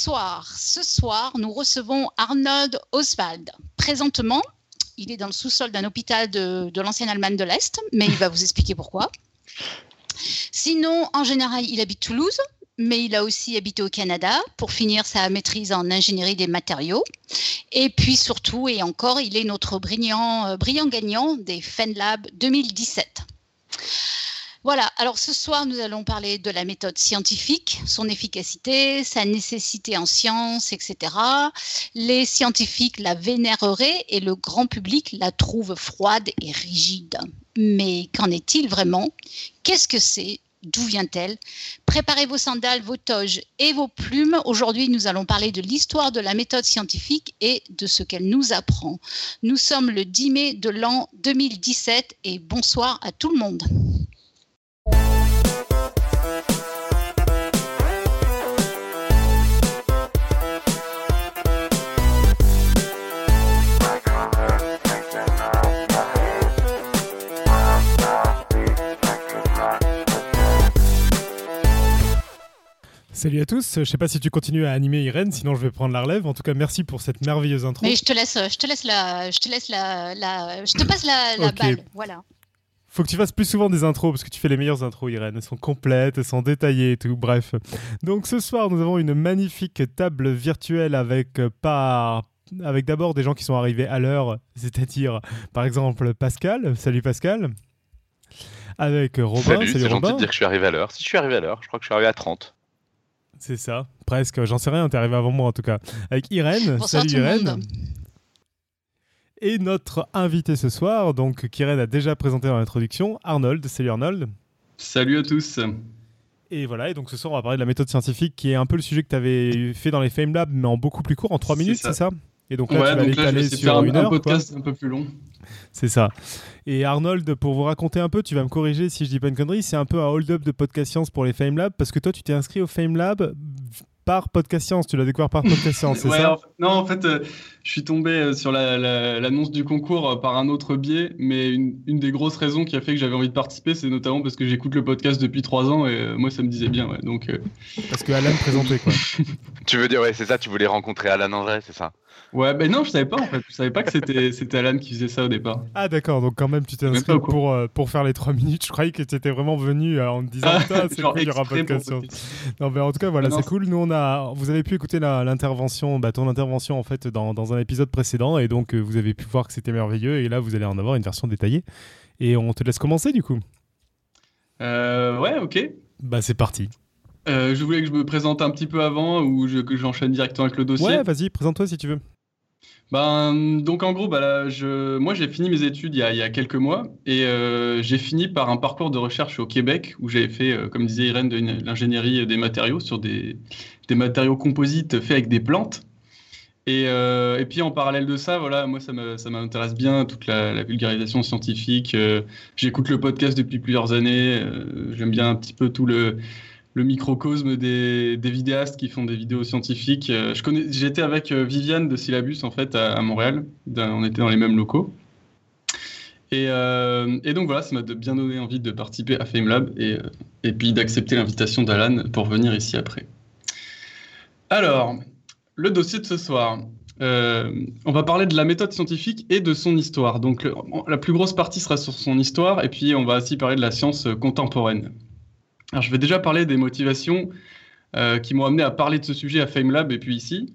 bonsoir. Ce soir, nous recevons Arnold Oswald. Présentement, il est dans le sous-sol d'un hôpital de, de l'ancienne Allemagne de l'Est, mais il va vous expliquer pourquoi. Sinon, en général, il habite Toulouse, mais il a aussi habité au Canada pour finir sa maîtrise en ingénierie des matériaux. Et puis surtout, et encore, il est notre brillant, euh, brillant gagnant des FenLab 2017. Voilà, alors ce soir, nous allons parler de la méthode scientifique, son efficacité, sa nécessité en sciences, etc. Les scientifiques la vénéreraient et le grand public la trouve froide et rigide. Mais qu'en est-il vraiment? Qu'est-ce que c'est? D'où vient-elle? Préparez vos sandales, vos toges et vos plumes. Aujourd'hui, nous allons parler de l'histoire de la méthode scientifique et de ce qu'elle nous apprend. Nous sommes le 10 mai de l'an 2017 et bonsoir à tout le monde. Salut à tous, je sais pas si tu continues à animer Irène, sinon je vais prendre la relève. En tout cas, merci pour cette merveilleuse intro. Mais je te laisse, je te laisse la, je te laisse la, la je te passe la, balle, voilà. Faut que tu fasses plus souvent des intros parce que tu fais les meilleures intros, Irène. Elles sont complètes, elles sont détaillées et tout. Bref. Donc ce soir, nous avons une magnifique table virtuelle avec euh, par avec d'abord des gens qui sont arrivés à l'heure, c'est-à-dire par exemple Pascal. Salut Pascal. Avec Robin. Salut, c'est gentil de dire que je suis arrivé à l'heure. Si je suis arrivé à l'heure, je crois que je suis arrivé à 30. C'est ça, presque. J'en sais rien. T'es arrivé avant moi en tout cas. Avec Irène. Bonsoir Salut tout le Irène. monde. Et notre invité ce soir, donc qu'Irène a déjà présenté dans l'introduction, Arnold. Salut Arnold. Salut à tous. Et voilà, et donc ce soir on va parler de la méthode scientifique qui est un peu le sujet que tu avais fait dans les Fame Labs, mais en beaucoup plus court, en 3 C'est minutes, ça. c'est ça? Et donc là ouais, tu vas donc là, je vais faire sur un, une un heure, quoi. podcast un peu plus long. C'est ça. Et Arnold, pour vous raconter un peu, tu vas me corriger si je dis pas une connerie, c'est un peu un hold-up de Podcast Science pour les Fame Labs, parce que toi tu t'es inscrit au Fame Lab par Podcast Science, tu l'as découvert par Podcast Science, c'est Ouais, ça? en fait- non, en fait, euh, je suis tombé euh, sur la- la- l'annonce du concours euh, par un autre biais, mais une, une des grosses raisons qui a fait que j'avais envie de participer, c'est notamment parce que j'écoute le podcast depuis trois ans et euh, moi ça me disait bien. Ouais, donc, euh, Parce que Alan présentait quoi. Tu veux dire, ouais, c'est ça, tu voulais rencontrer Alan en vrai, c'est ça? Ouais, ben non, je savais pas en fait. Je savais pas que c'était c'était Alan qui faisait ça au départ. Ah d'accord, donc quand même tu t'es inscrit pour, euh, pour faire les 3 minutes, je croyais que tu étais vraiment venu euh, en te disant putain c'est cool, il y aura Science. podcast. Non, mais en tout cas, voilà, c'est cool. Nous, on a, vous avez pu écouter la- l'intervention, bah, ton intervention en fait dans, dans un épisode précédent, et donc euh, vous avez pu voir que c'était merveilleux. Et là, vous allez en avoir une version détaillée. Et on te laisse commencer du coup. Euh, ouais, ok. Bah, c'est parti. Euh, je voulais que je me présente un petit peu avant ou je- que j'enchaîne directement avec le dossier. Ouais, vas-y, présente-toi si tu veux. Ben, donc en gros, bah là, je, moi j'ai fini mes études il y a, il y a quelques mois et euh, j'ai fini par un parcours de recherche au Québec où j'avais fait, euh, comme disait Irène, de l'ingénierie des matériaux sur des, des matériaux composites faits avec des plantes. Et, euh, et puis en parallèle de ça, voilà, moi ça m'intéresse bien toute la, la vulgarisation scientifique. J'écoute le podcast depuis plusieurs années. J'aime bien un petit peu tout le, le microcosme des, vidéastes qui font des vidéos scientifiques. Euh, j'étais avec euh, Viviane de Syllabus en fait à, Montréal. On était dans les mêmes locaux. Et, euh, donc voilà, ça m'a bien donné envie de participer à FameLab et, et puis d'accepter l'invitation d'Alan pour venir ici après. Alors, le dossier de ce soir. On va parler de la méthode scientifique et de son histoire. Donc, la plus grosse partie sera sur son histoire, et puis on va aussi parler de la science contemporaine. Alors, je vais déjà parler des motivations euh, qui m'ont amené à parler de ce sujet à FameLab et puis ici.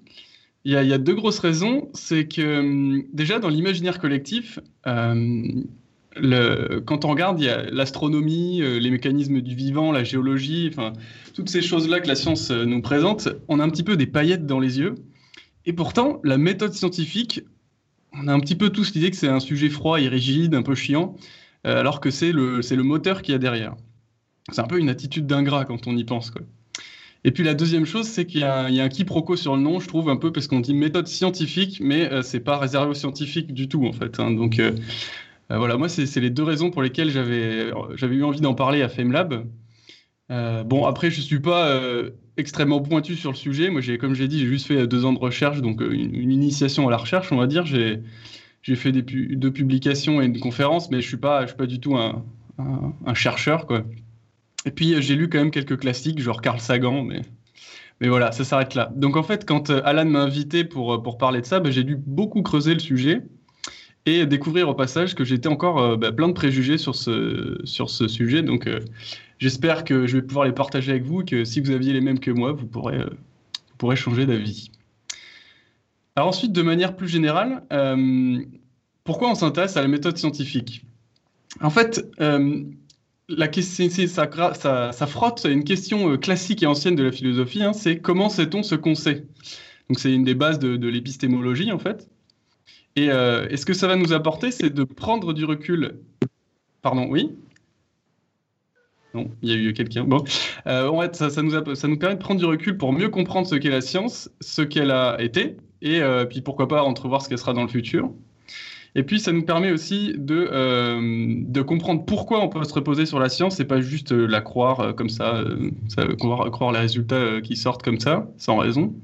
Il y a, deux grosses raisons. C'est que, hum, déjà, dans l'imaginaire collectif, le- quand on regarde, il y a l'astronomie, euh, les mécanismes du vivant, la géologie, enfin, toutes ces choses-là que la science euh, nous présente, on a un petit peu des paillettes dans les yeux. Et pourtant, la méthode scientifique, on a un petit peu tous l'idée que c'est un sujet froid et rigide, un peu chiant, alors que c'est le, le moteur qu'il y a derrière. C'est un peu une attitude d'ingrat quand on y pense. Quoi. Et puis la deuxième chose, c'est qu'il y, a un- quiproquo sur le nom, je trouve, un peu, parce qu'on dit méthode scientifique, mais euh, c'est pas réservé aux scientifiques du tout, en fait. hein. Donc euh, euh, voilà, moi, c'est les deux raisons pour lesquelles j'avais eu envie d'en parler à FameLab. Euh, bon, après, je suis pas extrêmement pointu sur le sujet. Moi, comme j'ai dit, j'ai juste fait deux ans de recherche, donc une, initiation à la recherche, on va dire. J'ai fait deux publications et une conférence, mais je suis suis pas du tout un, un- un chercheur, quoi. Et puis, euh, j'ai lu quand même quelques classiques, genre Carl Sagan, mais Mais voilà, ça s'arrête là. Donc en fait, quand euh, Alan m'a invité pour, euh, pour parler de ça, bah, j'ai dû beaucoup creuser le sujet et découvrir au passage que j'étais encore bah, plein de préjugés sur ce, sur ce sujet. Donc j'espère que je vais pouvoir les partager avec vous, que si vous aviez les mêmes que moi, vous pourrez, vous pourrez changer d'avis. Alors ensuite, de manière plus générale, pourquoi on s'intéresse à la méthode scientifique? En fait, la question, ça, ça, frotte une question euh, classique et ancienne de la philosophie, hein, c'est comment sait-on ce qu'on sait? Donc c'est une des bases de, l'épistémologie en fait. Et, euh, ce que ça va nous apporter, c'est de prendre du recul? Pardon, oui? Non, il y a eu quelqu'un. Bon, euh, en fait, ça, nous ça nous permet de prendre du recul pour mieux comprendre ce qu'est la science, ce qu'elle a été, et puis pourquoi pas entrevoir ce qu'elle sera dans le futur. Et puis, ça nous permet aussi de, euh, de comprendre pourquoi on peut se reposer sur la science et pas juste euh, la croire euh, comme ça, ça croire, croire, les résultats qui sortent comme ça, sans raison.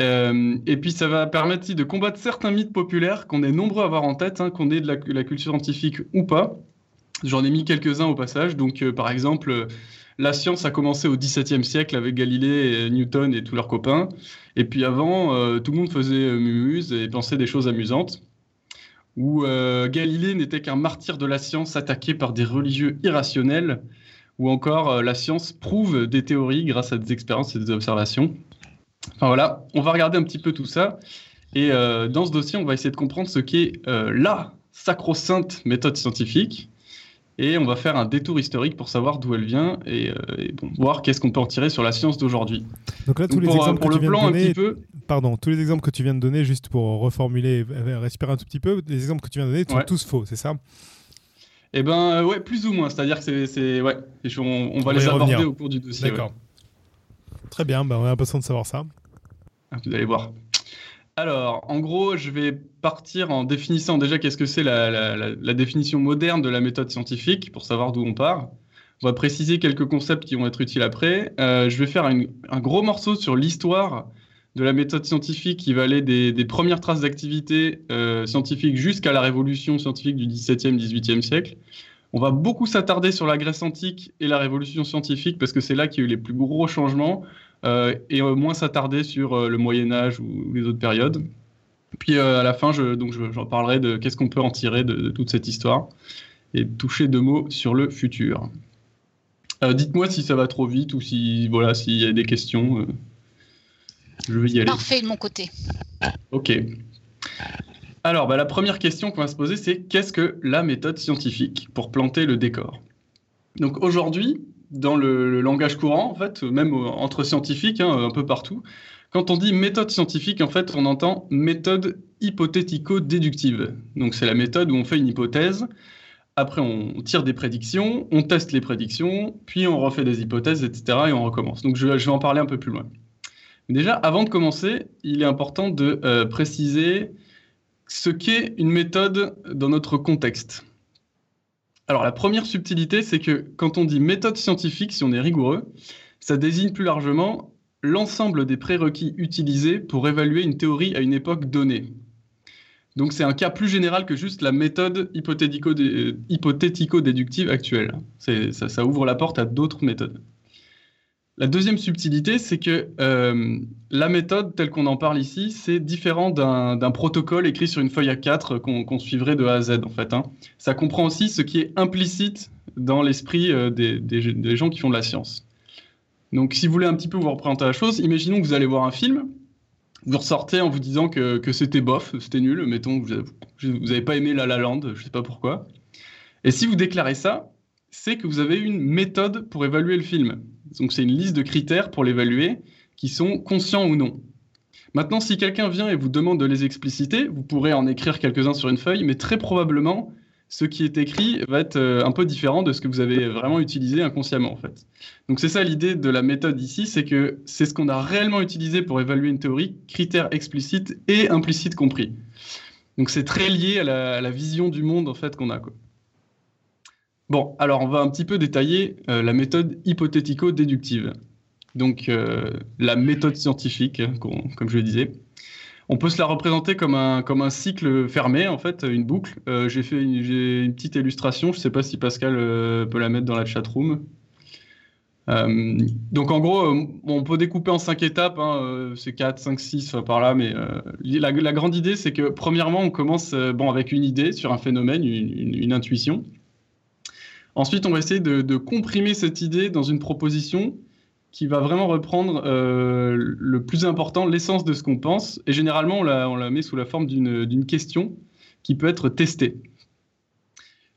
et puis, ça va permettre aussi de combattre certains mythes populaires qu'on est nombreux à avoir en tête, hein, qu'on ait de la, culture scientifique ou pas. J'en ai mis quelques-uns au passage. Donc, par exemple, la science a commencé au XVIIe siècle avec Galilée, et Newton et tous leurs copains. Et puis avant, tout le monde faisait mumuse et pensait des choses amusantes où euh, Galilée n'était qu'un martyr de la science attaqué par des religieux irrationnels, ou encore euh, la science prouve des théories grâce à des expériences et des observations. Enfin voilà, on va regarder un petit peu tout ça. Et euh, dans ce dossier, on va essayer de comprendre ce qu'est la sacro-sainte méthode scientifique. Et on va faire un détour historique pour savoir d'où elle vient et, voir qu'est-ce qu'on peut en tirer sur la science d'aujourd'hui. Donc là, tous les exemples que tu viens de donner, pardon, tous les exemples que tu viens de donner, juste pour reformuler, respirer un tout petit peu, les exemples que tu viens de donner sont tous faux, c'est ça? Eh ben, euh, ouais, plus ou moins. C'est-à-dire que c'est, ouais, on, va les aborder au cours du dossier. D'accord. Très bien, ben, on est impatient de savoir ça. Ah, vous allez voir. Alors, en gros, je vais partir en définissant déjà qu'est-ce que c'est la, définition moderne de la méthode scientifique pour savoir d'où on part. On va préciser quelques concepts qui vont être utiles après. Euh, je vais faire un gros morceau sur l'histoire de la méthode scientifique qui va aller des, premières traces d'activité euh, scientifique jusqu'à la révolution scientifique du XVIIe, XVIIIe siècle. On va beaucoup s'attarder sur la Grèce antique et la révolution scientifique parce que c'est là qu'il y a eu les plus gros changements et euh, moins s'attarder sur euh, le Moyen Âge ou, les autres périodes. Puis à la fin, je, donc j'en parlerai de qu'est-ce qu'on peut en tirer de, toute cette histoire et toucher deux mots sur le futur. Dites-moi si ça va trop vite ou si voilà s'il y a des questions. je vais y aller. Parfait de mon côté. Ok. Alors, bah, la première question qu'on va se poser, c'est qu'est-ce que la méthode scientifique pour planter le décor? Donc aujourd'hui, dans le, langage courant, en fait, même entre scientifiques, hein, un peu partout. Quand on dit méthode scientifique, en fait, on entend méthode hypothético-déductive. Donc, c'est la méthode où on fait une hypothèse, après on tire des prédictions, on teste les prédictions, puis on refait des hypothèses, etc. et on recommence. Donc, je, vais en parler un peu plus loin. déjà, avant de commencer, il est important de euh, préciser ce qu'est une méthode dans notre contexte. Alors la première subtilité, c'est que quand on dit méthode scientifique, si on est rigoureux, ça désigne plus largement l'ensemble des prérequis utilisés pour évaluer une théorie à une époque donnée. Donc c'est un cas plus général que juste la méthode hypothético-déductive actuelle. Ça, ça ouvre la porte à d'autres méthodes. La deuxième subtilité, c'est que euh, la méthode telle qu'on en parle ici, c'est différent d'un protocole écrit sur une feuille A4 qu'on suivrait de A à Z en fait. Hein. Ça comprend aussi ce qui est implicite dans l'esprit euh, des, gens qui font de la science. Donc si vous voulez un petit peu vous représenter la chose, imaginons que vous allez voir un film, vous ressortez en vous disant que, c'était bof, c'était nul, mettons que vous n'avez pas aimé La La Land, je ne sais pas pourquoi. Et si vous déclarez ça, c'est que vous avez une méthode pour évaluer le film. Donc c'est une liste de critères pour l'évaluer qui sont conscients ou non. Maintenant, si quelqu'un vient et vous demande de les expliciter, vous pourrez en écrire quelques-uns sur une feuille, mais très probablement, ce qui est écrit va être euh, un peu différent de ce que vous avez vraiment utilisé inconsciemment en fait. Donc c'est ça l'idée de la méthode ici, c'est que c'est ce qu'on a réellement utilisé pour évaluer une théorie, critères explicites et implicites compris. Donc c'est très lié à la, vision du monde en fait qu'on a. Bon, alors on va un petit peu détailler euh, la méthode hypothético-déductive. Donc euh, la méthode scientifique, comme je le disais. On peut se la représenter comme un, cycle fermé, en fait, une boucle. Euh, j'ai fait une, petite illustration, je ne sais pas si Pascal peut la mettre dans la chat room. Euh, donc en gros, on peut découper en cinq étapes, hein, c'est 4, 5, 6 par là, mais la, grande idée c'est que premièrement on commence avec une idée sur un phénomène, une, intuition. Ensuite on va essayer de, comprimer cette idée dans une proposition qui va vraiment reprendre le plus important, l'essence de ce qu'on pense, et généralement on la, met sous la forme d'une question qui peut être testée.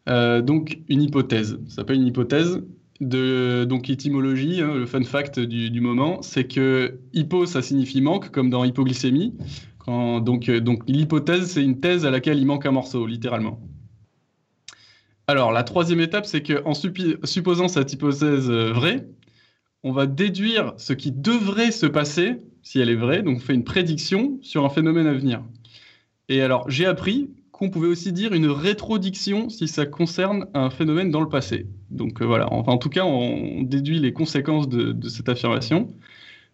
donc une hypothèse, ça s'appelle une hypothèse, de donc étymologie, hein, le fun fact du, moment, c'est que hypo ça signifie manque, comme dans hypoglycémie. euh, donc l'hypothèse c'est une thèse à laquelle il manque un morceau, littéralement. Alors la troisième étape, c'est qu'en supposant cette hypothèse euh, vraie, on va déduire ce qui devrait se passer si elle est vraie, donc on fait une prédiction sur un phénomène à venir. Et alors j'ai appris qu'on pouvait aussi dire une rétrodiction si ça concerne un phénomène dans le passé. Donc euh, voilà, enfin, en tout cas, on déduit les conséquences de, cette affirmation.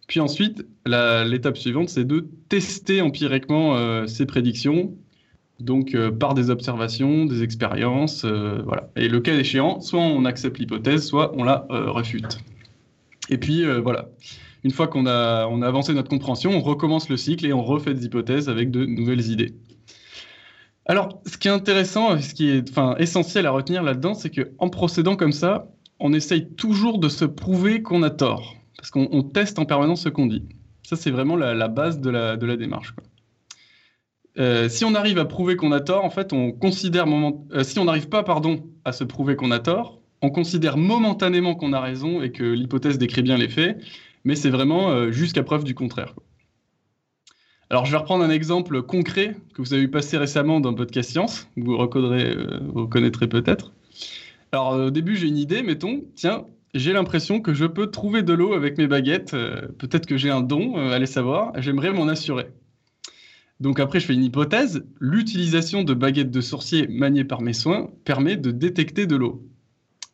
Puis ensuite, l'étape suivante, c'est de tester empiriquement euh, ces prédictions, donc euh, par des observations, des expériences, voilà. Et le cas échéant, soit on accepte l'hypothèse, soit on la refute. Et puis voilà, une fois qu'on a, on a avancé notre compréhension, on recommence le cycle et on refait des hypothèses avec de nouvelles idées. Alors, ce qui est intéressant, ce qui est enfin, essentiel à retenir là-dedans, c'est qu'en procédant comme ça, on essaye toujours de se prouver qu'on a tort. Parce qu'on teste en permanence ce qu'on dit. Ça, c'est vraiment la, base de la, de la démarche. Euh, si on arrive à prouver qu'on a tort, en fait, on considère moment... Euh, si on n'arrive pas, pardon, à se prouver qu'on a tort, on considère momentanément qu'on a raison et que l'hypothèse décrit bien les faits, mais c'est vraiment euh, jusqu'à preuve du contraire. Alors, je vais reprendre un exemple concret que vous avez eu passé récemment dans podcast Science, que vous, reconnaîtrez peut-être. Alors, au début, j'ai une idée, mettons, tiens, j'ai l'impression que je peux trouver de l'eau avec mes baguettes. Peut-être que j'ai un don, allez savoir, j'aimerais m'en assurer. Donc après, je fais une hypothèse. L'utilisation de baguettes de sorcier maniées par mes soins permet de détecter de l'eau.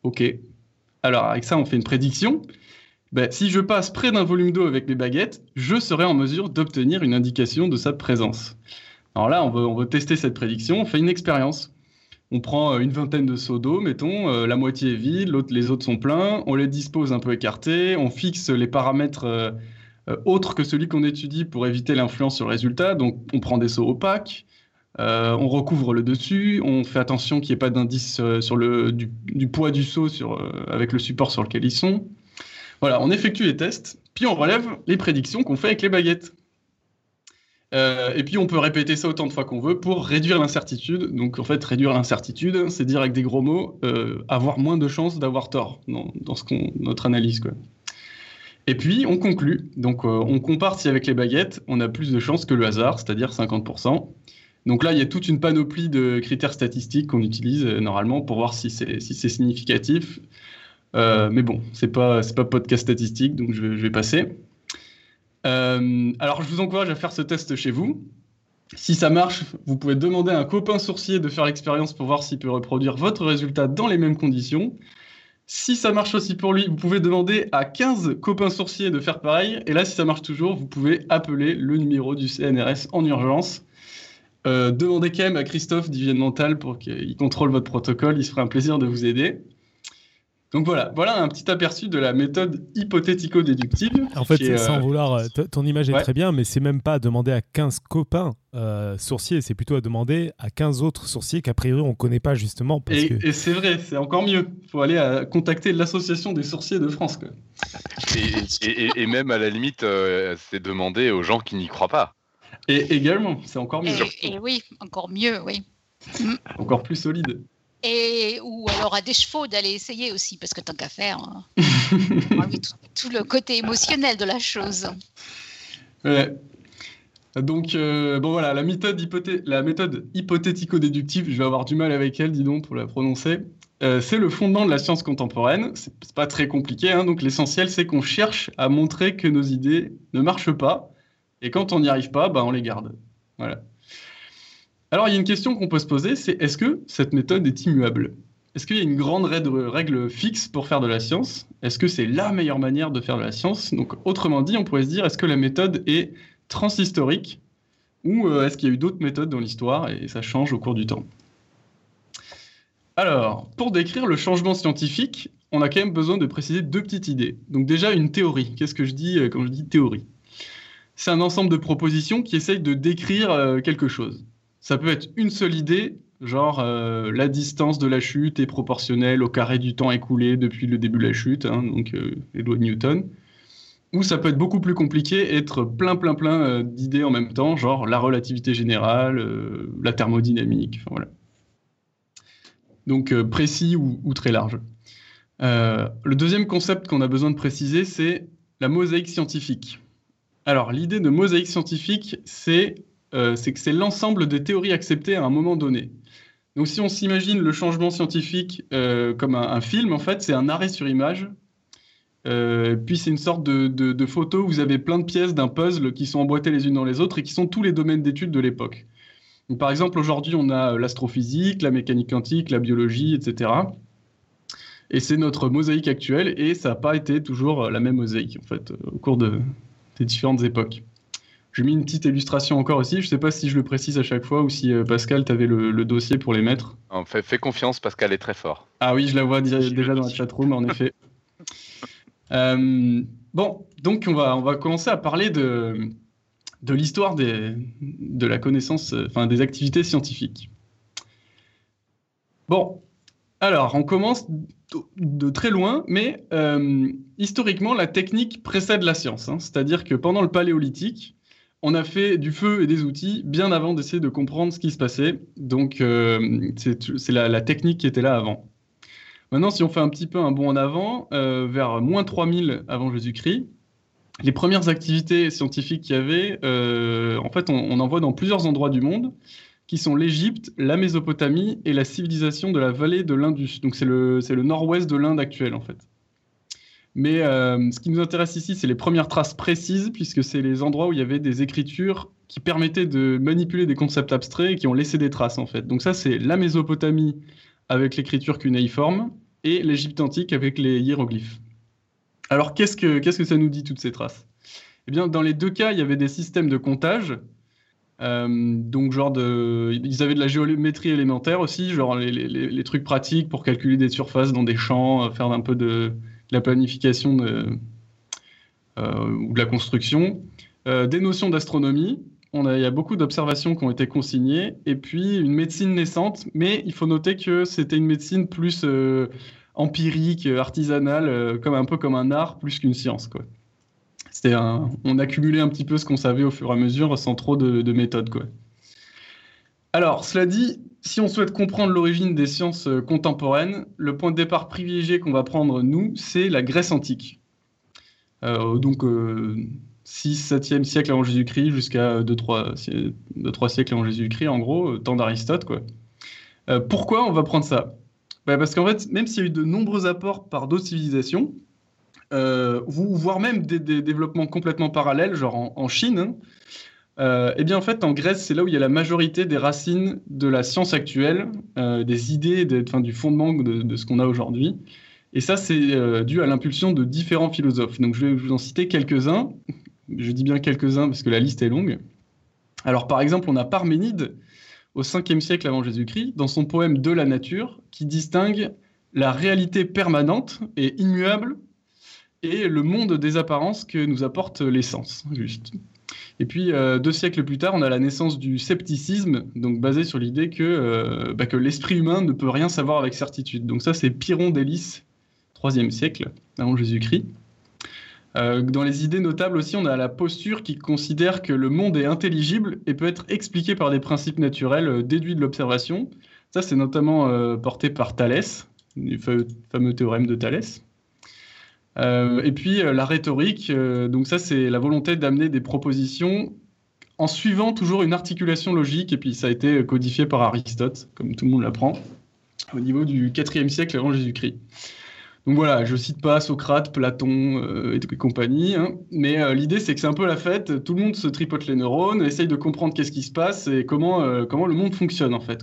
Ok. Alors avec ça, on fait une prédiction. Ben, si je passe près d'un volume d'eau avec mes baguettes, je serai en mesure d'obtenir une indication de sa présence. Alors là, on veut, tester cette prédiction, on fait une expérience. On prend euh, une vingtaine de seaux d'eau, mettons, euh, la moitié est vide, les autres sont pleins, on les dispose un peu écartés, on fixe les paramètres euh, autres que celui qu'on étudie pour éviter l'influence sur le résultat. Donc on prend des seaux opaques, on recouvre le dessus, on fait attention qu'il n'y ait pas d'indice sur le, du, poids du seau avec le support sur lequel ils sont. Voilà, on effectue les tests, puis on relève les prédictions qu'on fait avec les baguettes. Euh, et puis on peut répéter ça autant de fois qu'on veut pour réduire l'incertitude. Donc en fait, réduire l'incertitude, c'est dire avec des gros mots, euh, avoir moins de chances d'avoir tort dans, ce qu'on, notre analyse. Quoi. Et puis on conclut. Donc euh, on compare si avec les baguettes, on a plus de chances que le hasard, c'est-à-dire 50%. Donc là, il y a toute une panoplie de critères statistiques qu'on utilise normalement pour voir si c'est, si significatif. Euh, mais bon, c'est pas pas podcast statistique, donc je, vais passer. Euh, alors, je vous encourage à faire ce test chez vous. Si ça marche, vous pouvez demander à un copain sourcier de faire l'expérience pour voir s'il peut reproduire votre résultat dans les mêmes conditions. Si ça marche aussi pour lui, vous pouvez demander à 15 copains sourciers de faire pareil. Et là, si ça marche toujours, vous pouvez appeler le numéro du CNRS en urgence. Euh, demandez quand même à Christophe d'hygiène mentale pour qu'il contrôle votre protocole. Il se ferait un plaisir de vous aider. Donc voilà, voilà un petit aperçu de la méthode hypothético-déductive. En fait, sans euh, vouloir, euh, ton image est très bien, mais c'est même pas à demander à 15 copains euh, sourciers, c'est plutôt à demander à 15 autres sourciers qu'a priori on ne connaît pas justement. et, c'est vrai, c'est encore mieux. Il faut aller contacter l'association des sourciers de France. Et, même à la limite, c'est demander aux gens qui n'y croient pas. Et également, c'est encore mieux. Et, oui, encore mieux, oui. Encore plus solide. Et, ou alors à des chevaux d'aller essayer aussi, parce que tant qu'à faire, hein. tout, le côté émotionnel de la chose. Ouais. Donc, euh, bon voilà, la méthode, la méthode hypothético-déductive, je vais avoir du mal avec elle, dis donc, pour la prononcer. Euh, c'est le fondement de la science contemporaine. C'est pas très compliqué, hein. donc l'essentiel, c'est qu'on cherche à montrer que nos idées ne marchent pas, et quand on n'y arrive pas, bah, on les garde. Voilà. Alors, il y a une question qu'on peut se poser, c'est est-ce que cette méthode est immuable? Est-ce qu'il y a une grande règle fixe pour faire de la science? Est-ce que c'est la meilleure manière de faire de la science? Donc, autrement dit, on pourrait se dire, est-ce que la méthode est transhistorique? Ou euh, est-ce qu'il y a eu d'autres méthodes dans l'histoire et ça change au cours du temps? Alors, pour décrire le changement scientifique, on a quand même besoin de préciser deux petites idées. Donc déjà, une théorie. Qu'est-ce que je dis euh, quand je dis théorie? C'est un ensemble de propositions qui essayent de décrire euh, quelque chose. Ça peut être une seule idée, genre euh, la distance de la chute est proportionnelle au carré du temps écoulé depuis le début de la chute, hein, donc les lois de Newton. Ou ça peut être beaucoup plus compliqué, être plein, plein, plein d'idées en même temps, genre la relativité générale, la thermodynamique, enfin voilà. Donc précis ou très large. Euh, le deuxième concept qu'on a besoin de préciser, c'est la mosaïque scientifique. Alors, l'idée de mosaïque scientifique, c'est euh, que c'est l'ensemble des théories acceptées à un moment donné. Donc, si on s'imagine le changement scientifique euh, comme un, film, en fait, c'est un arrêt sur image. puis, c'est une sorte de, photo où vous avez plein de pièces d'un puzzle qui sont emboîtées les unes dans les autres et qui sont tous les domaines d'études de l'époque. Par exemple, aujourd'hui, on a l'astrophysique, la mécanique quantique, la biologie, etc. Et c'est notre mosaïque actuelle, et ça n'a pas été toujours la même mosaïque, en fait, au cours de, des différentes époques. J'ai mis une petite illustration encore aussi. Je ne sais pas si je le précise à chaque fois ou si euh, Pascal, tu avais le, dossier pour les mettre. En fait, fais confiance, Pascal est très fort. Ah oui, je la vois déjà, dans la chatroom, en effet. Euh, bon, donc on va, on va commencer à parler de, de l'histoire de la connaissance, enfin des activités scientifiques. Bon, alors on commence de très loin, mais euh, historiquement, la technique précède la science. Hein. C'est-à-dire que pendant le paléolithique, on a fait du feu et des outils bien avant d'essayer de comprendre ce qui se passait. Donc, euh, c'est la, technique qui était là avant. Maintenant, si on fait un petit peu un bond en avant, euh, vers moins 3000 avant Jésus-Christ, les premières activités scientifiques qu'il y avait, en fait, on, en voit dans plusieurs endroits du monde qui sont l'Égypte, la Mésopotamie et la civilisation de la vallée de l'Indus. Donc c'est le nord-ouest de l'Inde actuelle en fait. Mais euh, ce qui nous intéresse ici, c'est les premières traces précises, puisque c'est les endroits où il y avait des écritures qui permettaient de manipuler des concepts abstraits et qui ont laissé des traces en fait. Donc ça, c'est la Mésopotamie avec l'écriture cunéiforme et l'Égypte antique avec les hiéroglyphes. Alors qu'est-ce que, que ça nous dit toutes ces traces? Eh bien, dans les deux cas, il y avait des systèmes de comptage euh, donc, genre, de, ils avaient de la géométrie élémentaire aussi, genre les, trucs pratiques pour calculer des surfaces dans des champs, euh, faire un peu de, la planification euh, ou de la construction. des notions d'astronomie. On a, il y a beaucoup d'observations qui ont été consignées. Et puis, une médecine naissante, mais il faut noter que c'était une médecine plus empirique, artisanale, comme un peu comme un art, plus qu'une science. Quoi c'était on accumulait un petit peu ce qu'on savait au fur et à mesure sans trop de, de méthode. Quoi. Alors, cela dit, si on souhaite comprendre l'origine des sciences euh, contemporaines, le point de départ privilégié qu'on va prendre, nous, c'est la Grèce antique. Euh, donc, 6, euh, 7e siècle avant Jésus-Christ jusqu'à 2-3 siècles avant Jésus-Christ, en gros, temps d'Aristote. Quoi. pourquoi on va prendre ça? Bah, Parce qu'en fait, même s'il y a eu de nombreux apports par d'autres civilisations, euh, voire même des, développements complètement parallèles, genre en, Chine, hein. Euh, eh bien en fait en Grèce, c'est là où il y a la majorité des racines de la science actuelle, euh, des idées, du fondement de, ce qu'on a aujourd'hui. Et ça, c'est dû à l'impulsion de différents philosophes. Donc je vais vous en citer quelques-uns. Je dis bien quelques-uns parce que la liste est longue. Alors par exemple, on a Parménide au 5e siècle avant Jésus-Christ, dans son poème De la nature, qui distingue la réalité permanente et immuable et le monde des apparences que nous apporte l'essence, juste. Et puis, euh, deux siècles plus tard, on a la naissance du scepticisme, donc basé sur l'idée que, euh, bah, l'esprit humain ne peut rien savoir avec certitude. Donc ça, c'est Pyrrhon d'Hélice, 3 siècle avant Jésus-Christ. Euh, dans les idées notables aussi, on a la posture qui considère que le monde est intelligible et peut être expliqué par des principes naturels déduits de l'observation. Ça, c'est notamment porté par Thalès, le fameux théorème de Thalès. Euh, et puis euh, la rhétorique, euh, donc ça c'est la volonté d'amener des propositions en suivant toujours une articulation logique, et puis ça a été codifié par Aristote, comme tout le monde l'apprend, au niveau du 4e siècle avant Jésus-Christ. Donc voilà, je cite pas Socrate, Platon et compagnie, hein, mais l'idée c'est que c'est un peu la fête, tout le monde se tripote les neurones, essaye de comprendre qu'est-ce qui se passe et comment, comment le monde fonctionne en fait.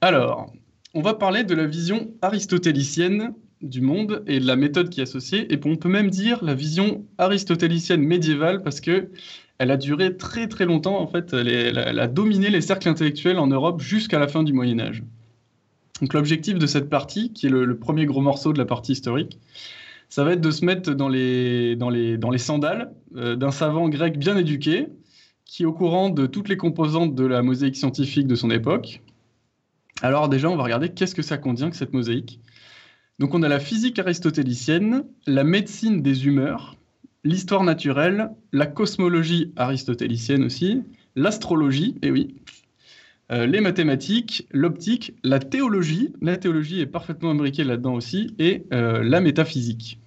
Alors, on va parler de la vision aristotélicienne du monde et de la méthode qui est associée. Et on peut même dire la vision aristotélicienne médiévale parce que elle a duré très très longtemps. En fait, elle, a dominé les cercles intellectuels en Europe jusqu'à la fin du Moyen Âge. Donc l'objectif de cette partie, qui est le, premier gros morceau de la partie historique, ça va être de se mettre dans les, dans les, dans les sandales euh, d'un savant grec bien éduqué, qui est au courant de toutes les composantes de la mosaïque scientifique de son époque. Alors déjà, on va regarder qu'est-ce que ça contient, que cette mosaïque. Donc on a la physique aristotélicienne, la médecine des humeurs, l'histoire naturelle, la cosmologie aristotélicienne aussi, l'astrologie, et eh oui, euh, les mathématiques, l'optique, la théologie, la théologie est parfaitement imbriquée là-dedans aussi, et euh, la métaphysique.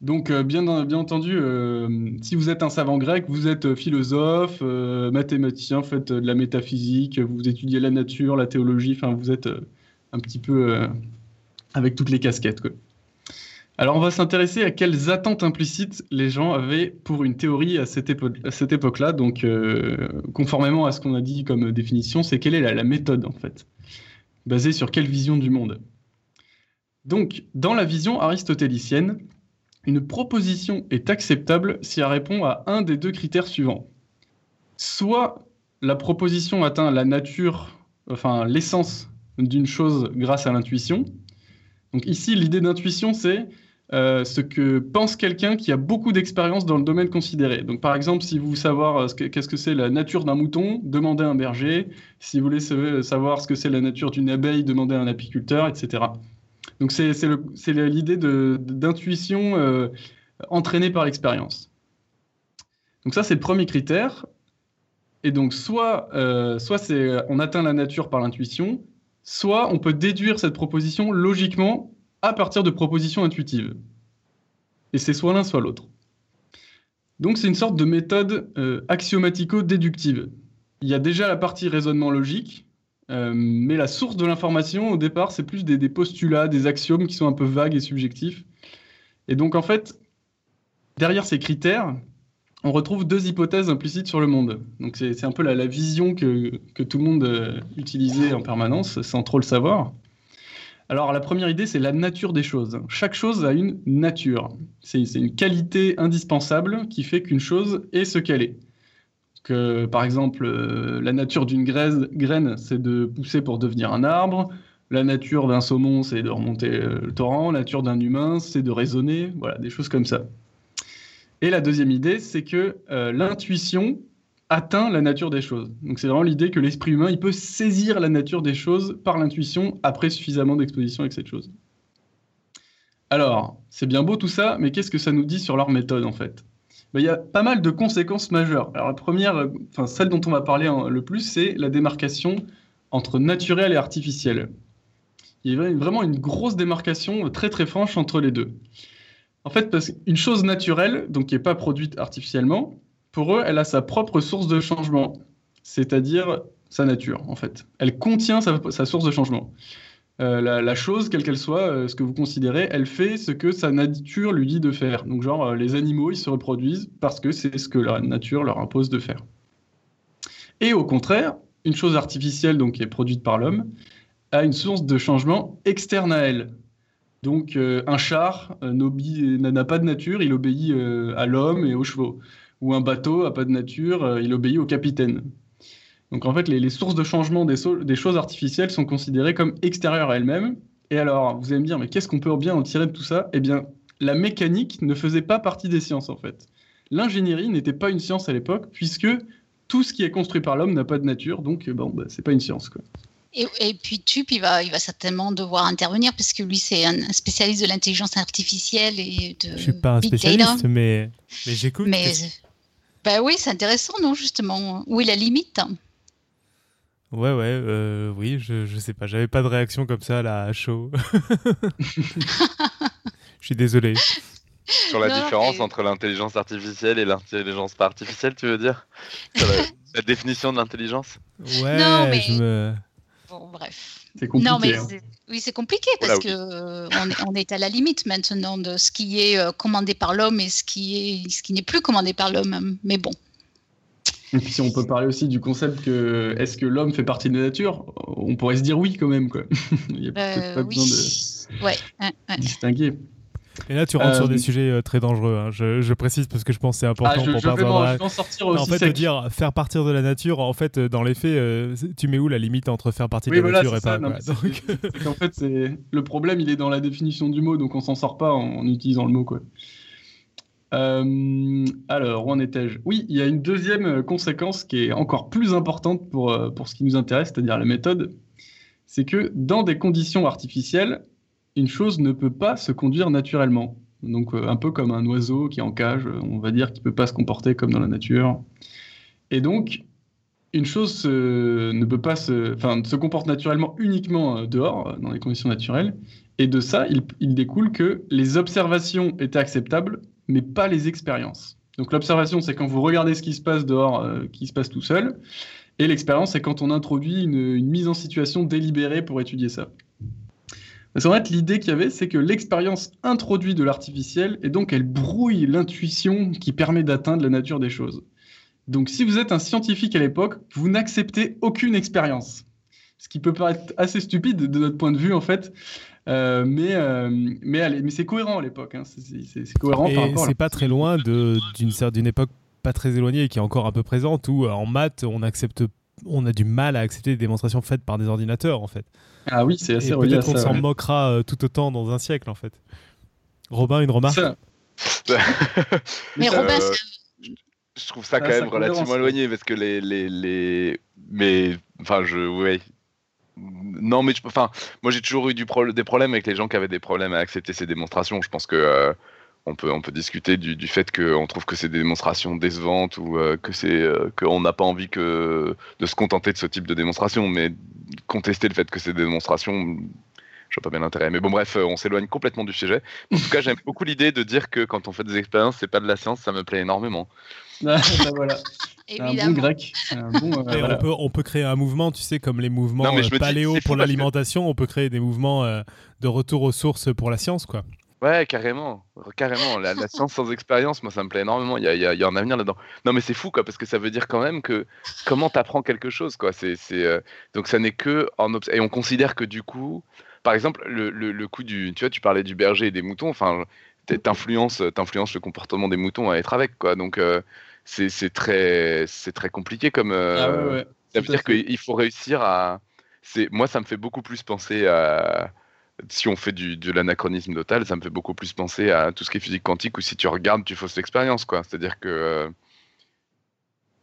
Donc, euh, bien, bien, entendu, si vous êtes un savant grec, vous êtes philosophe, mathématicien, faites de la métaphysique, vous étudiez la nature, la théologie, enfin, vous êtes un petit peu avec toutes les casquettes. Alors, on va s'intéresser à quelles attentes implicites les gens avaient pour une théorie à cette, époque-là. Donc, euh, conformément à ce qu'on a dit comme définition, c'est quelle est la, méthode, en fait, basée sur quelle vision du monde? Donc, dans la vision aristotélicienne, une proposition est acceptable si elle répond à un des deux critères suivants. Soit la proposition atteint la nature, enfin l'essence d'une chose grâce à l'intuition. Donc ici, l'idée d'intuition, c'est euh, ce que pense quelqu'un qui a beaucoup d'expérience dans le domaine considéré. Donc, par exemple, si vous voulez savoir euh, qu'est-ce que c'est la nature d'un mouton, demandez à un berger. Si vous voulez savoir ce que c'est la nature d'une abeille, demandez à un apiculteur, etc. Donc, c'est l'idée d'intuition euh, entraînée par l'expérience. Donc, ça, c'est le premier critère. Et donc, soit, soit on atteint la nature par l'intuition, soit on peut déduire cette proposition logiquement à partir de propositions intuitives. Et c'est soit l'un, soit l'autre. Donc c'est une sorte de méthode euh, axiomatico-déductive. Il y a déjà la partie raisonnement logique, euh, mais la source de l'information, au départ, c'est plus des, postulats, des axiomes qui sont un peu vagues et subjectifs. Et donc en fait, derrière ces critères, on retrouve deux hypothèses implicites sur le monde. Donc c'est un peu la, vision que, tout le monde euh, utilisait en permanence, sans trop le savoir. Alors la première idée, c'est la nature des choses. Chaque chose a une nature. C'est une qualité indispensable qui fait qu'une chose est ce qu'elle est. Que, par exemple, euh, la nature d'une graine, c'est de pousser pour devenir un arbre. La nature d'un saumon, c'est de remonter euh, le torrent. La nature d'un humain, c'est de raisonner. Voilà, des choses comme ça. Et la deuxième idée, c'est que euh, l'intuition atteint la nature des choses. Donc c'est vraiment l'idée que l'esprit humain, il peut saisir la nature des choses par l'intuition après suffisamment d'exposition avec cette chose. Alors, c'est bien beau tout ça, mais qu'est-ce que ça nous dit sur leur méthode en fait? Ben, Il y a pas mal de conséquences majeures. Alors la première, enfin celle dont on va parler le plus, c'est la démarcation entre naturel et artificiel. Il y a vraiment une grosse démarcation très très franche entre les deux. En fait, parce qu'une chose naturelle, donc qui n'est pas produite artificiellement, pour eux, elle a sa propre source de changement, c'est-à-dire sa nature, en fait. Elle contient sa, source de changement. Euh, la, chose, quelle qu'elle soit, euh, ce que vous considérez, elle fait ce que sa nature lui dit de faire. Donc, genre, euh, les animaux, ils se reproduisent parce que c'est ce que la nature leur impose de faire. Et au contraire, une chose artificielle, donc qui est produite par l'homme, a une source de changement externe à elle. Donc, un char n'a pas de nature, il obéit à l'homme et aux chevaux ou un bateau a pas de nature, euh, il obéit au capitaine. Donc en fait, les, sources de changement des, des, choses artificielles sont considérées comme extérieures à elles-mêmes. Et alors, vous allez me dire, mais qu'est-ce qu'on peut bien en tirer de tout ça? Eh bien, la mécanique ne faisait pas partie des sciences en fait. L'ingénierie n'était pas une science à l'époque, puisque tout ce qui est construit par l'homme n'a pas de nature, donc bon, bah, c'est pas une science. Quoi. Et, puis Tup, il va, il va certainement devoir intervenir parce que lui, c'est un spécialiste de l'intelligence artificielle et de. Je suis pas un spécialiste, mais, mais j'écoute. Mais bah oui, c'est intéressant, non, justement. Où est la limite? Ouais, ouais, euh, oui, je, je sais pas. J'avais pas de réaction comme ça là, à chaud. je suis désolé. Sur la différence entre l'intelligence artificielle et l'intelligence pas artificielle, tu veux dire? La, définition de l'intelligence? Ouais, non, mais... je me... Bon, bref. C'est compliqué. Non, mais hein. oui, c'est compliqué parce qu'on que on, est, à la limite maintenant de ce qui est euh, commandé par l'homme et ce qui est ce qui n'est plus commandé par l'homme. Mais bon. Et puis si on peut parler aussi du concept que est-ce que l'homme fait partie de la nature, on pourrait se dire oui quand même quoi. Il n'y a euh, pas besoin de ouais, distinguer. Et là, tu rentres sur des sujets très dangereux. Hein. Je, précise parce que je pense que c'est important ah, je, pour je vais, en, sortir aussi. En fait, dire faire partir de la nature, en fait, dans les faits, tu mets où la limite entre faire partir de la nature et pas En fait, c'est le problème, il est dans la définition du mot, donc on s'en sort pas en, utilisant le mot, quoi. alors, où en étais-je? Oui, il y a une deuxième conséquence qui est encore plus importante pour, pour ce qui nous intéresse, c'est-à-dire la méthode. C'est que dans des conditions artificielles, une chose ne peut pas se conduire naturellement. Donc euh, un peu comme un oiseau qui est en cage, on va dire qu'il ne peut pas se comporter comme dans la nature. Et donc, une chose ne peut pas se, se comporte naturellement uniquement euh, dehors, euh, dans les conditions naturelles. Et de ça, il, découle que les observations étaient acceptables, mais pas les expériences. Donc l'observation, c'est quand vous regardez ce qui se passe dehors, qui se passe tout seul. Et l'expérience, c'est quand on introduit une, mise en situation délibérée pour étudier ça. Parce qu'en fait, l'idée qu'il y avait, c'est que l'expérience introduit de l'artificiel et donc elle brouille l'intuition qui permet d'atteindre la nature des choses. Donc si vous êtes un scientifique à l'époque, vous n'acceptez aucune expérience. Ce qui peut paraître assez stupide de notre point de vue en fait, euh, mais, euh, mais, mais c'est cohérent à l'époque. Hein. C'est cohérent. Et c'est pas très loin d'une époque pas très éloignée et qui est encore un peu présente où euh, en maths on accepte, on a du mal à accepter des démonstrations faites par des ordinateurs en fait. Ah oui, c'est assez Peut-être qu'on s'en moquera euh, tout autant dans un siècle, en fait. Robin, une remarque Mais Robin, je trouve ça quand même relativement éloigné parce que les, les, les... mais enfin je ouais. Non mais enfin moi j'ai toujours eu du des problèmes avec les gens qui avaient des problèmes à accepter ces démonstrations. Je pense que euh, on peut on peut discuter du, du fait qu'on trouve que c'est des démonstrations décevantes ou euh, que c'est qu'on n'a pas envie que de se contenter de ce type de démonstration mais contester le fait que c'est des démonstrations, je vois pas bien l'intérêt. Mais bon, bref, euh, on s'éloigne complètement du sujet. En tout cas, j'aime beaucoup l'idée de dire que quand on fait des expériences, c'est pas de la science, ça me plaît énormément. Ah, bah voilà. Un bon grec. Euh, on, peut, créer un mouvement, tu sais, comme les mouvements euh, paléo pour l'alimentation, on peut créer des mouvements de retour aux sources pour la science, quoi. Ouais, carrément, carrément. La, science sans expérience, moi, ça me plaît énormément. Il y a, y a, un avenir là-dedans. Non, mais c'est fou, quoi, parce que ça veut dire quand même que comment t'apprends quelque chose, quoi. C'est, euh, donc ça n'est que en et on considère que du coup, par exemple, le, le, coup du, tu vois, tu parlais du berger et des moutons. Enfin, t'influences, t'influences le comportement des moutons à être avec, quoi. Donc euh, c'est, très, c'est très compliqué comme. Euh, ah ça veut dire qu'il faut réussir à. C'est, moi, ça me fait beaucoup plus penser à si on fait du, de l'anachronisme total, ça me fait beaucoup plus penser à tout ce qui est physique quantique ou si tu regardes, tu fausses l'expérience, quoi. C'est-à-dire que. Euh,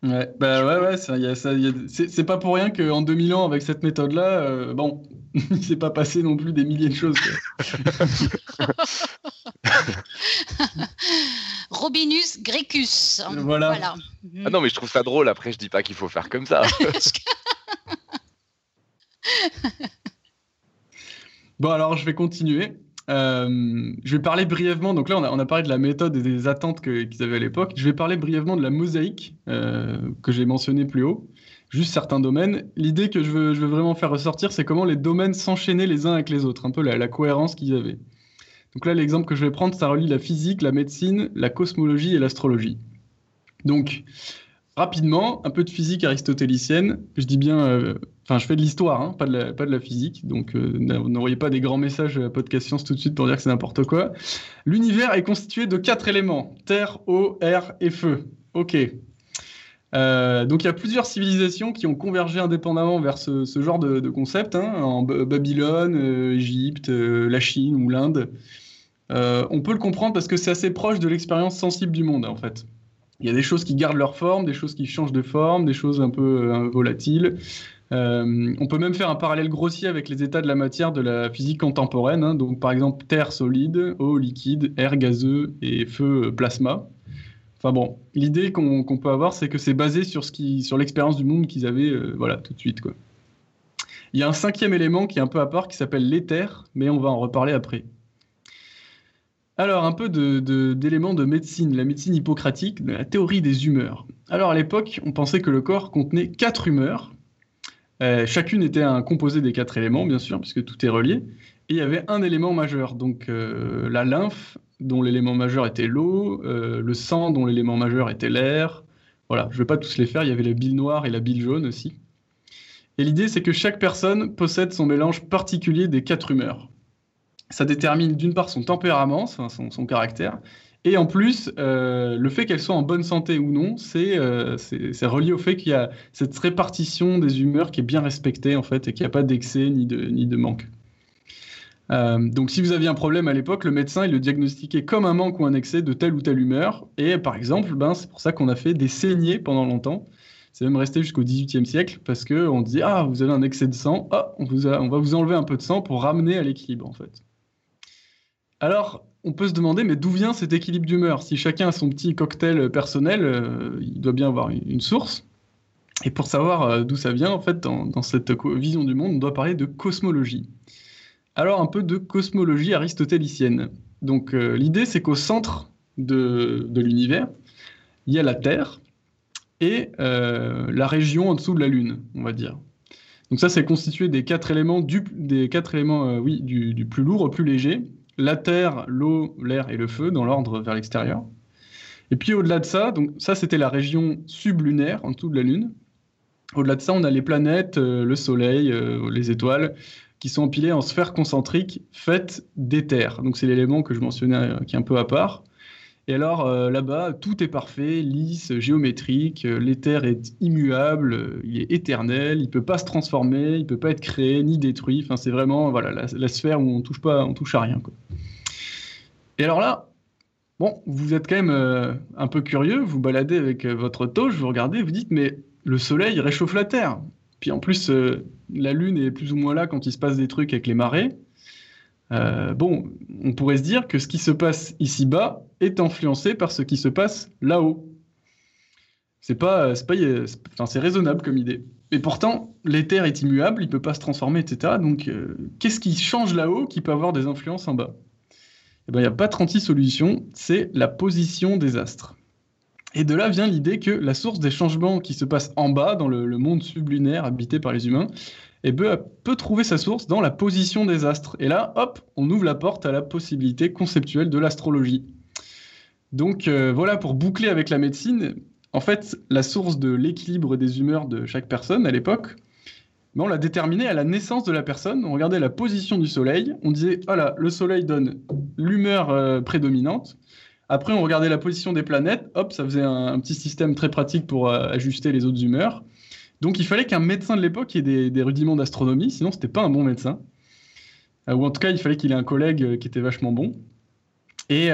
ouais, bah ouais, ouais, c'est pas pour rien qu'en 2000 ans, avec cette méthode-là, euh, bon, il s'est pas passé non plus des milliers de choses. Robinus Grecus. Voilà. Ah non, mais je trouve ça drôle. Après, je dis pas qu'il faut faire comme ça. Bon, alors je vais continuer. Euh, je vais parler brièvement. Donc là, on a, parlé de la méthode et des attentes qu'ils avaient à l'époque. Je vais parler brièvement de la mosaïque euh, que j'ai mentionné plus haut. Juste certains domaines. L'idée que je veux, vraiment faire ressortir, c'est comment les domaines s'enchaînaient les uns avec les autres, un peu la, la cohérence qu'ils avaient. Donc là, l'exemple que je vais prendre, ça relie la physique, la médecine, la cosmologie et l'astrologie. Donc, rapidement, un peu de physique aristotélicienne. Je dis bien euh, Je fais de l'histoire, hein, pas, de la, physique. Donc, euh, n'envoyez pas des grands messages à Podcast Science tout de suite pour dire que c'est n'importe quoi. L'univers est constitué de quatre éléments terre, eau, air et feu. Ok. Euh, donc, il y a plusieurs civilisations qui ont convergé indépendamment vers ce, genre de, concept, hein, en Babylone, euh, Égypte, la Chine ou l'Inde. on peut le comprendre parce que c'est assez proche de l'expérience sensible du monde, en fait. Il y a des choses qui gardent leur forme, des choses qui changent de forme, des choses un peu volatiles. Euh, on peut même faire un parallèle grossier avec les états de la matière de la physique contemporaine. Hein. donc, par exemple, terre solide, eau liquide, air gazeux et feu euh, plasma. Enfin l'idée qu'on peut avoir, c'est que c'est basé sur l'expérience du monde qu'ils avaient euh, voilà, tout de suite. Quoi. Il y a un cinquième élément qui est un peu à part qui s'appelle l'éther, mais on va en reparler après. Alors, un peu d'éléments de, de, médecine, la médecine hippocratique, de la théorie des humeurs. Alors, à l'époque, on pensait que le corps contenait quatre humeurs, euh, chacune était un composé des quatre éléments, bien sûr, puisque tout est relié. Et il y avait un élément majeur, donc euh, la lymphe, dont l'élément majeur était l'eau, euh, le sang, dont l'élément majeur était l'air. Voilà, je ne vais pas tous les faire, il y avait la bile noire et la bile jaune aussi. Et l'idée, c'est que chaque personne possède son mélange particulier des quatre humeurs. ça détermine d'une part son tempérament, son, son, caractère, et en plus, euh, le fait qu'elle soit en bonne santé ou non, euh, c'est relié au fait qu'il y a cette répartition des humeurs qui est bien respectée en fait et qu'il n'y a pas d'excès ni de, ni de manque. Euh, donc si vous aviez un problème à l'époque, le médecin il le diagnostiquait comme un manque ou un excès de telle ou telle humeur. Et par exemple, ben, c'est pour ça qu'on a fait des saignées pendant longtemps. C'est même resté jusqu'au XVIIIe siècle parce qu'on dit ah vous avez un excès de sang, ah, on, vous on va vous enlever un peu de sang pour ramener à l'équilibre en fait. Alors on peut se demander mais d'où vient cet équilibre d'humeur? Si chacun a son petit cocktail personnel, euh, il doit bien avoir une, source. Et pour savoir euh, d'où ça vient, en fait, dans, cette vision du monde, on doit parler de cosmologie. Alors un peu de cosmologie aristotélicienne. Donc euh, l'idée c'est qu'au centre de, l'univers, il y a la Terre et euh, la région en dessous de la Lune, on va dire. Donc ça c'est constitué des quatre éléments, du, des quatre éléments euh, oui, du, plus lourd au plus léger. La Terre, l'eau, l'air et le feu dans l'ordre vers l'extérieur. Et puis au-delà de ça, donc ça c'était la région sublunaire en dessous de la Lune. Au-delà de ça, on a les planètes, le Soleil, les étoiles, qui sont empilés en sphères concentriques faites d'éther. Donc c'est l'élément que je mentionnais euh, qui est un peu à part. Et alors euh, là-bas, tout est parfait, lisse, géométrique, euh, l'éther est immuable, il est éternel, il peut pas se transformer, il peut pas être créé ni détruit. Enfin, c'est vraiment voilà la, sphère où on touche touche à rien. Et alors là, bon, vous êtes quand même un peu curieux, vous baladez avec votre touche, vous regardez, vous dites mais le Soleil réchauffe la Terre. Puis en plus, euh, la Lune est plus ou moins là quand il se passe des trucs avec les marées. Euh, bon, on pourrait se dire que ce qui se passe ici-bas est influencé par ce qui se passe là-haut. C'est pas, c'est pas, c'est raisonnable comme idée. Mais pourtant, l'éther est immuable, il peut pas se transformer, etc. Donc, euh, qu'est-ce qui change là-haut qui peut avoir des influences en bas? Eh ben, il n'y a pas 36 solutions, c'est la position des astres. Et de là vient l'idée que la source des changements qui se passent en bas, dans le, monde sublunaire habité par les humains, eh ben, peut trouver sa source dans la position des astres. Et là, hop, on ouvre la porte à la possibilité conceptuelle de l'astrologie. Donc euh, voilà, pour boucler avec la médecine, en fait, la source de l'équilibre des humeurs de chaque personne à l'époque, ben, on l'a déterminée à la naissance de la personne. On regardait la position du soleil, on disait, voilà, le soleil donne l'humeur euh, prédominante. Après, on regardait la position des planètes. Hop, ça faisait un, petit système très pratique pour euh, ajuster les autres humeurs. Donc, il fallait qu'un médecin de l'époque ait des, rudiments d'astronomie, sinon, c'était pas un bon médecin. Ou en tout cas, il fallait qu'il ait un collègue qui était vachement bon. Et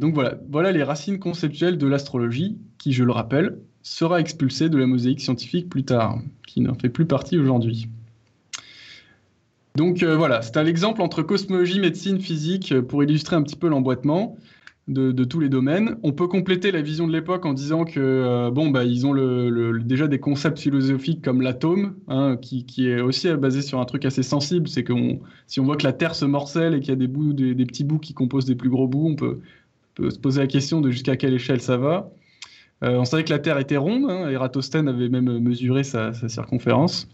donc voilà, voilà les racines conceptuelles de l'astrologie, qui, je le rappelle, sera expulsée de la mosaïque scientifique plus tard, qui n'en fait plus partie aujourd'hui. Donc voilà, c'est un exemple entre cosmologie, médecine, physique pour illustrer un petit peu l'emboîtement de, tous les domaines. On peut compléter la vision de l'époque en disant que euh, bon, bah, ils ont déjà des concepts philosophiques comme l'atome, hein, qui, est aussi basé sur un truc assez sensible. C'est que si on voit que la Terre se morcelle et qu'il y a des, petits bouts qui composent des plus gros bouts, on peut, se poser la question de jusqu'à quelle échelle ça va. Euh, on savait que la Terre était ronde, hein, Eratosthène avait même mesuré sa circonférence.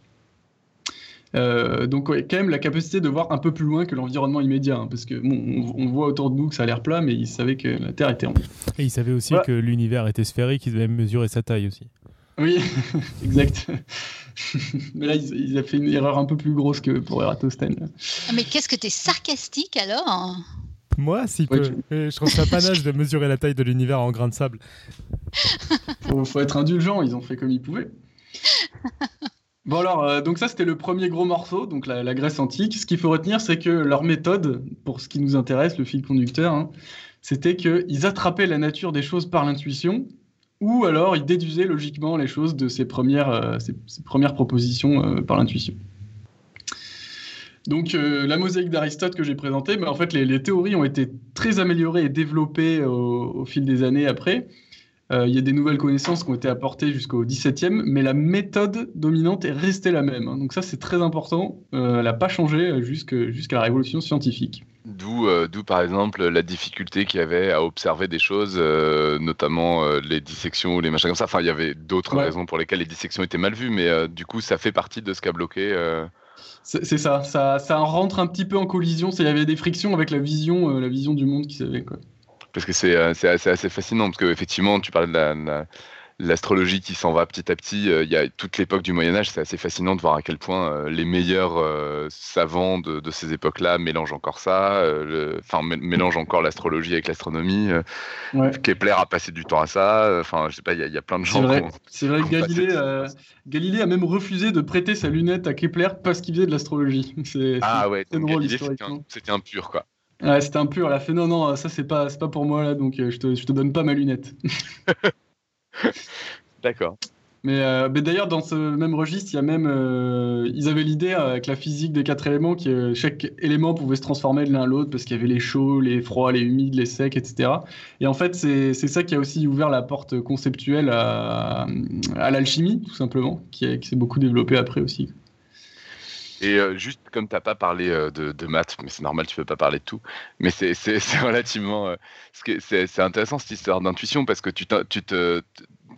Euh, donc quand même la capacité de voir un peu plus loin que l'environnement immédiat, hein, parce que on, voit autour de nous que ça a l'air plat, mais il savait que la Terre était ronde. Et il savait aussi que l'univers était sphérique, il devait même mesurer sa taille aussi. Oui, exact. mais là, il, a fait une erreur un peu plus grosse que pour Eratosthène. Ah, mais qu'est-ce que tu es sarcastique alors moi, si peu. Je trouve ça panache de mesurer la taille de l'univers en grains de sable. faut, faut être indulgent, ils ont fait comme ils pouvaient. Bon alors, euh, donc ça c'était le premier gros morceau, donc la, Grèce antique. Ce qu'il faut retenir, c'est que leur méthode, pour ce qui nous intéresse, le fil conducteur, hein, c'était qu'ils attrapaient la nature des choses par l'intuition, ou alors ils déduisaient logiquement les choses de ces premières, euh, premières propositions euh, par l'intuition. Donc la mosaïque d'Aristote que j'ai présentée, mais en fait les, théories ont été très améliorées et développées au fil des années après. Euh, il y a des nouvelles connaissances qui ont été apportées jusqu'au 17e, mais la méthode dominante est restée la même. Hein. Donc ça, c'est très important. Euh, elle n'a pas changé jusqu'à la révolution scientifique. D'où, euh, d'où par exemple la difficulté qu'il y avait à observer des choses, notamment les dissections ou les machins comme ça. Enfin, il y avait d'autres raisons pour lesquelles les dissections étaient mal vues, mais du coup, ça fait partie de ce qui a bloqué. C'est, ça, ça, ça rentre un petit peu en collision. Il y avait des frictions avec la vision, la vision du monde qui savait parce que c'est euh, assez, assez, fascinant, parce qu'effectivement, tu parlais de l'astrologie qui s'en va petit à petit. Il y a toute l'époque du Moyen Âge, c'est assez fascinant de voir à quel point les meilleurs savants de, ces époques-là mélangent encore ça, enfin mélangent encore l'astrologie avec l'astronomie. Kepler a passé du temps à ça. Enfin, je sais pas, il y, a plein de gens. C'est vrai, que Galilée, Galilée, a même refusé de prêter sa lunette à Kepler parce qu'il faisait de l'astrologie. Ah ouais, c'était un, pur quoi. Ouais, c'était un pur. Elle a fait non, non, ça c'est pas, pas pour moi là, donc je, te, je te donne pas ma lunette. D'accord. Euh, mais, d'ailleurs, dans ce même registre, il y a même, euh, ils avaient l'idée euh, avec la physique des quatre éléments que chaque élément pouvait se transformer de l'un à l'autre parce qu'il y avait les chauds, les froids, les humides, les secs, etc. Et en fait, c'est ça qui a aussi ouvert la porte conceptuelle à, l'alchimie, tout simplement, qui, qui s'est beaucoup développée après aussi. Et juste comme tu n'as pas parlé de, maths, mais c'est normal, tu peux pas parler de tout, mais c'est relativement. c'est intéressant cette histoire d'intuition parce que tu, tu te,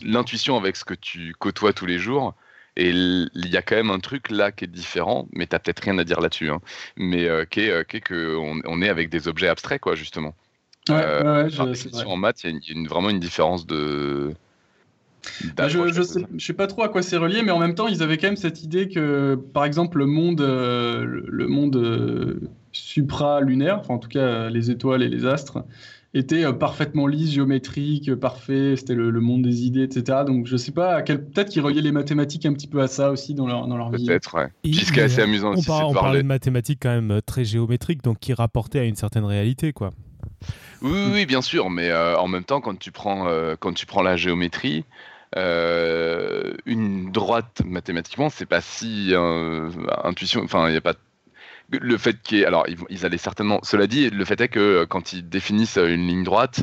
l'intuition avec ce que tu côtoies tous les jours. Et il y a quand même un truc là qui est différent, mais tu n'as peut-être rien à dire là-dessus, hein. mais euh, qui est, euh, qu'on on est avec des objets abstraits, quoi, justement. Ouais, euh, je, en maths, il y a, vraiment une différence de. Bah, je, je, sais, pas trop à quoi c'est relié, mais en même temps, ils avaient quand même cette idée que, par exemple, le monde, le monde supralunaire, enfin en tout cas les étoiles et les astres, était euh, parfaitement lisse, géométrique, parfait, c'était le, monde des idées, etc. Donc je sais pas, peut-être qu'ils reliaient les mathématiques un petit peu à ça aussi dans leur, dans leur vie. Peut-être, ouais. Ce qui est assez amusant on aussi, On parlait de mathématiques quand même euh, très géométriques, donc qui rapportaient à une certaine réalité, quoi. Oui, oui, bien sûr, mais euh, en même temps, quand tu prends, quand tu prends la géométrie, une droite mathématiquement, c'est pas si intuition. Enfin, il n'y a pas le fait qu'il alors ils, allaient certainement cela dit le fait est que euh, quand ils définissent euh, une ligne droite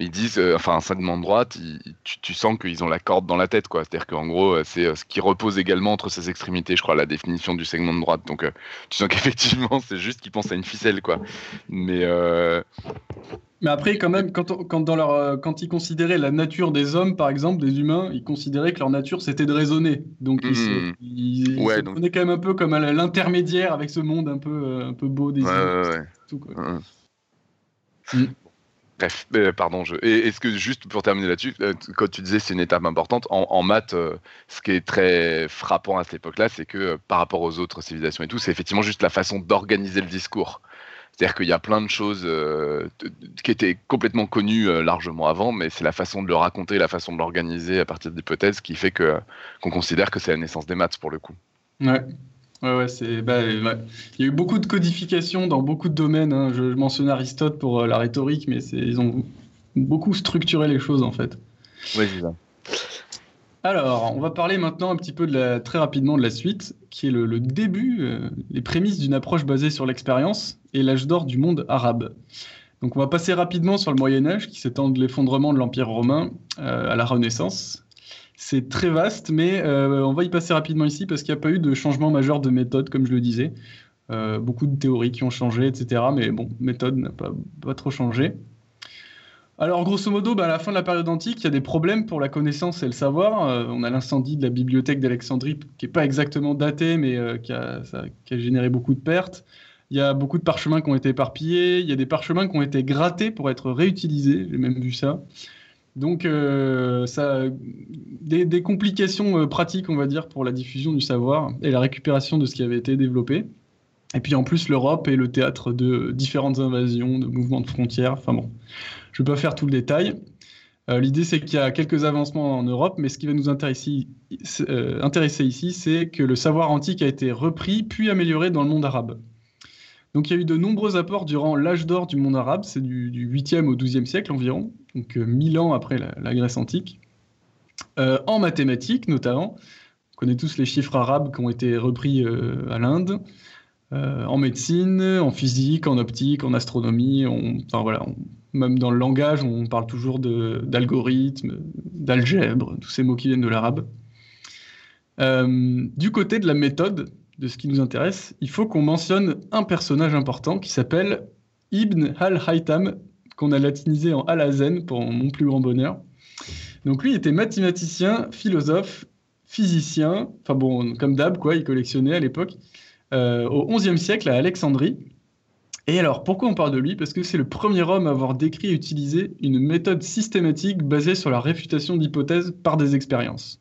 ils disent euh, enfin un segment de droite tu, sens qu'ils ont la corde dans la tête quoi c'est à dire qu'en gros c'est ce qui repose également entre ces extrémités je crois la définition du segment de droite donc tu sens qu'effectivement c'est juste qu'ils pensent à une ficelle quoi mais mais après, quand même, quand, quand, dans leur, euh, quand ils considéraient la nature des hommes, par exemple, des humains, ils considéraient que leur nature, c'était de raisonner. Donc, ils, se, mmh. ils, ouais, prenaient quand même un peu comme l'intermédiaire avec ce monde un peu, euh, un peu beau des ouais, tout. Mmh. Bref, euh, pardon. Je... Est-ce que juste pour terminer là-dessus, quand tu disais c'est une étape importante, en, maths, ce qui est très frappant à cette époque-là, c'est que par rapport aux autres civilisations et tout, c'est effectivement juste la façon d'organiser le discours. C'est-à-dire qu'il y a plein de choses euh, qui étaient complètement connues euh, largement avant, mais c'est la façon de le raconter, la façon de l'organiser à partir d'hypothèses qui fait que qu'on considère que c'est la naissance des maths pour le coup. Ouais. Ouais, ouais, c'est. Bah, Il y a eu beaucoup de codification dans beaucoup de domaines. Hein. Je, mentionne Aristote pour euh, la rhétorique, mais ils ont beaucoup structuré les choses en fait. Oui, c'est ça. Alors, on va parler maintenant un petit peu de la, très rapidement de la suite, qui est le, début, euh, les prémices d'une approche basée sur l'expérience et l'âge d'or du monde arabe. Donc, on va passer rapidement sur le Moyen Âge, qui s'étend de l'effondrement de l'Empire romain euh, à la Renaissance. C'est très vaste, mais euh, on va y passer rapidement ici parce qu'il n'y a pas eu de changement majeur de méthode, comme je le disais. beaucoup de théories qui ont changé, etc. Mais bon, méthode n'a pas, trop changé. Alors, grosso modo, bah, à la fin de la période antique, il y a des problèmes pour la connaissance et le savoir. Euh, on a l'incendie de la bibliothèque d'Alexandrie, qui n'est pas exactement daté, mais euh, qui, a, généré beaucoup de pertes. Il y a beaucoup de parchemins qui ont été éparpillés. Il y a des parchemins qui ont été grattés pour être réutilisés. J'ai même vu ça. Donc, euh, ça, des, complications pratiques, on va dire, pour la diffusion du savoir et la récupération de ce qui avait été développé. Et puis en plus, l'Europe est le théâtre de différentes invasions, de mouvements de frontières. Enfin bon, je ne vais pas faire tout le détail. Euh, l'idée, c'est qu'il y a quelques avancements en Europe, mais ce qui va nous intéresser, euh, ici, c'est que le savoir antique a été repris puis amélioré dans le monde arabe. Donc il y a eu de nombreux apports durant l'âge d'or du monde arabe, c'est du, 8e au 12e siècle environ, donc 1000 euh, ans après la, Grèce antique. en mathématiques notamment, on connaît tous les chiffres arabes qui ont été repris à l'Inde. en médecine, en physique, en optique, en astronomie, enfin même dans le langage, on parle toujours d'algorithme, d'algèbre, tous ces mots qui viennent de l'arabe. Euh, du côté de la méthode, de ce qui nous intéresse, il faut qu'on mentionne un personnage important qui s'appelle Ibn al-Haytham, qu'on a latinisé en Al-Hazen pour mon plus grand bonheur. Donc lui était mathématicien, philosophe, physicien, enfin bon, comme d'hab, quoi, il collectionnait à l'époque, euh, au XIe siècle à Alexandrie. Et alors, pourquoi on parle de lui? Parce que c'est le premier homme à avoir décrit et utilisé une méthode systématique basée sur la réfutation d'hypothèses par des expériences.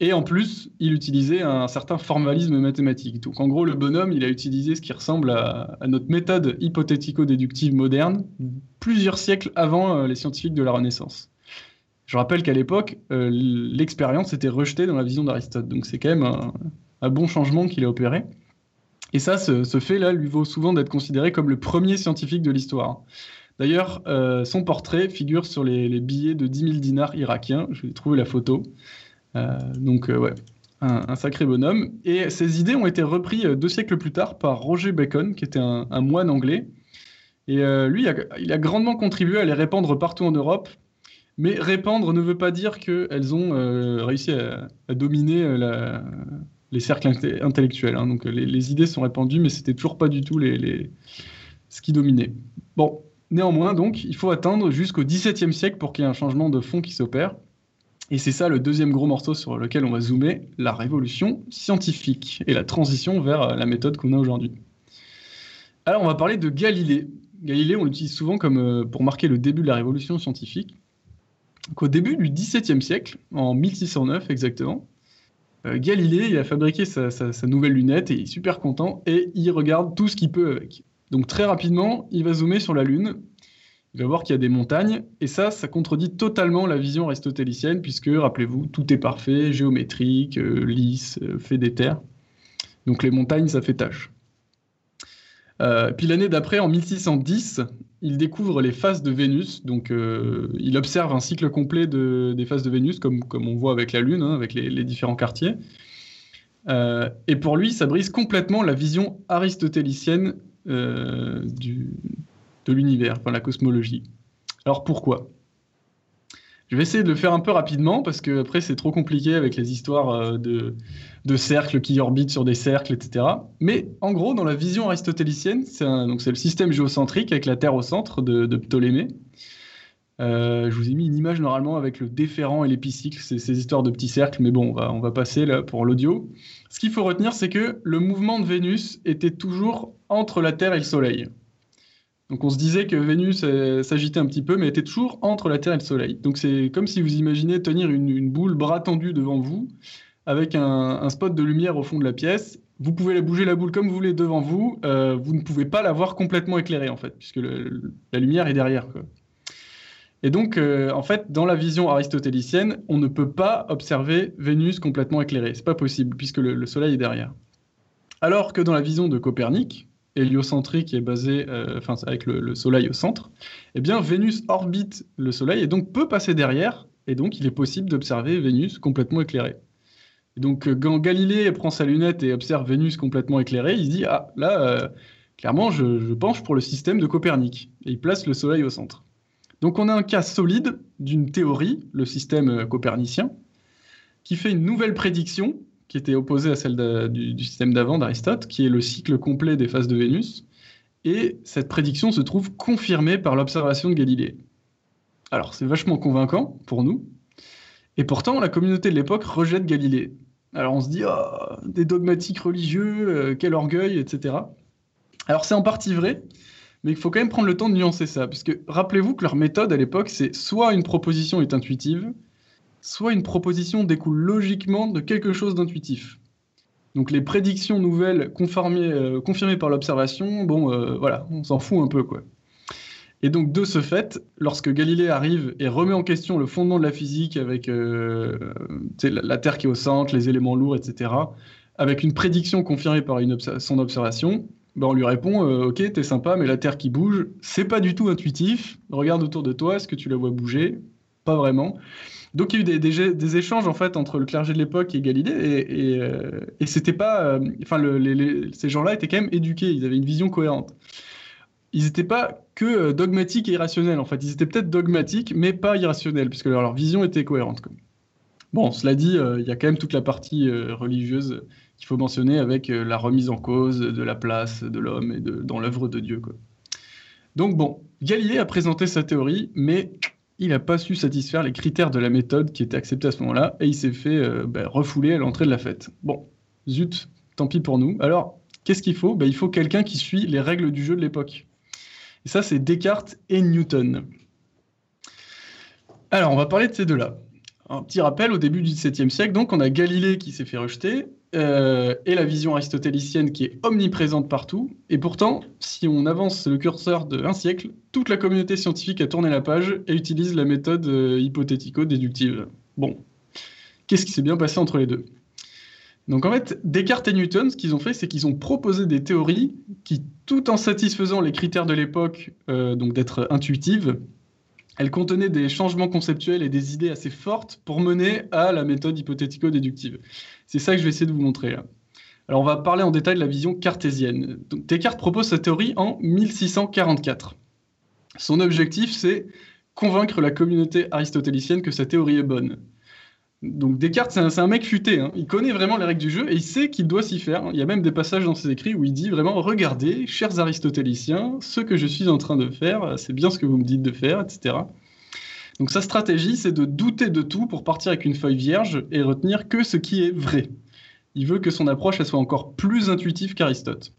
Et en plus, il utilisait un certain formalisme mathématique. Donc en gros, le bonhomme, il a utilisé ce qui ressemble à, notre méthode hypothético-déductive moderne plusieurs siècles avant euh, les scientifiques de la Renaissance. Je rappelle qu'à l'époque, euh, l'expérience était rejetée dans la vision d'Aristote. Donc c'est quand même un, bon changement qu'il a opéré. Et ça, ce, fait-là lui vaut souvent d'être considéré comme le premier scientifique de l'histoire. D'ailleurs, euh, son portrait figure sur les, les, billets de 10 000 dinars irakiens. Je vais trouver la photo. Euh, donc, euh, ouais, un, sacré bonhomme. Et ses idées ont été reprises euh, deux siècles plus tard par Roger Bacon, qui était un, moine anglais. Et lui, il a, grandement contribué à les répandre partout en Europe. Mais répandre ne veut pas dire qu'elles ont réussi à, dominer les cercles intellectuels. Hein. Donc les, idées sont répandues, mais c'était toujours pas du tout les, ce qui dominait. Bon, néanmoins, donc, il faut attendre jusqu'au XVIIe siècle pour qu'il y ait un changement de fond qui s'opère. Et c'est ça le deuxième gros morceau sur lequel on va zoomer, la révolution scientifique et la transition vers euh, la méthode qu'on a aujourd'hui. Alors on va parler de Galilée. Galilée, on l'utilise souvent comme euh, pour marquer le début de la révolution scientifique. Au début du XVIIe siècle, en 1609 exactement, euh, Galilée il a fabriqué sa, sa, nouvelle lunette et il est super content et il regarde tout ce qu'il peut avec. Donc très rapidement, il va zoomer sur la Lune il va voir qu'il y a des montagnes, et ça, ça contredit totalement la vision aristotélicienne, puisque, rappelez-vous, tout est parfait, géométrique, euh, lisse, euh, fait des terres. Donc les montagnes, ça fait tâche. Euh, puis l'année d'après, en 1610, il découvre les phases de Vénus. Donc il observe un cycle complet des phases de Vénus, comme, on voit avec la Lune, hein, avec les, différents quartiers. et pour lui, ça brise complètement la vision aristotélicienne du, l'univers, enfin la cosmologie. Alors pourquoi? Je vais essayer de le faire un peu rapidement parce que après c'est trop compliqué avec les histoires euh, de, cercles qui orbitent sur des cercles, etc. Mais en gros, dans la vision aristotélicienne, c'est le système géocentrique avec la Terre au centre de, Ptolémée. Euh, je vous ai mis une image normalement avec le déférent et l'épicycle, ces histoires de petits cercles, mais bon, on va, on va passer là pour l'audio. Ce qu'il faut retenir, c'est que le mouvement de Vénus était toujours entre la Terre et le Soleil. Donc on se disait que Vénus s'agitait un petit peu, mais était toujours entre la Terre et le Soleil. Donc c'est comme si vous imaginez tenir une, boule bras tendu devant vous, avec un, spot de lumière au fond de la pièce. Vous pouvez la bouger la boule comme vous voulez devant vous, euh, vous ne pouvez pas la voir complètement éclairée en fait, puisque la lumière est derrière. Et donc, euh, en fait, dans la vision aristotélicienne, on ne peut pas observer Vénus complètement éclairée. C'est pas possible, puisque le Soleil est derrière. Alors que dans la vision de Copernic, héliocentrique est basé euh, enfin, avec le, Soleil au centre, eh bien Vénus orbite le Soleil et donc peut passer derrière, et donc il est possible d'observer Vénus complètement éclairée. Et donc euh, quand Galilée prend sa lunette et observe Vénus complètement éclairée, il se dit ah là euh, clairement je, penche pour le système de Copernic et il place le Soleil au centre. Donc on a un cas solide d'une théorie, le système copernicien, qui fait une nouvelle prédiction qui était opposée à celle du, système d'avant d'Aristote, qui est le cycle complet des phases de Vénus. Et cette prédiction se trouve confirmée par l'observation de Galilée. Alors, c'est vachement convaincant pour nous. Et pourtant, la communauté de l'époque rejette Galilée. Alors, on se dit, oh, des dogmatiques religieux, euh, quel orgueil, etc. Alors, c'est en partie vrai, mais il faut quand même prendre le temps de nuancer ça. Parce que rappelez-vous que leur méthode à l'époque, c'est soit une proposition est intuitive, soit une proposition découle logiquement de quelque chose d'intuitif. Donc les prédictions nouvelles confirmées, euh, par l'observation, bon, euh, voilà, on s'en fout un peu, quoi. Et donc de ce fait, lorsque Galilée arrive et remet en question le fondement de la physique avec euh, la, Terre qui est au centre, les éléments lourds, etc., avec une prédiction confirmée par son observation, ben on lui répond Ok, t'es sympa, mais la Terre qui bouge, c'est pas du tout intuitif. Regarde autour de toi, est-ce que tu la vois bouger? Pas vraiment. Donc il y a eu des, échanges en fait entre le clergé de l'époque et Galilée, et, euh, c'était pas, euh, enfin ces gens-là étaient quand même éduqués, ils avaient une vision cohérente. Ils n'étaient pas que euh, dogmatiques et irrationnels en fait, ils étaient peut-être dogmatiques mais pas irrationnels puisque leur, vision était cohérente. Bon, cela dit, il y a quand même toute la partie religieuse qu'il faut mentionner avec la remise en cause de la place de l'homme et dans l'œuvre de Dieu. Donc bon, Galilée a présenté sa théorie, mais il n'a pas su satisfaire les critères de la méthode qui était acceptée à ce moment-là, et il s'est fait euh, bah, refouler à l'entrée de la fête. Bon, zut, tant pis pour nous. Alors, qu'est-ce qu'il faut? Bah, Il faut quelqu'un qui suit les règles du jeu de l'époque. Et ça, c'est Descartes et Newton. Alors, on va parler de ces deux-là. Un petit rappel, au début du XVIIe siècle, donc, on a Galilée qui s'est fait rejeter, euh, et la vision aristotélicienne qui est omniprésente partout. Et pourtant, si on avance le curseur de un siècle, toute la communauté scientifique a tourné la page et utilise la méthode euh, hypothético-déductive. Bon, qu'est-ce qui s'est bien passé entre les deux? Donc en fait, Descartes et Newton, ce qu'ils ont fait, c'est qu'ils ont proposé des théories qui, tout en satisfaisant les critères de l'époque, euh, donc d'être intuitives, elles contenaient des changements conceptuels et des idées assez fortes pour mener à la méthode hypothético-déductive. C'est ça que je vais essayer de vous montrer là. Alors on va parler en détail de la vision cartésienne. Descartes propose sa théorie en 1644. Son objectif, c'est convaincre la communauté aristotélicienne que sa théorie est bonne. Donc Descartes, c'est un, mec futé. Hein. Il connaît vraiment les règles du jeu et il sait qu'il doit s'y faire. Il y a même des passages dans ses écrits où il dit vraiment Regardez, chers aristotéliciens, ce que je suis en train de faire, c'est bien ce que vous me dites de faire, etc. Donc sa stratégie, c'est de douter de tout pour partir avec une feuille vierge et retenir que ce qui est vrai. Il veut que son approche soit encore plus intuitive qu'Aristote.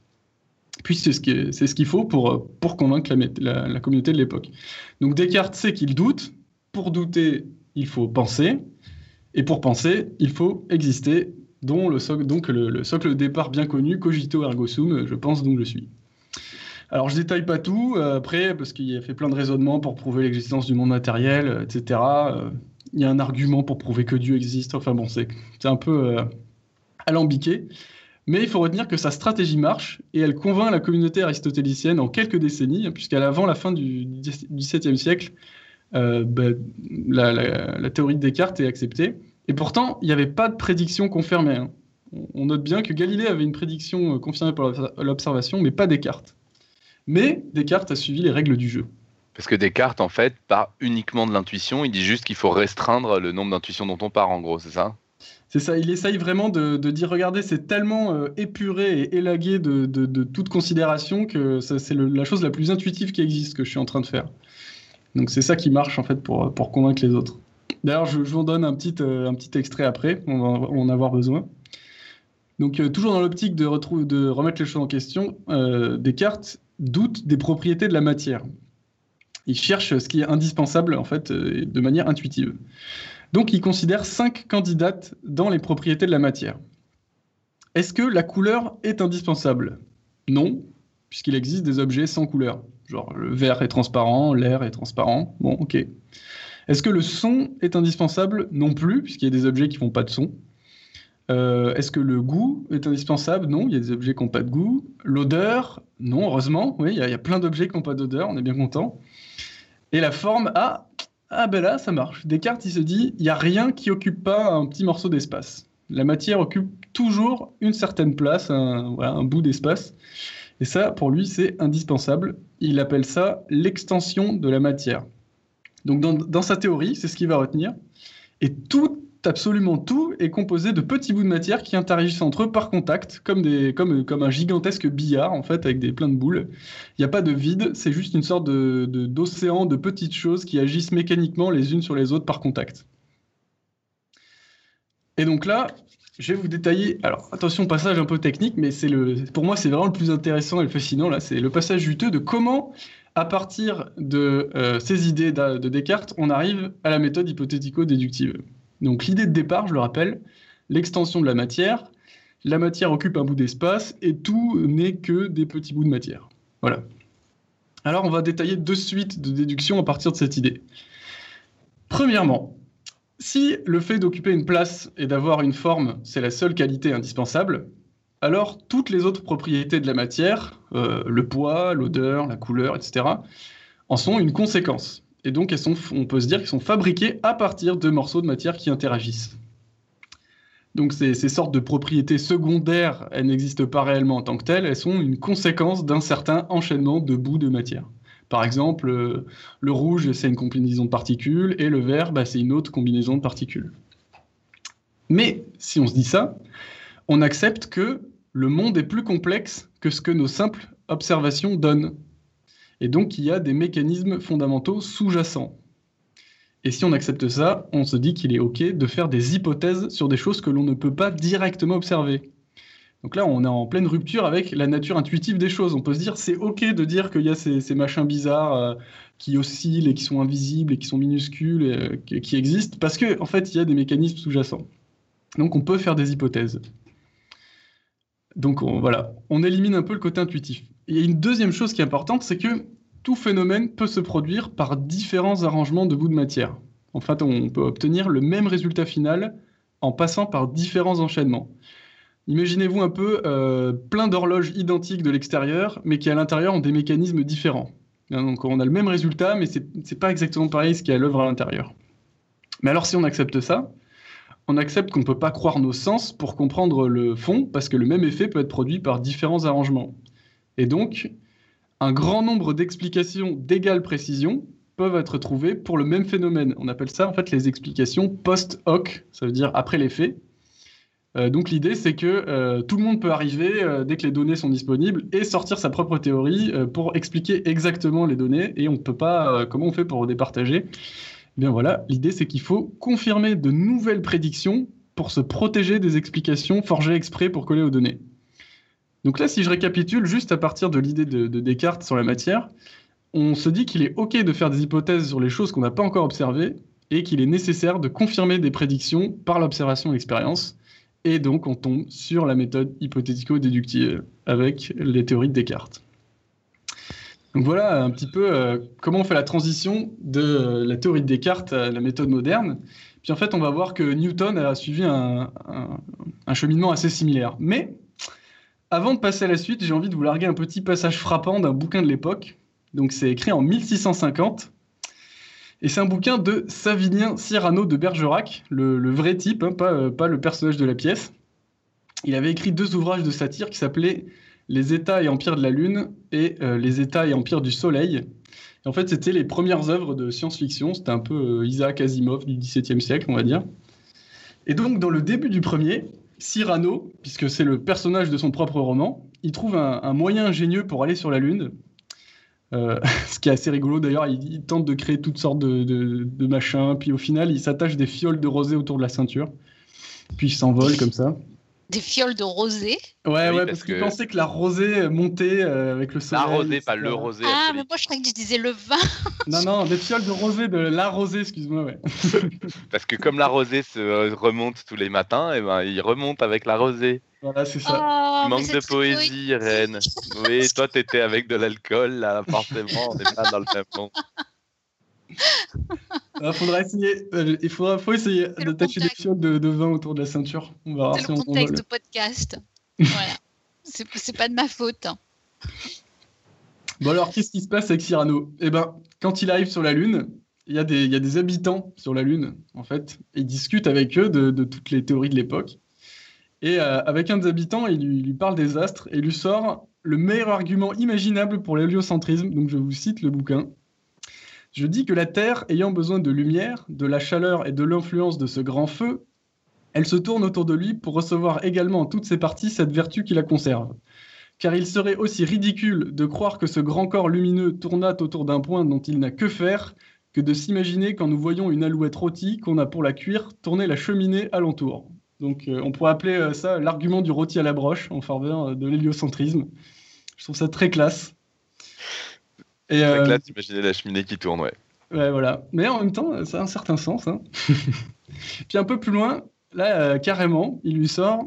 Puis c'est ce qu'il faut pour, pour convaincre la, la communauté de l'époque. Donc Descartes sait qu'il doute. Pour douter, il faut penser. Et pour penser, il faut exister, dont le socle, donc le, socle de départ bien connu, cogito ergo sum, je pense donc je suis. Alors je détaille pas tout, euh, après, parce qu'il a fait plein de raisonnements pour prouver l'existence du monde matériel, euh, etc. Euh, il y a un argument pour prouver que Dieu existe, enfin bon, c'est un peu alambiqué. Mais il faut retenir que sa stratégie marche et elle convainc la communauté aristotélicienne en quelques décennies, puisqu'à l'avant la fin du XVIIe siècle, ben, la, théorie de Descartes est acceptée. Et pourtant, il n'y avait pas de prédiction confirmée. Hein. On note bien que Galilée avait une prédiction confirmée par l'observation, mais pas Descartes. Mais Descartes a suivi les règles du jeu. Parce que Descartes, en fait, part uniquement de l'intuition. Il dit juste qu'il faut restreindre le nombre d'intuitions dont on part, en gros, c'est ça? C'est ça, il essaye vraiment de, dire, regardez, c'est tellement euh, épuré et élagué de, toute considération que c'est la chose la plus intuitive qui existe que je suis en train de faire. Donc c'est ça qui marche en fait pour, pour convaincre les autres. D'ailleurs, je, vous en donne un petit, euh, un petit extrait après, on va en avoir besoin. Donc euh, toujours dans l'optique de, de remettre les choses en question, Descartes doute des propriétés de la matière. Il cherche ce qui est indispensable en fait de manière intuitive. Donc il considère cinq candidates dans les propriétés de la matière. Est-ce que la couleur est indispensable? Non, puisqu'il existe des objets sans couleur. Genre le verre est transparent, l'air est transparent. Bon, ok. Est-ce que le son est indispensable? Non plus, puisqu'il y a des objets qui font pas de son. Euh, est-ce que le goût est indispensable? Non, il y a des objets qui n'ont pas de goût. L'odeur? Non, heureusement. Oui, il y, a plein d'objets qui n'ont pas d'odeur, on est bien content. Et la forme? Ah, ah ben là, ça marche. Descartes, il se dit, il n'y a rien qui occupe pas un petit morceau d'espace. La matière occupe toujours une certaine place, un bout d'espace. Et ça, pour lui, c'est indispensable. Il appelle ça l'extension de la matière. Donc dans, sa théorie, c'est ce qu'il va retenir. Et tout, absolument tout, est composé de petits bouts de matière qui interagissent entre eux par contact, comme, un gigantesque billard, en fait, avec des, plein de boules. Il n'y a pas de vide, c'est juste une sorte d'océan de, petites choses qui agissent mécaniquement les unes sur les autres par contact. Et donc là, je vais vous détailler. Alors, attention, passage un peu technique, mais pour moi, c'est vraiment le plus intéressant et le fascinant. Là, c'est le passage juteux de comment, à partir de euh, ces idées de Descartes, on arrive à la méthode hypothético-déductive. Donc, l'idée de départ, je le rappelle, l'extension de la matière. La matière occupe un bout d'espace et tout n'est que des petits bouts de matière. Voilà. Alors, on va détailler deux suites de déduction à partir de cette idée. Premièrement, si le fait d'occuper une place et d'avoir une forme, c'est la seule qualité indispensable, alors toutes les autres propriétés de la matière, euh, le poids, l'odeur, la couleur, etc., en sont une conséquence. Et donc, on peut se dire qu'elles sont fabriquées à partir de morceaux de matière qui interagissent. Donc, ces, ces sortes de propriétés secondaires, elles n'existent pas réellement en tant que telles, elles sont une conséquence d'un certain enchaînement de bouts de matière. Par exemple, euh, le rouge, c'est une combinaison de particules, et le vert, bah, c'est une autre combinaison de particules. Mais si on se dit ça, on accepte que le monde est plus complexe que ce que nos simples observations donnent. Et donc, il y a des mécanismes fondamentaux sous-jacents. Et si on accepte ça, on se dit qu'il est OK de faire des hypothèses sur des choses que l'on ne peut pas directement observer. Donc là, on est en pleine rupture avec la nature intuitive des choses. On peut se dire, c'est OK de dire qu'il y a ces, machins bizarres euh, qui oscillent et qui sont invisibles et qui sont minuscules et euh, qui, existent, parce qu'en en fait, il y a des mécanismes sous-jacents. Donc on peut faire des hypothèses. Donc voilà, on élimine un peu le côté intuitif. Il y a une deuxième chose qui est importante, c'est que tout phénomène peut se produire par différents arrangements de bouts de matière. En fait, on peut obtenir le même résultat final en passant par différents enchaînements. Imaginez-vous un peu euh, plein d'horloges identiques de l'extérieur, mais qui à l'intérieur ont des mécanismes différents. Hein, donc on a le même résultat, mais ce n'est pas exactement pareil ce qui est à l'œuvre à l'intérieur. Mais alors si on accepte ça, on accepte qu'on ne peut pas croire nos sens pour comprendre le fond, parce que le même effet peut être produit par différents arrangements. Et donc, un grand nombre d'explications d'égale précision peuvent être trouvées pour le même phénomène. On appelle ça en fait les explications post-hoc, ça veut dire après les faits. Euh, donc l'idée, c'est que euh, tout le monde peut arriver euh, dès que les données sont disponibles et sortir sa propre théorie pour expliquer exactement les données. Et on ne peut pas. comment on fait pour départager eh Bien voilà, l'idée, c'est qu'il faut confirmer de nouvelles prédictions pour se protéger des explications forgées exprès pour coller aux données. Donc là, si je récapitule juste à partir de l'idée de, de Descartes sur la matière, on se dit qu'il est OK de faire des hypothèses sur les choses qu'on n'a pas encore observées et qu'il est nécessaire de confirmer des prédictions par l'observation et l'expérience. Et donc, on tombe sur la méthode hypothético-déductive avec les théories de Descartes. Donc voilà un petit peu euh, comment on fait la transition de la théorie de Descartes à la méthode moderne. Puis en fait, on va voir que Newton a suivi un, un cheminement assez similaire. Mais avant de passer à la suite, j'ai envie de vous larguer un petit passage frappant d'un bouquin de l'époque. Donc c'est écrit en 1650 et c'est un bouquin de Savinien Cyrano de Bergerac, le, vrai type, hein, pas, pas, le personnage de la pièce. Il avait écrit deux ouvrages de satire qui s'appelaient Les États et Empires de la Lune et euh, Les États et Empires du Soleil. en fait, c'était les premières œuvres de science-fiction. C'était un peu euh, Isaac Asimov du XVIIe siècle, on va dire. Et donc, dans le début du premier, Cyrano, puisque c'est le personnage de son propre roman, il trouve un moyen ingénieux pour aller sur la Lune euh, ce qui est assez rigolo d'ailleurs, il, tente de créer toutes sortes de, machins, puis au final il s'attache des fioles de rosée autour de la ceinture, puis il s'envole comme ça. Des fioles de rosée Ouais, ouais, parce, qu'il pensait que la rosée montait euh, avec le soleil. La rosée, pas le rosé. Ah, mais moi je croyais que tu disais le vin. non, non, des fioles de rosée, de la rosée, excuse-moi, ouais. parce que comme la rosée se remonte tous les matins, et eh ben, il remonte avec la rosée. Voilà, c'est ça. Oh, manque de poésie, Reine. oui, toi, t'étais avec de l'alcool, là, forcément, on n'est pas dans le même monde. Il faudra essayer, euh, il faudra, faut essayer d'attacher des fioles de, vin autour de la ceinture. On va C'est le contexte du podcast. voilà. C'est pas de ma faute. Bon alors, qu'est-ce qui se passe avec Cyrano? Eh ben, quand il arrive sur la Lune, il y, a des, il y a des habitants sur la Lune, en fait. Et il discute avec eux de, de toutes les théories de l'époque. Et euh, avec un des habitants, il lui, parle des astres et il lui sort le meilleur argument imaginable pour l'héliocentrisme. Donc je vous cite le bouquin. Je dis que la Terre, ayant besoin de lumière, de la chaleur et de l'influence de ce grand feu, elle se tourne autour de lui pour recevoir également en toutes ses parties cette vertu qui la conserve. Car il serait aussi ridicule de croire que ce grand corps lumineux tournât autour d'un point dont il n'a que faire que de s'imaginer quand nous voyons une alouette rôtie qu'on a pour la cuire tourner la cheminée alentour. Donc euh, on pourrait appeler euh, ça l'argument du rôti à la broche en faveur de l'héliocentrisme. Je trouve ça très classe. Et, très classe, imaginez la cheminée qui tourne, ouais. Ouais, voilà. Mais en même temps, ça a un certain sens. Hein. Puis un peu plus loin, là, carrément, il lui sort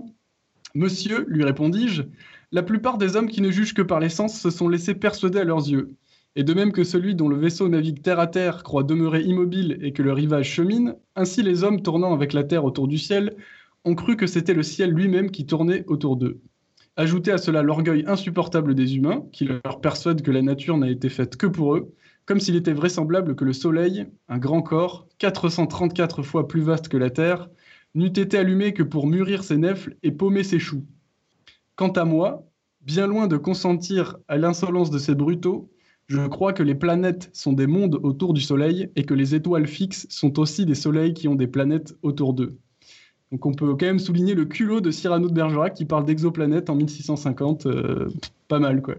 Monsieur, lui répondis-je, la plupart des hommes qui ne jugent que par les sens se sont laissés persuader à leurs yeux. Et de même que celui dont le vaisseau navigue terre à terre croit demeurer immobile et que le rivage chemine, ainsi les hommes tournant avec la terre autour du ciel ont cru que c'était le ciel lui-même qui tournait autour d'eux. Ajoutez à cela l'orgueil insupportable des humains, qui leur persuadent que la nature n'a été faite que pour eux, comme s'il était vraisemblable que le Soleil, un grand corps, 434 fois plus vaste que la Terre, n'eût été allumé que pour mûrir ses nefles et paumer ses choux. Quant à moi, bien loin de consentir à l'insolence de ces brutaux, je crois que les planètes sont des mondes autour du Soleil et que les étoiles fixes sont aussi des soleils qui ont des planètes autour d'eux. Donc on peut quand même souligner le culot de Cyrano de Bergerac qui parle d'exoplanètes en 1650. Euh, pas mal, quoi.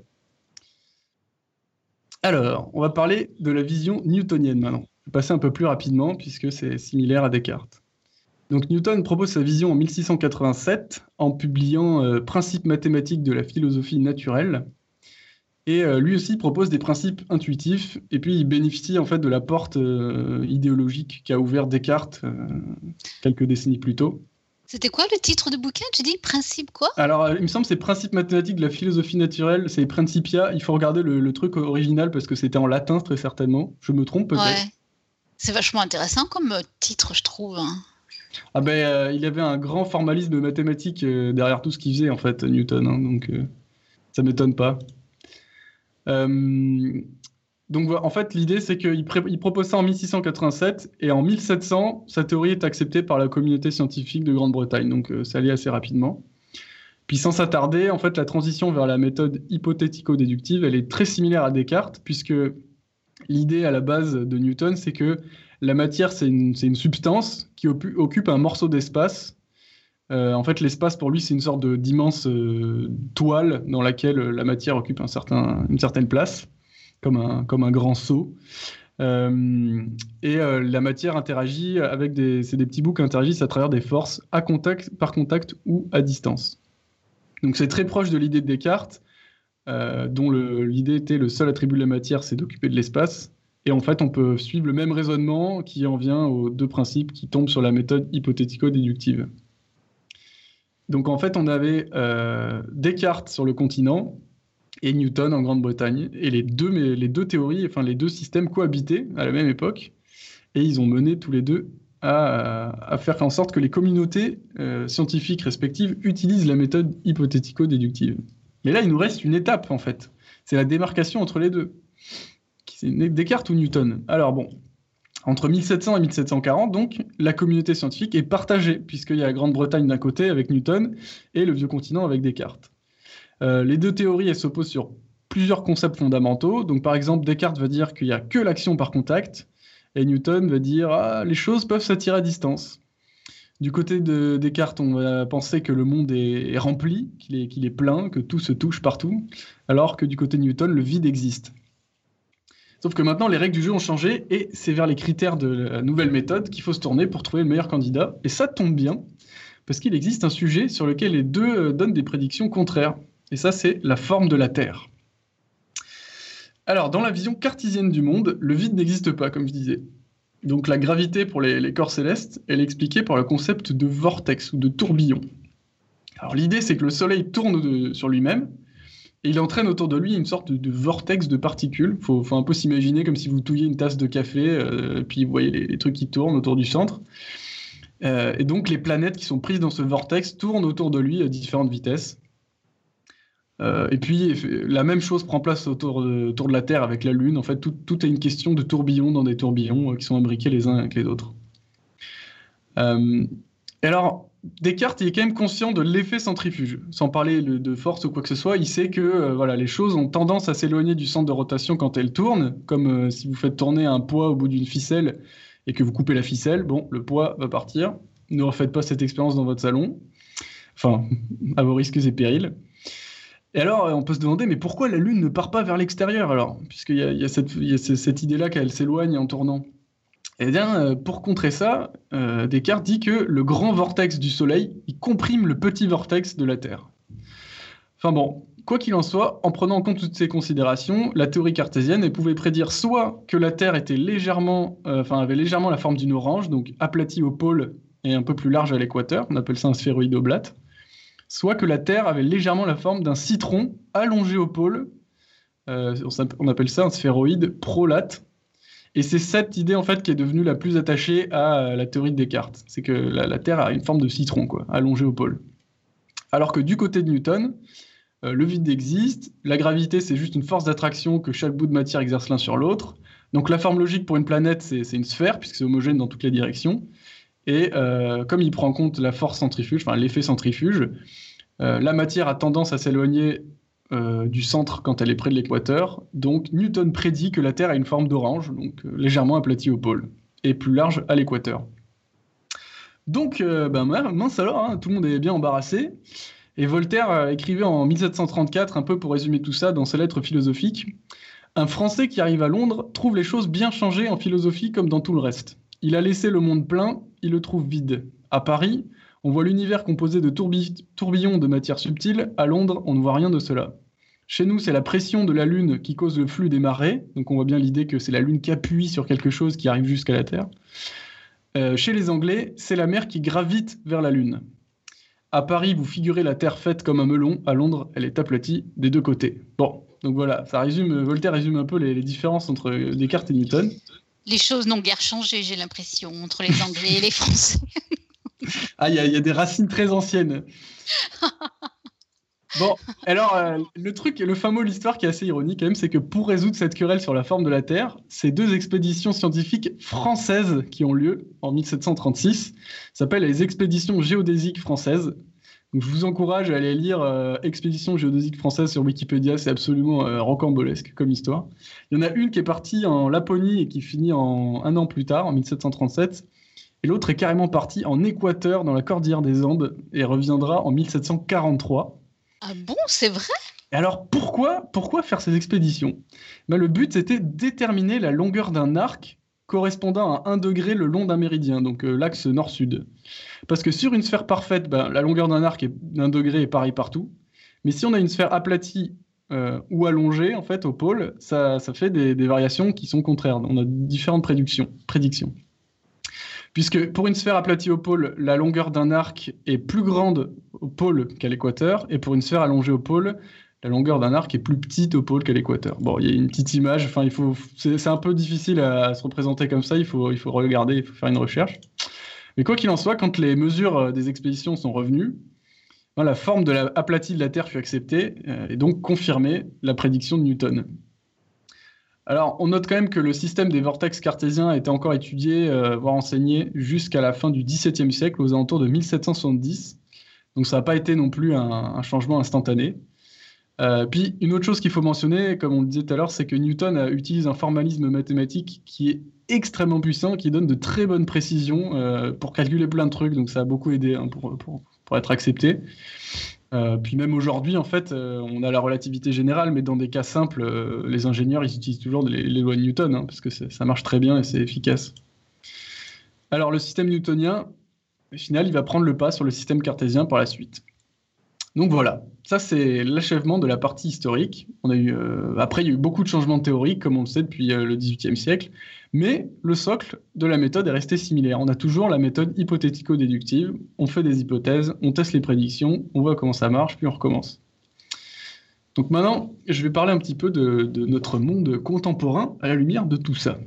Alors, on va parler de la vision newtonienne maintenant. Je vais passer un peu plus rapidement puisque c'est similaire à Descartes. Donc Newton propose sa vision en 1687 en publiant euh, Principes mathématiques de la philosophie naturelle. Et euh, lui aussi propose des principes intuitifs, et puis il bénéficie en fait de la porte euh, idéologique qu'a ouvert Descartes quelques décennies plus tôt. C'était quoi le titre de bouquin? Tu dis principe quoi? Alors, il me semble que c'est Principes mathématiques de la philosophie naturelle, c'est Principia. Il faut regarder le, le truc original parce que c'était en latin très certainement. Je me trompe peut-être? Ouais. C'est vachement intéressant comme titre, je trouve. hein. Ah ben, euh, il y avait un grand formalisme mathématique euh, derrière tout ce qu'il faisait, en fait, Newton. hein, donc, euh, ça m'étonne pas. Euh, donc, en fait, l'idée, c'est qu'il propose ça en 1687, et en 1700, sa théorie est acceptée par la communauté scientifique de Grande-Bretagne. Donc, euh, ça allait assez rapidement. Puis, sans s'attarder, en fait, la transition vers la méthode hypothético-déductive, elle est très similaire à Descartes, puisque l'idée à la base de Newton, c'est que la matière, c'est une, substance qui occupe un morceau d'espace. Euh, en fait, l'espace, pour lui, c'est une sorte d'immense euh, toile dans laquelle euh, la matière occupe certain, une certaine place, comme un, grand seau. Et la matière interagit avec des, c'est des petits bouts qui interagissent à travers des forces à contact, par contact ou à distance. Donc c'est très proche de l'idée de Descartes, dont l'idée était le seul attribut de la matière, c'est d'occuper de l'espace. Et en fait, on peut suivre le même raisonnement qui en vient aux deux principes qui tombent sur la méthode hypothético-déductive. Donc en fait, on avait euh, Descartes sur le continent et Newton en Grande-Bretagne. Et les deux, mais les deux théories, enfin les deux systèmes cohabitaient à la même époque. Et ils ont mené tous les deux à, faire en sorte que les communautés euh, scientifiques respectives utilisent la méthode hypothético-déductive. Mais là, il nous reste une étape en fait. C'est la démarcation entre les deux. Descartes ou Newton Alors bon, entre 1700 et 1740, donc, la communauté scientifique est partagée, puisqu'il y a la Grande-Bretagne d'un côté avec Newton et le vieux continent avec Descartes. Euh, les deux théories, elles s'opposent sur plusieurs concepts fondamentaux. Donc, par exemple, Descartes va dire qu'il n'y a que l'action par contact, et Newton va dire ah, les choses peuvent s'attirer à distance. Du côté de Descartes, on va penser que le monde est, rempli, qu'il est plein, que tout se touche partout, alors que du côté de Newton, le vide existe. Sauf que maintenant, les règles du jeu ont changé et c'est vers les critères de la nouvelle méthode qu'il faut se tourner pour trouver le meilleur candidat. Et ça tombe bien, parce qu'il existe un sujet sur lequel les deux euh, donnent des prédictions contraires. Et ça, c'est la forme de la Terre. Alors, dans la vision cartésienne du monde, le vide n'existe pas, comme je disais. Donc, la gravité pour les, corps célestes, elle est expliquée par le concept de vortex ou de tourbillon. Alors, l'idée, c'est que le Soleil tourne de- sur lui-même, il entraîne autour de lui une sorte de, vortex de particules. Il faut, un peu s'imaginer comme si vous touilliez une tasse de café, euh, puis vous voyez les, trucs qui tournent autour du centre. Euh, et donc les planètes qui sont prises dans ce vortex tournent autour de lui à différentes vitesses. Euh, et puis la même chose prend place autour de, la Terre avec la Lune. En fait, tout, tout est une question de tourbillons dans des tourbillons qui sont imbriqués les uns avec les autres. Et alors, Descartes, est quand même conscient de l'effet centrifuge. Sans parler de force ou quoi que ce soit, il sait que euh, voilà, les choses ont tendance à s'éloigner du centre de rotation quand elles tournent, comme euh, si vous faites tourner un poids au bout d'une ficelle et que vous coupez la ficelle, bon, le poids va partir. Ne refaites pas cette expérience dans votre salon. Enfin, à vos risques et périls. Et alors, euh, on peut se demander, mais pourquoi la Lune ne part pas vers l'extérieur alors? Puisqu'il y y a cette idée-là qu'elle s'éloigne en tournant. Eh bien, euh, pour contrer ça, euh, Descartes dit que le grand vortex du Soleil, il comprime le petit vortex de la Terre. Enfin bon, quoi qu'il en soit, en prenant en compte toutes ces considérations, la théorie cartésienne pouvait prédire soit que la Terre euh, avait légèrement la forme d'une orange, donc aplatie au pôle et un peu plus large à l'équateur, on appelle ça un sphéroïde oblate, soit que la Terre avait légèrement la forme d'un citron allongé au pôle, on appelle ça un sphéroïde prolate, et c'est cette idée en fait qui est devenue la plus attachée à euh, la théorie de Descartes. C'est que la, Terre a une forme de citron, quoi, allongée au pôle. Alors que du côté de Newton, euh, le vide existe, la gravité c'est juste une force d'attraction que chaque bout de matière exerce l'un sur l'autre. Donc la forme logique pour une planète c'est une sphère puisque c'est homogène dans toutes les directions. Et euh, comme il prend en compte la force centrifuge, enfin l'effet centrifuge, la matière a tendance à s'éloigner euh, du centre quand elle est près de l'équateur. Donc Newton prédit que la Terre a une forme d'orange, donc euh, légèrement aplatie au pôle, et plus large à l'équateur. Donc, ben, mince alors, hein, tout le monde est bien embarrassé. Et Voltaire écrivait en 1734, un peu pour résumer tout ça, dans ses lettres philosophiques, Un Français qui arrive à Londres trouve les choses bien changées en philosophie comme dans tout le reste. Il a laissé le monde plein, il le trouve vide. À Paris, on voit l'univers composé de tourbillons de matière subtile. À Londres, on ne voit rien de cela. Chez nous, c'est la pression de la Lune qui cause le flux des marées. Donc on voit bien l'idée que c'est la Lune qui appuie sur quelque chose qui arrive jusqu'à la Terre. Euh, chez les Anglais, c'est la mer qui gravite vers la Lune. À Paris, vous figurez la Terre faite comme un melon. À Londres, elle est aplatie des deux côtés. Bon, donc voilà, ça résume, Voltaire résume un peu les, différences entre Descartes et Newton. Les choses n'ont guère changé, j'ai l'impression, entre les Anglais et les Français. ah, il y, a des racines très anciennes. Bon, alors, euh, le truc, le fameux l'histoire qui est assez ironique quand même, c'est que pour résoudre cette querelle sur la forme de la Terre, c'est deux expéditions scientifiques françaises qui ont lieu en 1736, s'appellent les expéditions géodésiques françaises. Donc, je vous encourage à aller lire euh, Expédition géodésique française sur Wikipédia, c'est absolument euh, rocambolesque comme histoire. Il y en a une qui est partie en Laponie et qui finit en, un an plus tard, en 1737. Et l'autre est carrément partie en Équateur, dans la cordillère des Andes, et reviendra en 1743. Ah bon, c'est vrai? Alors pourquoi, pourquoi faire ces expéditions? Ben, Le but c'était déterminer la longueur d'un arc correspondant à 1 degré le long d'un méridien, donc euh, l'axe nord-sud. Parce que sur une sphère parfaite, ben, la longueur d'un arc d'un degré est pareil partout. Mais si on a une sphère aplatie euh, ou allongée, en fait, au pôle, ça, fait des, variations qui sont contraires. On a différentes prédictions. Puisque pour une sphère aplatie au pôle, la longueur d'un arc est plus grande au pôle qu'à l'équateur, et pour une sphère allongée au pôle, la longueur d'un arc est plus petite au pôle qu'à l'équateur. Bon, il y a une petite image, enfin, faut, c'est un peu difficile à, se représenter comme ça, il faut, regarder, il faut faire une recherche. Mais quoi qu'il en soit, quand les mesures euh, des expéditions sont revenues, ben, la forme de la aplatie de la Terre fut acceptée, euh, et donc confirmée la prédiction de Newton. Alors, on note quand même que le système des vortex cartésiens a été encore étudié, euh, voire enseigné, jusqu'à la fin du XVIIe siècle, aux alentours de 1770. Donc, ça n'a pas été non plus un, changement instantané. Euh, puis, une autre chose qu'il faut mentionner, comme on le disait tout à l'heure, c'est que Newton utilise un formalisme mathématique qui est extrêmement puissant, qui donne de très bonnes précisions euh, pour calculer plein de trucs. Donc, ça a beaucoup aidé hein, pour, pour, être accepté. Euh, puis même aujourd'hui, en fait, euh, on a la relativité générale, mais dans des cas simples, euh, les ingénieurs, ils utilisent toujours les, lois de Newton, hein, parce que ça marche très bien et c'est efficace. Alors le système newtonien, au final, il va prendre le pas sur le système cartésien par la suite. Donc voilà, ça c'est l'achèvement de la partie historique. On a eu, après, il y a eu beaucoup de changements théoriques, comme on le sait depuis le XVIIIe siècle. Mais le socle de la méthode est resté similaire. On a toujours la méthode hypothético-déductive. On fait des hypothèses, on teste les prédictions, on voit comment ça marche, puis on recommence. Donc maintenant, je vais parler un petit peu de, notre monde contemporain à la lumière de tout ça.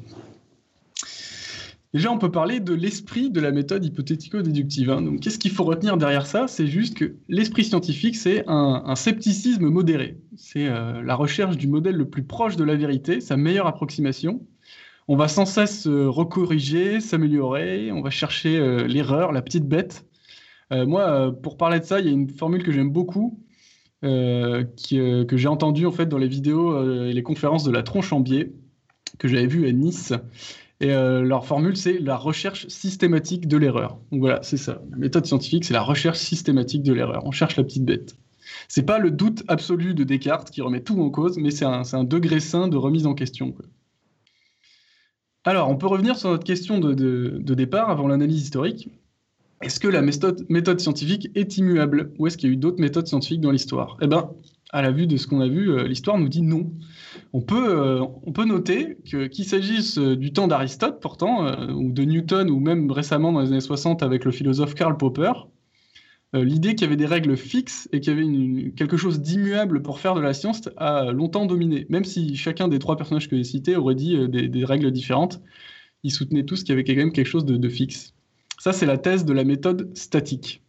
Déjà, on peut parler de l'esprit de la méthode hypothético-déductive. Hein. Donc, qu'est-ce qu'il faut retenir derrière ça? C'est juste que l'esprit scientifique, c'est un, scepticisme modéré. C'est euh, la recherche du modèle le plus proche de la vérité, sa meilleure approximation, on va sans cesse euh, recorriger, s'améliorer, on va chercher euh, l'erreur, la petite bête. Moi, pour parler de ça, il y a une formule que j'aime beaucoup, que j'ai entendue en fait dans les vidéos et les conférences de la tronche en biais, que j'avais vu à Nice. Et leur formule, c'est la recherche systématique de l'erreur. Donc voilà, c'est ça. La méthode scientifique, c'est la recherche systématique de l'erreur. On cherche la petite bête. C'est pas le doute absolu de Descartes qui remet tout en cause, mais c'est un, degré sain de remise en question. Alors, on peut revenir sur notre question de, départ avant l'analyse historique. Est-ce que la méthode, scientifique est immuable ou est-ce qu'il y a eu d'autres méthodes scientifiques dans l'histoire? Eh bien, à la vue de ce qu'on a vu, euh, l'histoire nous dit non. On peut, euh, on peut noter qu'il s'agisse euh, du temps d'Aristote, pourtant, ou de Newton, ou même récemment dans les années 60 avec le philosophe Karl Popper, euh, l'idée qu'il y avait des règles fixes et qu'il y avait quelque chose d'immuable pour faire de la science a longtemps dominé. Même si chacun des trois personnages que j'ai cités aurait dit euh, des, règles différentes, ils soutenaient tous qu'il y avait quand même quelque chose de, fixe. Ça, c'est la thèse de la méthode statique.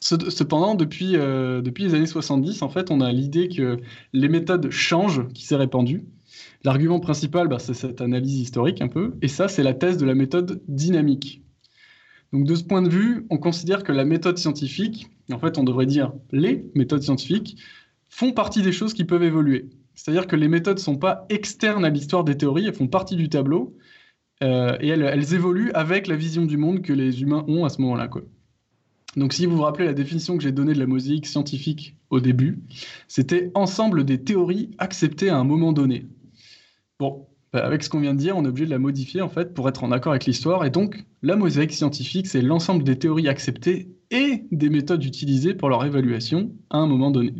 Cependant, depuis, euh, depuis les années 70, en fait, on a l'idée que les méthodes changent, qui s'est répandue. L'argument principal, bah, c'est cette analyse historique un peu, et ça, c'est la thèse de la méthode dynamique. Donc de ce point de vue, on considère que la méthode scientifique, en fait on devrait dire les méthodes scientifiques, font partie des choses qui peuvent évoluer. C'est-à-dire que les méthodes ne sont pas externes à l'histoire des théories, elles font partie du tableau, euh, et elles, évoluent avec la vision du monde que les humains ont à ce moment-là. Donc si vous vous rappelez la définition que j'ai donnée de la mosaïque scientifique au début, c'était ensemble des théories acceptées à un moment donné. Bon, bah, avec ce qu'on vient de dire, on est obligé de la modifier en fait pour être en accord avec l'histoire. Et donc, la mosaïque scientifique, c'est l'ensemble des théories acceptées et des méthodes utilisées pour leur évaluation à un moment donné.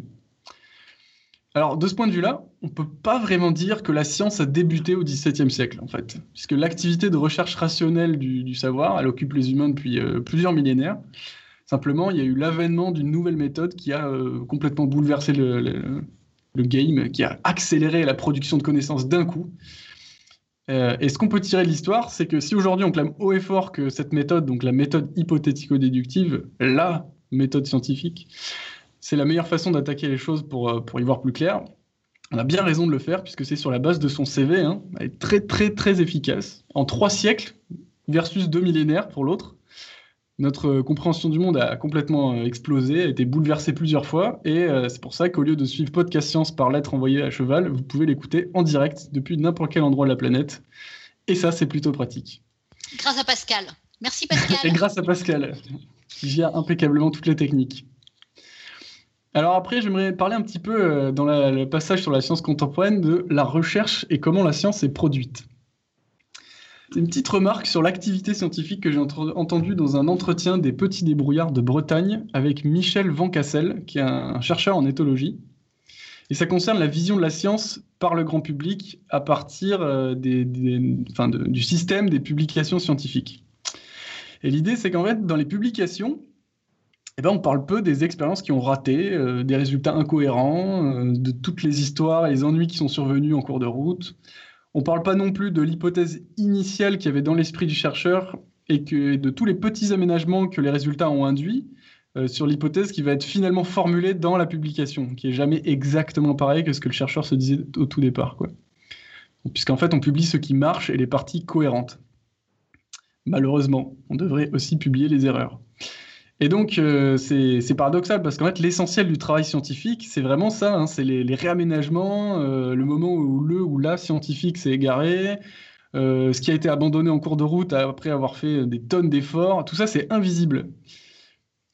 Alors, de ce point de vue-là, on ne peut pas vraiment dire que la science a débuté au XVIIe siècle, en fait, puisque l'activité de recherche rationnelle du, savoir, elle occupe les humains depuis euh, plusieurs millénaires. Simplement, il y a eu l'avènement d'une nouvelle méthode qui a euh, complètement bouleversé le, game, qui a accéléré la production de connaissances d'un coup. Euh, et ce qu'on peut tirer de l'histoire, c'est que si aujourd'hui on clame haut et fort que cette méthode, donc la méthode hypothético-déductive, la méthode scientifique, c'est la meilleure façon d'attaquer les choses pour, euh, pour y voir plus clair. On a bien raison de le faire puisque c'est sur la base de son CV. Hein. Elle est très très très efficace. En trois siècles versus deux millénaires pour l'autre, notre compréhension du monde a complètement euh, explosé, a été bouleversée plusieurs fois. Et euh, c'est pour ça qu'au lieu de suivre Podcast Science par lettre envoyée à cheval, vous pouvez l'écouter en direct depuis n'importe quel endroit de la planète. Et ça, c'est plutôt pratique. Grâce à Pascal. Merci Pascal. et grâce à Pascal, qui gère impeccablement toutes les techniques. Alors après, j'aimerais parler un petit peu euh, dans le passage sur la science contemporaine de la recherche et comment la science est produite. C'est une petite remarque sur l'activité scientifique que j'ai entendue dans un entretien des Petits Débrouillards de Bretagne avec Michel Van Cassel, qui est un chercheur en éthologie. Et ça concerne la vision de la science par le grand public à partir euh, du système des publications scientifiques. Et l'idée, c'est qu'en fait, dans les publications, eh ben, on parle peu des expériences qui ont raté, euh, des résultats incohérents, euh, de toutes les histoires et les ennuis qui sont survenus en cours de route. On ne parle pas non plus de l'hypothèse initiale qu'il y avait dans l'esprit du chercheur et de tous les petits aménagements que les résultats ont induits euh, sur l'hypothèse qui va être finalement formulée dans la publication, qui est jamais exactement pareil que ce que le chercheur se disait au tout départ. Puisqu'en fait, on publie ce qui marche et les parties cohérentes. Malheureusement, on devrait aussi publier les erreurs. Et donc, euh, c'est paradoxal parce qu'en fait, l'essentiel du travail scientifique, c'est vraiment ça hein, c'est les, réaménagements, euh, le moment où le ou la scientifique s'est égaré, euh, ce qui a été abandonné en cours de route après avoir fait des tonnes d'efforts, tout ça, c'est invisible.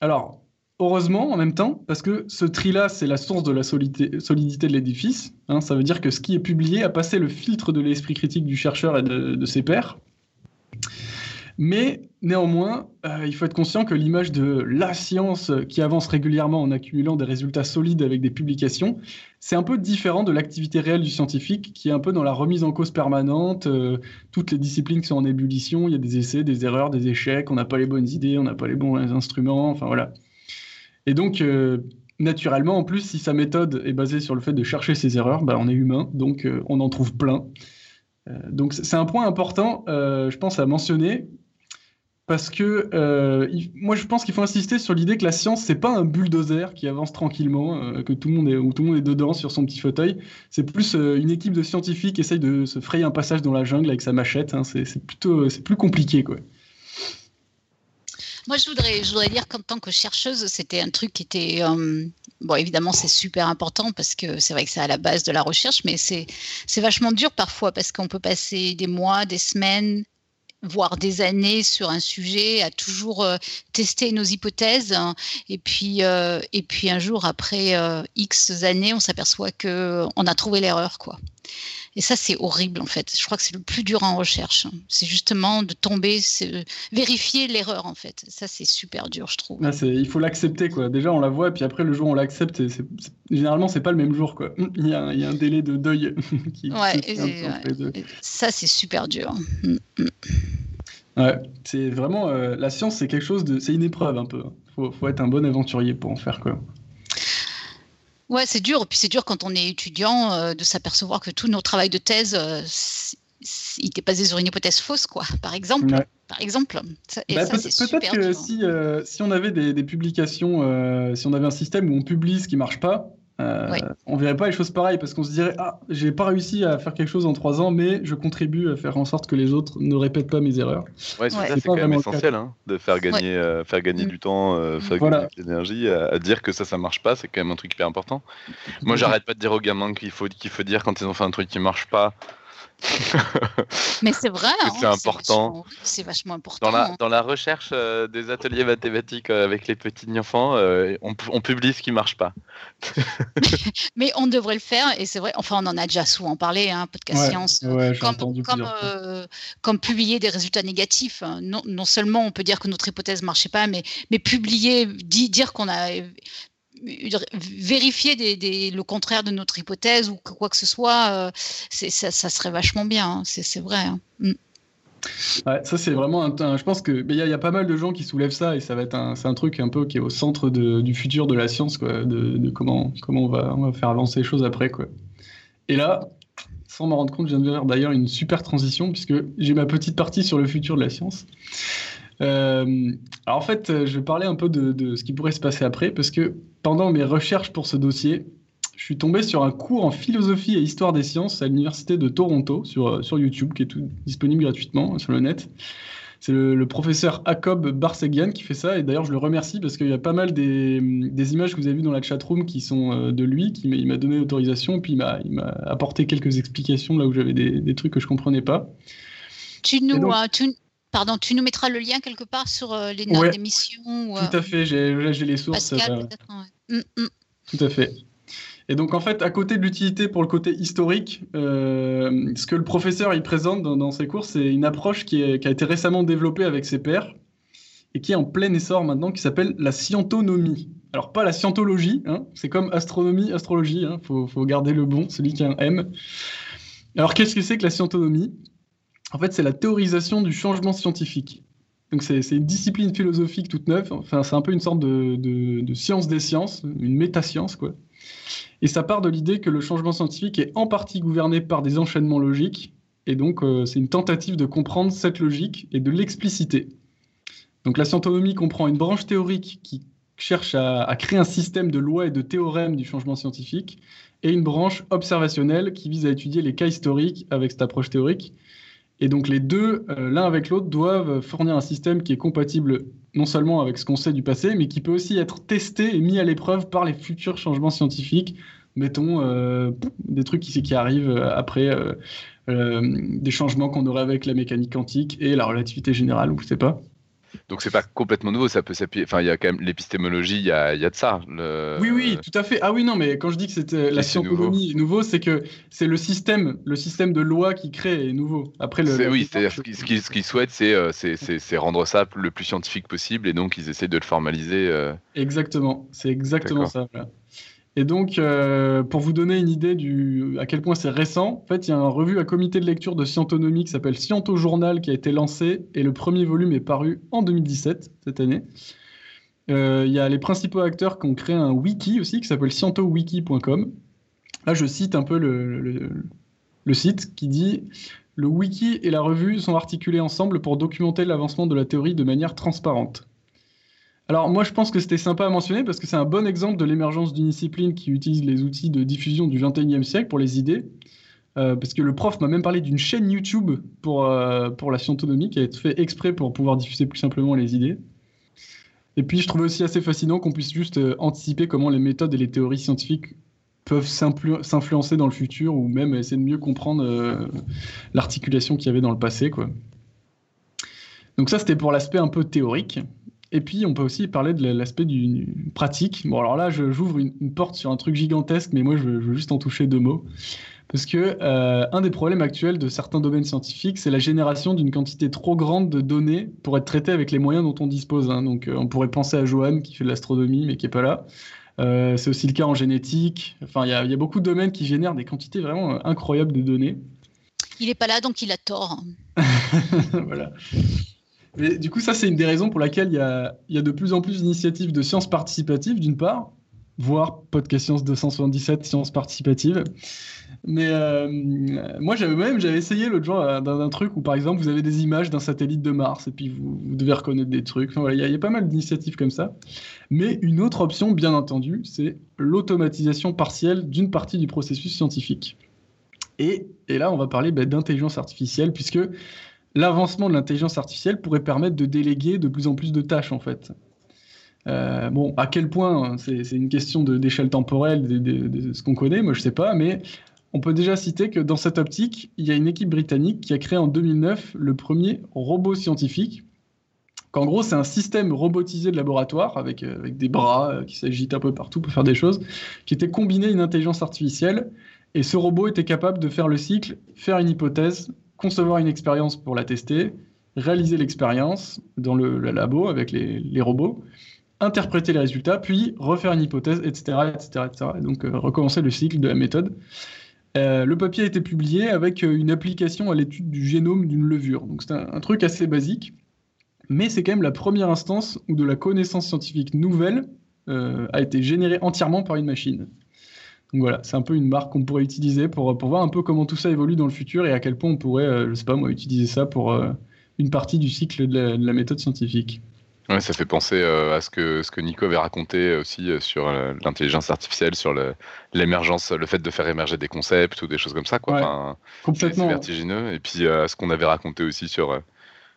Alors, heureusement, en même temps, parce que ce tri-là, c'est la source de la solidité, de l'édifice. Hein, ça veut dire que ce qui est publié a passé le filtre de l'esprit critique du chercheur et de, de ses pairs. Mais néanmoins, euh, il faut être conscient que l'image de la science qui avance régulièrement en accumulant des résultats solides avec des publications, c'est un peu différent de l'activité réelle du scientifique qui est un peu dans la remise en cause permanente. Euh, toutes les disciplines qui sont en ébullition, il y a des essais, des erreurs, des échecs, on n'a pas les bonnes idées, on n'a pas les bons instruments, enfin voilà. Et donc, euh, naturellement, en plus, si sa méthode est basée sur le fait de chercher ses erreurs, bah, on est humain, donc on en trouve plein. donc c'est un point important, je pense, à mentionner parce que euh, moi je pense qu'il faut insister sur l'idée que la science c'est pas un bulldozer qui avance tranquillement, euh, que tout le monde est où tout le monde est dedans sur son petit fauteuil. C'est plus euh, une équipe de scientifiques qui essaye de se frayer un passage dans la jungle avec sa machette. Hein. C'est plutôt c'est plus compliqué quoi. Moi, je voudrais, je voudrais dire qu'en tant que chercheuse, c'était un truc qui était. bon, évidemment, c'est super important parce que c'est vrai que c'est à la base de la recherche, mais c'est vachement dur parfois parce qu'on peut passer des mois, des semaines, voire des années sur un sujet, à toujours euh, tester nos hypothèses. Hein. et, puis, euh, et puis un jour, après euh, X années, on s'aperçoit qu'on a trouvé l'erreur. quoi. Et ça, c'est horrible en fait. Je crois que c'est le plus dur en recherche. C'est justement de tomber, vérifier l'erreur en fait. Ça, c'est super dur, je trouve. il faut l'accepter quoi. Déjà, on la voit, et puis après, le jour où on l'accepte, généralement, c'est pas le même jour quoi. Il y a, un délai de deuil qui. Ouais, ça, c'est super dur. Mm, mm. Ouais, c'est vraiment euh, la science, c'est quelque chose de, c'est une épreuve un peu. Faut, faut être un bon aventurier pour en faire quoi. Ouais, c'est dur. Puis c'est dur quand on est étudiant euh, de s'apercevoir que tout notre travail de thèse, euh, il était basé sur une hypothèse fausse, quoi. Par exemple. Par exemple. Bah, peut-être que si, si on avait des, des publications, si on avait un système où on publie ce qui marche pas, euh, on verrait pas les choses pareilles parce qu'on se dirait ah j'ai pas réussi à faire quelque chose en trois ans mais je contribue à faire en sorte que les autres ne répètent pas mes erreurs. Ouais, c'est quand même essentiel hein, de faire gagner, euh, faire gagner mm. du temps, euh, faire gagner de l'énergie, à, dire que ça ça marche pas, c'est quand même un truc hyper important. Moi j'arrête pas de dire aux gamins qu'il faut qu'il faut dire quand ils ont fait un truc qui marche pas Mais c'est vrai. hein, c'est important. vachement- C'est vachement important. Dans la, hein. dans la recherche euh, des ateliers mathématiques euh, avec les petits enfants, euh, on, pu- on publie ce qui marche pas. Mais on devrait le faire, et c'est vrai, enfin, on en a déjà souvent parlé, hein, podcast Ouais, science. ouais, Comme, comme, euh, publier des résultats négatifs. hein. Non, non seulement on peut dire que notre hypothèse ne marchait pas, mais, mais publier, di- dire qu'on a des- le contraire de notre hypothèse ou quoi que ce soit, euh, ça, serait vachement bien. hein. C'est vrai. hein. Mm. Ça c'est vraiment un, je pense que il y, a- pas mal de gens qui soulèvent ça et ça va être un, un truc un peu qui est au centre du futur de la science de comment comment on va on va faire avancer les choses après quoi. Et là, sans m'en rendre compte, je viens de faire d'ailleurs une super transition puisque j'ai ma petite partie sur le futur de la science. Euh, alors en fait, euh, je vais parler un peu de, de ce qui pourrait se passer après parce que pendant mes recherches pour ce dossier, je suis tombé sur un cours en philosophie et histoire des sciences à l'université de Toronto sur, euh, sur YouTube, qui est tout disponible gratuitement sur le net. C'est le, le professeur Jacob Barsegian qui fait ça, et d'ailleurs je le remercie parce qu'il y a pas mal des, des images que vous avez vues dans la chatroom qui sont de lui, qui m'a- il m'a donné l'autorisation, puis il m'a il m'a apporté quelques explications là où j'avais des, des trucs que je comprenais pas. Tu nous, donc- euh, tu, pardon, tu nous mettras le lien quelque part sur euh, les notes Ouais. d'émission ou, Tout euh, à fait, j'ai là, j'ai les sources. Pascal, euh, peut-être. ouais. Mm, mm. Tout à fait. Et donc en fait, à côté de l'utilité pour le côté historique, euh, ce que le professeur il présente dans, dans ses cours, c'est une approche qui, est- qui a été récemment développée avec ses pairs et qui est en plein essor maintenant, qui s'appelle la scientonomie. Alors pas la scientologie, hein, c'est comme astronomie, astrologie, il faut, faut garder le bon, celui qui a un M. Alors qu'est-ce que c'est que la scientonomie? En fait, c'est la théorisation du changement scientifique. Donc c'est une discipline philosophique toute neuve. Enfin, c'est un peu une sorte de science des sciences, une métascience quoi. Et ça part de l'idée que le changement scientifique est en partie gouverné par des enchaînements logiques. Et donc euh, c'est une tentative de comprendre cette logique et de l'expliciter. Donc la scientonomie comprend une branche théorique qui cherche à, à créer un système de lois et de théorèmes du changement scientifique, et une branche observationnelle qui vise à étudier les cas historiques avec cette approche théorique. Et donc les deux, euh, l'un avec l'autre, doivent fournir un système qui est compatible non seulement avec ce qu'on sait du passé, mais qui peut aussi être testé et mis à l'épreuve par les futurs changements scientifiques. Mettons euh, des trucs qui, arrivent euh, après des changements qu'on aurait avec la mécanique quantique et la relativité générale, ou je sais pas. Donc c'est pas complètement nouveau, ça peut s'appuyer. Enfin, il y a quand même l'épistémologie, il y a, il y a de ça. le- Oui, oui, tout à fait. Ah oui, non, mais quand je dis que c'était la scientonomie est nouveau, c'est que c'est le système, le système de loi qui crée est nouveau. Après, le, oui, c'est-à-dire ce qu'ils ce qu'ils- ce qu'ils souhaitent, c'est euh, c'est- rendre ça le plus scientifique possible, et donc ils essaient de le formaliser. euh. Exactement, c'est exactement ça. voilà. Et donc, euh, pour vous donner une idée du à quel point c'est récent, en fait, il y a un revue à comité de lecture de Scientonomie qui s'appelle Sciento Journal qui a été lancé et le premier volume est paru en 2017, cette année. Euh, Il y a les principaux acteurs qui ont créé un wiki aussi qui s'appelle scientowiki.com. Là, je cite un peu le site qui dit Le wiki et la revue sont articulés ensemble pour documenter l'avancement de la théorie de manière transparente. Alors moi je pense que c'était sympa à mentionner parce que c'est un bon exemple de l'émergence d'une discipline qui utilise les outils de diffusion du 21e siècle pour les idées. Euh, parce que le prof m'a même parlé d'une chaîne YouTube pour, euh, pour la scientonomie qui a été fait exprès pour pouvoir diffuser plus simplement les idées. Et puis je trouvais aussi assez fascinant qu'on puisse juste euh, anticiper comment les méthodes et les théories scientifiques peuvent s'influ- s'influencer dans le futur ou même essayer de mieux comprendre l'articulation qu'il y avait dans le passé. Donc ça c'était pour l'aspect un peu théorique. Et puis, on peut aussi parler de l'aspect du pratique. Bon, alors là, j'ouvre une, une porte sur un truc gigantesque, mais moi, je, veux- je veux juste en toucher deux mots. Parce que euh, un des problèmes actuels de certains domaines scientifiques, c'est la génération d'une quantité trop grande de données pour être traitées avec les moyens dont on dispose. hein. Donc, euh, on pourrait penser à Johan, qui fait de l'astronomie, mais qui n'est pas là. Euh, c'est aussi le cas en génétique. Enfin, il y, y a beaucoup de domaines qui génèrent des quantités vraiment incroyables de données. Il n'est pas là, donc il a tort. voilà. Du coup, ça, c'est une des raisons pour laquelle il y a, y de plus en plus d'initiatives de sciences participatives, d'une part, voire Podcast Science 277, sciences participatives. Mais euh, moi, j'avais même j'avais essayé l'autre jour euh, d'un truc où, par exemple, vous avez des images d'un satellite de Mars et puis vous, devez reconnaître des trucs. Enfin, voilà, il y, a- il y a pas mal d'initiatives comme ça. Mais une autre option, bien entendu, c'est l'automatisation partielle d'une partie du processus scientifique. Et, et là, on va parler bah, d'intelligence artificielle, puisque l'avancement de l'intelligence artificielle pourrait permettre de déléguer de plus en plus de tâches, en fait. Euh, bon, à quel point, hein, c'est une question d'échelle temporelle, de ce qu'on connaît, moi je sais pas, mais on peut déjà citer que dans cette optique, il y a une équipe britannique qui a créé en 2009 le premier robot scientifique. Qu'en gros, c'est un système robotisé de laboratoire avec, euh, avec des bras euh, qui s'agitent un peu partout pour faire des choses, qui était combiné à une intelligence artificielle. Et ce robot était capable de faire le cycle, faire une hypothèse, concevoir une expérience pour la tester, réaliser l'expérience dans le, labo avec les, robots, interpréter les résultats, puis refaire une hypothèse, etc. etc., etc. Et donc euh, recommencer le cycle de la méthode. Euh, le papier a été publié avec euh, une application à l'étude du génome d'une levure. Donc c'est un, truc assez basique, mais c'est quand même la première instance où de la connaissance scientifique nouvelle a été générée entièrement par une machine. Donc voilà, c'est un peu une marque qu'on pourrait utiliser pour, pour voir un peu comment tout ça évolue dans le futur et à quel point on pourrait, je sais pas moi, utiliser ça pour une partie du cycle de la méthode scientifique. Ouais, ça fait penser euh, à ce que, ce que Nico avait raconté aussi euh, sur euh, l'intelligence artificielle, sur l'émergence, le, fait de faire émerger des concepts ou des choses comme ça. Quoi. complètement. C'est vertigineux. Et puis ce qu'on avait raconté aussi sur.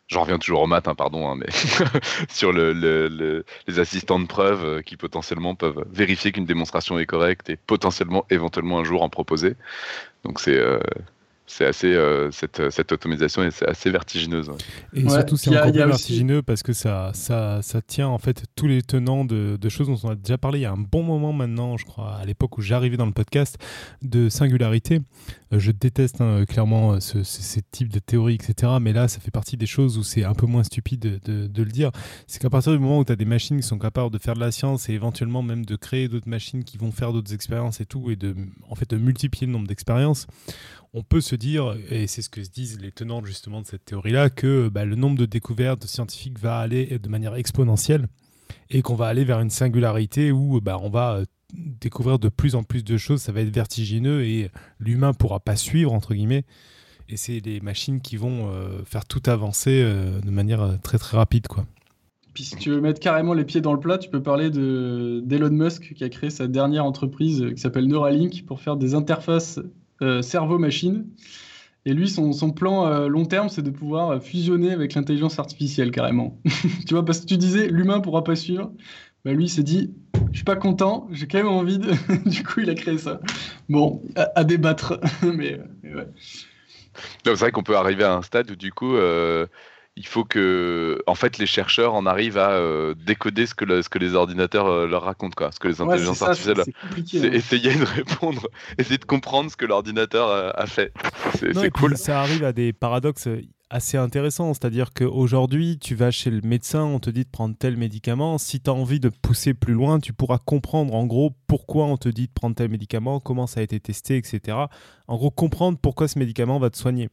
J'en reviens toujours au matin, hein, pardon, hein, mais sur le, les assistants de preuve qui potentiellement peuvent vérifier qu'une démonstration est correcte et potentiellement, éventuellement un jour en proposer. Donc c'est c'est assez euh, cette, cette, automatisation est assez vertigineuse. Et surtout, c'est encore plus vertigineux parce que ça, ça, ça, tient en fait tous les tenants de, de, choses dont on a déjà parlé il y a un bon moment maintenant, je crois, à l'époque où j'arrivais dans le podcast, de singularité. Euh, je déteste hein, clairement euh, ce, ces types de théories, etc. Mais là, ça fait partie des choses où c'est un peu moins stupide de, de le dire. C'est qu'à partir du moment où tu as des machines qui sont capables de faire de la science et éventuellement même de créer d'autres machines qui vont faire d'autres expériences et tout, et de, en fait, de multiplier le nombre d'expériences, on peut se dire, et c'est ce que se disent les tenants justement de cette théorie-là, que bah, le nombre de découvertes scientifiques va aller de manière exponentielle et qu'on va aller vers une singularité où bah, on va euh, découvrir de plus en plus de choses, ça va être vertigineux et l'humain pourra pas suivre, entre guillemets. Et c'est les machines qui vont euh, faire tout avancer euh, de manière très très rapide. quoi. Puis si tu veux mettre carrément les pieds dans le plat, tu peux parler d'Elon Musk qui a créé sa dernière entreprise qui s'appelle Neuralink pour faire des interfaces cerveau-machine. Et lui, son, son plan euh, long terme, c'est de pouvoir euh, fusionner avec l'intelligence artificielle carrément. tu vois, parce que tu disais, l'humain pourra pas suivre. Bah, lui, il s'est dit, je suis pas content, j'ai quand même envie du coup, il a créé ça. Bon, à, débattre. mais, ouais. C'est vrai qu'on peut arriver à un stade où, du coup, il faut que, en fait, les chercheurs en arrivent à euh, décoder ce que, ce que les ordinateurs euh, leur racontent, quoi. Ce que les intelligences artificielles, c'est hein. essayer de répondre, essayer de comprendre ce que l'ordinateur euh, a fait. C'est cool. Ça arrive à des paradoxes assez intéressants, c'est-à-dire qu'aujourd'hui, tu vas chez le médecin, on te dit de prendre tel médicament. Si tu as envie de pousser plus loin, tu pourras comprendre en gros pourquoi on te dit de prendre tel médicament, comment ça a été testé, etc. En gros, comprendre pourquoi ce médicament va te soigner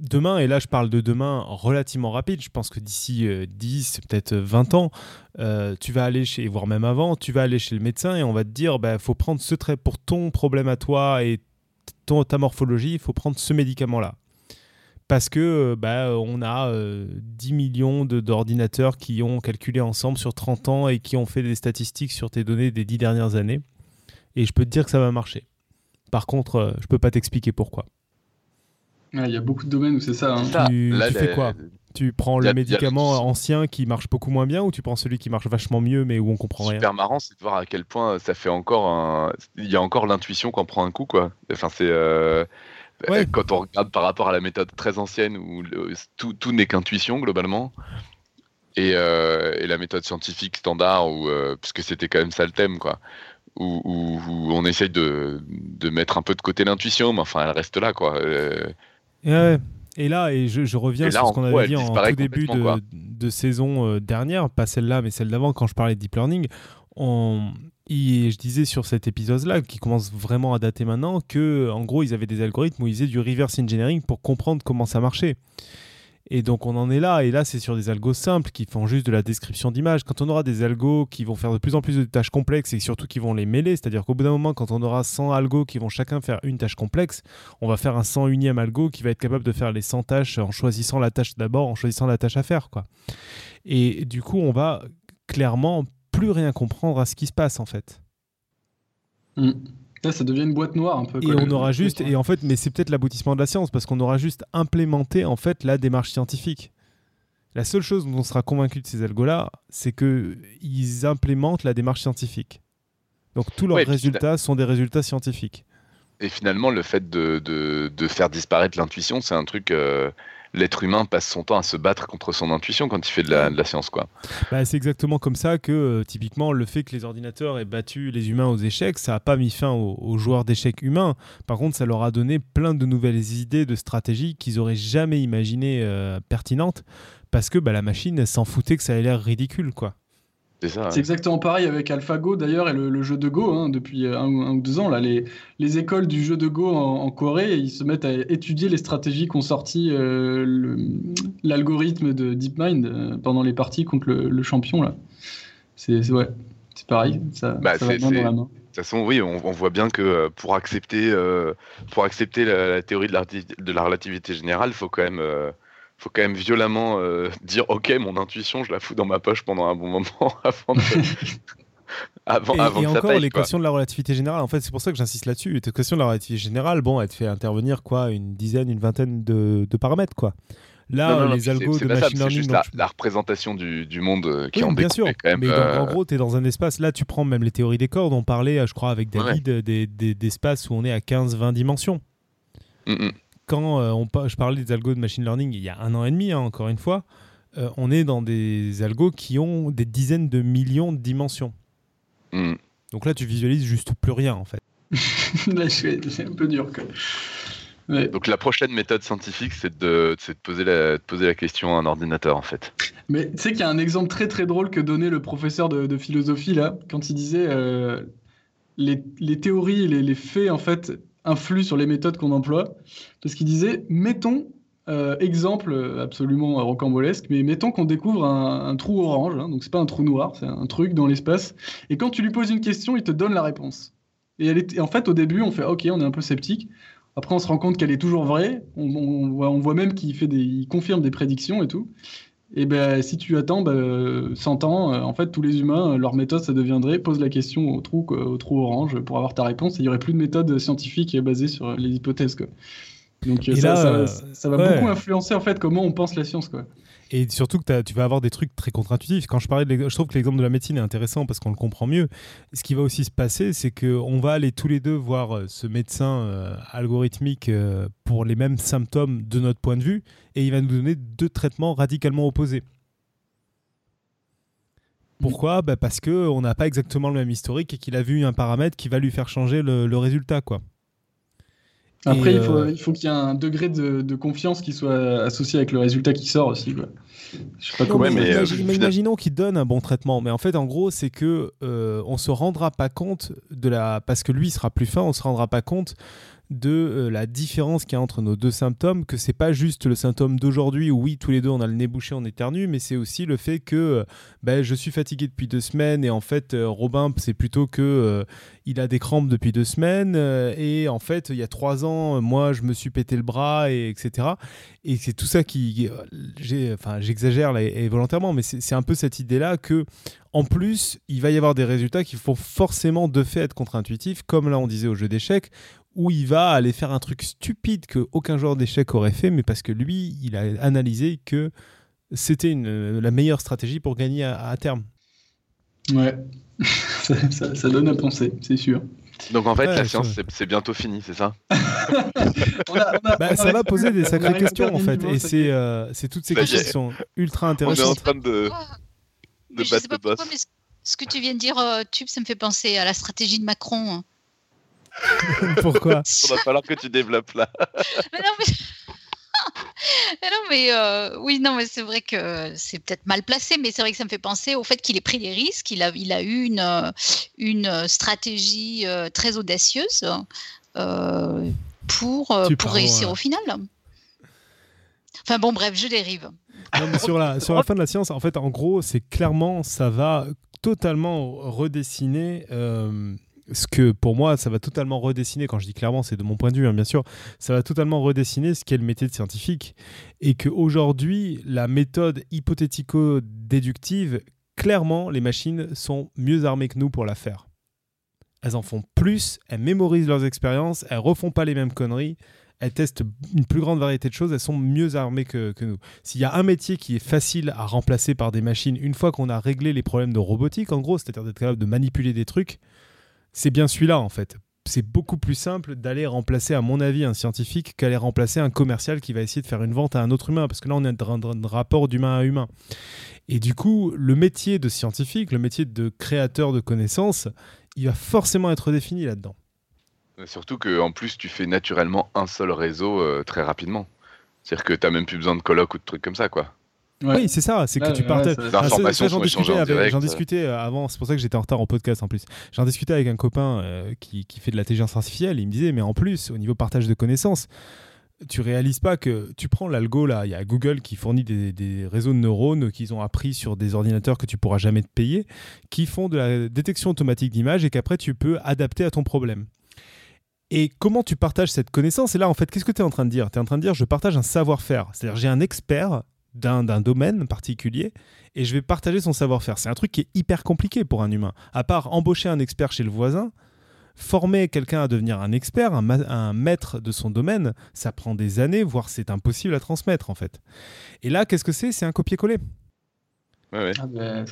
demain, et là je parle de demain relativement rapide, je pense que d'ici 10, euh, peut-être 20 ans, euh, tu vas aller chez, voire même avant, tu vas aller chez le médecin et on va te dire, il bah, faut prendre ce trait pour ton problème à toi et ton, ta morphologie, il faut prendre ce médicament-là. Parce que euh, bah, on a 10 millions d'ordinateurs qui ont calculé ensemble sur 30 ans et qui ont fait des statistiques sur tes données des 10 dernières années. Et je peux te dire que ça va marcher. Par contre, je peux pas t'expliquer pourquoi. Il y a beaucoup de domaines où c'est ça. Hein. Tu, fais quoi? Tu prends le médicament ancien qui marche beaucoup moins bien ou tu prends celui qui marche vachement mieux mais où on comprend rien? Super marrant, c'est de voir à quel point ça fait encore un. Il y a encore l'intuition qu'on prend un coup, quoi. Enfin, c'est. Euh, quand on regarde par rapport à la méthode très ancienne où tout, tout n'est qu'intuition globalement, et, euh, et, la méthode scientifique standard, où, euh, puisque c'était quand même ça le thème, quoi, où, où, on essaye de, de, mettre un peu de côté l'intuition, mais enfin elle reste là, quoi. Et, là, et je, reviens sur ce qu'on avait dit en tout début de, saison euh, dernière, pas celle-là, mais celle d'avant, quand je parlais de deep learning. je disais sur cet épisode-là, qui commence vraiment à dater maintenant, que en gros, ils avaient des algorithmes où ils faisaient du reverse engineering pour comprendre comment ça marchait. Et donc on en est là, et là c'est sur des algos simples qui font juste de la description d'image. Quand on aura des algos qui vont faire de plus en plus de tâches complexes et surtout qui vont les mêler, c'est-à-dire qu'au bout d'un moment, quand on aura 100 algos qui vont chacun faire une tâche complexe, on va faire un 101e algo qui va être capable de faire les 100 tâches en choisissant la tâche d'abord, en choisissant la tâche à faire. Quoi. Et du coup, on va clairement plus rien comprendre à ce qui se passe en fait. Mm ça devient une boîte noire un peu. Et on aura juste, et en fait, mais c'est peut-être l'aboutissement de la science, parce qu'on aura juste implémenté en fait la démarche scientifique. La seule chose dont on sera convaincu de ces algos-là, c'est qu'ils implémentent la démarche scientifique. Donc tous leurs résultats sont des résultats scientifiques. Et finalement, le fait de, de, de faire disparaître l'intuition, c'est un truc. euh, L'être humain passe son temps à se battre contre son intuition quand il fait de la, science, quoi. Bah, c'est exactement comme ça que, euh, typiquement, le fait que les ordinateurs aient battu les humains aux échecs, ça n'a pas mis fin aux, joueurs d'échecs humains. Par contre, ça leur a donné plein de nouvelles idées de stratégies qu'ils auraient jamais imaginées euh, pertinentes, parce que bah, la machine s'en foutait que ça ait l'air ridicule, quoi. C'est exactement pareil avec AlphaGo d'ailleurs et le, le jeu de Go hein, depuis un, ou- un ou deux ans. Là, les, les écoles du jeu de Go en, en Corée, ils se mettent à étudier les stratégies qu'ont sorti euh, l'algorithme de DeepMind euh, pendant les parties contre le, le champion. là. C'est ouais, c'est pareil, ça, Bah, ça va bien dans la main. De toute façon, oui, on, on voit bien que euh, pour accepter, euh, pour accepter la, la théorie de la, de la relativité générale, faut quand même, euh, faut quand même violemment euh, dire OK, mon intuition, je la fous dans ma poche pendant un bon moment avant, de- avant, Et, avant et que ça encore, quoi. l'équation de la relativité générale, en fait, c'est pour ça que j'insiste là-dessus. L'équation de la relativité générale, bon, elle te fait intervenir quoi, une dizaine, une vingtaine de, de paramètres, quoi. Là, Non, non, non, les c'est- algos c'est de machine c'est learning, juste dont la, tu- la représentation du, du monde euh, qui Oui, en bien sûr. est quand même. mais donc, euh, en gros, tu es dans un espace. Là, tu prends même les théories des cordes. On parlait, je crois, avec Ouais, David, euh, des, des- d'espaces où on est à 15-20 dimensions. mm, mm. Quand euh, on, je parlais des algos de machine learning il y a un an et demi, hein, encore une fois, euh, on est dans des algos qui ont des dizaines de millions de dimensions. Mm. Donc là, tu visualises juste plus rien, en fait. C'est un peu dur. Quoi. Ouais. Donc la prochaine méthode scientifique, c'est de, poser la, de poser la question à un ordinateur, en fait. Mais tu sais qu'il y a un exemple très très drôle que donnait le professeur de, de philosophie là, quand il disait euh, les, les théories et les, les faits en fait influent sur les méthodes qu'on emploie. Parce qu'il disait, mettons, euh, exemple absolument rocambolesque, mais mettons qu'on découvre un, trou orange, hein, donc c'est pas un trou noir, c'est un truc dans l'espace, et quand tu lui poses une question, il te donne la réponse. Et, elle est, en fait, au début, on fait ok, on est un peu sceptique. Après, on se rend compte qu'elle est toujours vraie. On, on voit même qu'il fait des, il confirme des prédictions et tout. Et ben, si tu attends bah, 100 ans, euh, en fait, tous les humains, euh, leur méthode, ça deviendrait pose la question au trou, quoi, au trou orange pour avoir ta réponse. Et il n'y aurait plus de méthode scientifique basée sur les hypothèses. Quoi. Donc euh, Et ça, là, ça- euh, ça va ouais. beaucoup influencer en fait comment on pense la science. Quoi. Et surtout que tu vas avoir des trucs très contre-intuitifs. Quand je parlais je trouve que l'exemple de la médecine est intéressant parce qu'on le comprend mieux. Ce qui va aussi se passer, c'est qu'on va aller tous les deux voir euh, ce médecin euh, algorithmique euh, pour les mêmes symptômes de notre point de vue et il va nous donner deux traitements radicalement opposés. Pourquoi? Bah Parce qu'on n'a pas exactement le même historique et qu'il a vu un paramètre qui va lui faire changer le, le résultat. quoi. Après, Et, il faut euh, il faut qu'il y ait un degré de, de confiance qui soit associé avec le résultat qui sort aussi. Quoi. Je sais pas Non, comment. Mais, euh, imaginons qu'il donne un bon traitement, mais en fait, en gros, c'est que euh, on se rendra pas compte de la parce que lui sera plus fin, on se rendra pas compte de euh, la différence qu'il y a entre nos deux symptômes, que c'est pas juste le symptôme d'aujourd'hui où oui, tous les deux on a le nez bouché, on éternue, mais c'est aussi le fait que euh, ben, je suis fatigué depuis deux semaines et en fait euh, Robin c'est plutôt que il a des crampes depuis deux semaines et en fait il y a trois ans moi je me suis pété le bras et etc. Et c'est tout ça qui, enfin j'exagère là, et, volontairement, mais c'est un peu cette idée là que en plus il va y avoir des résultats qui vont forcément de fait être contre-intuitifs, comme là on disait au jeu d'échecs où il va aller faire un truc stupide que aucun joueur d'échecs aurait fait, mais parce que lui, il a analysé que c'était une- la meilleure stratégie pour gagner à, à terme. Ouais. ça, ça- ça donne à penser, c'est sûr. Donc en fait, Ouais, la science, c'est- c'est bientôt fini, c'est ça? On a- on a- Bah, on ça va poser des sacrées questions en fait, et c'est euh, c'est toutes ces questions est. qui sont ultra On est en intéressantes. train de, sais battre le boss. pourquoi, mais ce- ce que tu viens de dire, euh, Tube, ça me fait penser à la stratégie de Macron. Pourquoi Il va falloir que tu développes là. Mais non, mais, Mais non, mais euh, oui, non, mais c'est vrai que c'est peut-être mal placé, mais c'est vrai que ça me fait penser au fait qu'il ait pris des risques. Il a, il a eu une, une stratégie euh, très audacieuse euh, pour, Tu pour réussir ouais. au final. Enfin bon, bref, je dérive. Non, mais sur, la, sur la fin de la science, en fait, en gros, c'est clairement, ça va totalement redessiner euh, ce que, pour moi, ça va totalement redessiner, quand je dis clairement, c'est de mon point de vue, hein, bien sûr, ça va totalement redessiner ce qu'est le métier de scientifique. Et qu'aujourd'hui, la méthode hypothético-déductive, clairement, les machines sont mieux armées que nous pour la faire. Elles en font plus, elles mémorisent leurs expériences, elles refont pas les mêmes conneries, elles testent une plus grande variété de choses, elles sont mieux armées que, que nous. S'il y a un métier qui est facile à remplacer par des machines, une fois qu'on a réglé les problèmes de robotique, en gros, c'est-à-dire d'être capable de manipuler des trucs, c'est bien celui-là, en fait. c'est beaucoup plus simple d'aller remplacer, à mon avis, un scientifique qu'aller remplacer un commercial qui va essayer de faire une vente à un autre humain, parce que là, on est dans un rapport d'humain à humain. Et du coup, le métier de scientifique, le métier de créateur de connaissances, il va forcément être défini là-dedans. Surtout qu'en plus, tu fais naturellement un seul réseau euh, très rapidement. C'est-à-dire que tu n'as même plus besoin de colloques ou de trucs comme ça, quoi. Oui, c'est ça, c'est que tu partais. J'en discutais, discutais euh, avant, c'est pour ça que j'étais en retard en podcast en plus. J'en discutais avec un copain euh, qui, qui, fait de l'intelligence artificielle. Il me disait, mais en plus, au niveau partage de connaissances, tu réalises pas que tu prends l'algo là, il y a Google qui fournit des, des réseaux de neurones qu'ils ont appris sur des ordinateurs que tu pourras jamais te payer, qui font de la détection automatique d'images et qu'après tu peux adapter à ton problème. Et comment tu partages cette connaissance? Et là, en fait, qu'est-ce que tu es en train de dire? Tu es en train de dire, je partage un savoir-faire. C'est-à-dire, j'ai un expert d'un domaine particulier et je vais partager son savoir-faire. C'est un truc qui est hyper compliqué pour un humain. À part embaucher un expert chez le voisin, former quelqu'un à devenir un expert, un, maître de son domaine, ça prend des années, voire c'est impossible à transmettre en fait. Et là, qu'est-ce que c'est? C'est un copier-coller. Ah ben,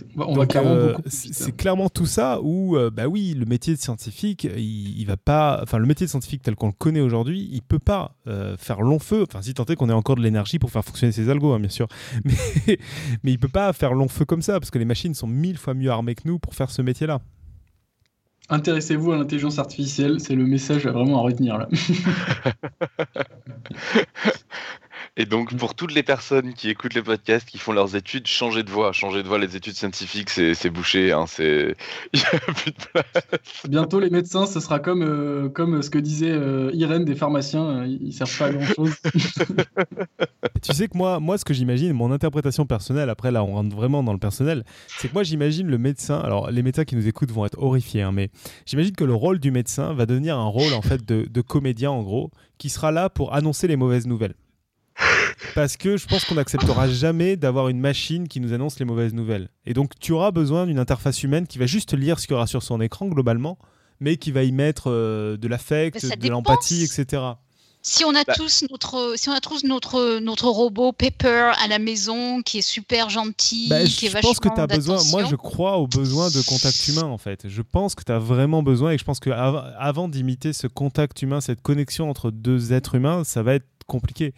euh, c'est clairement tout ça où, euh, bah oui, le métier de scientifique, il, va pas, enfin le métier de scientifique tel qu'on le connaît aujourd'hui, il peut pas euh, faire long feu. Enfin, si tant est qu'on ait encore de l'énergie pour faire fonctionner ses algos, hein, bien sûr, mais, mais il peut pas faire long feu comme ça parce que les machines sont mille fois mieux armées que nous pour faire ce métier-là. Intéressez-vous à l'intelligence artificielle, c'est le message vraiment à retenir là. Et donc, pour toutes les personnes qui écoutent les podcasts, qui font leurs études, changer de voie. Changer de voie, les études scientifiques, c'est bouché. Hein, c'est... Il n'y a plus de place. Bientôt, les médecins, ce sera comme, euh, comme ce que disait euh, Irène des pharmaciens. Ils ne servent pas à grand-chose. tu sais que moi, moi ce que j'imagine, mon interprétation personnelle, après là, on rentre vraiment dans le personnel, c'est que moi, j'imagine le médecin. Alors, les médecins qui nous écoutent vont être horrifiés, hein, mais j'imagine que le rôle du médecin va devenir un rôle, en fait, de, de comédien, en gros, qui sera là pour annoncer les mauvaises nouvelles. Parce que je pense qu'on n'acceptera jamais d'avoir une machine qui nous annonce les mauvaises nouvelles. Et donc tu auras besoin d'une interface humaine qui va juste lire ce qu'il y aura sur son écran globalement, mais qui va y mettre euh, de l'affect, de l'empathie, etc. Si on a bah tous notre, si on a tous notre, notre robot Pepper à la maison qui est super gentil, bah, qui est Je pense que tu as besoin. Moi, je crois au besoin de contact humain en fait. Je pense que tu as vraiment besoin et je pense que avant d'imiter ce contact humain, cette connexion entre deux êtres humains, ça va être compliqué.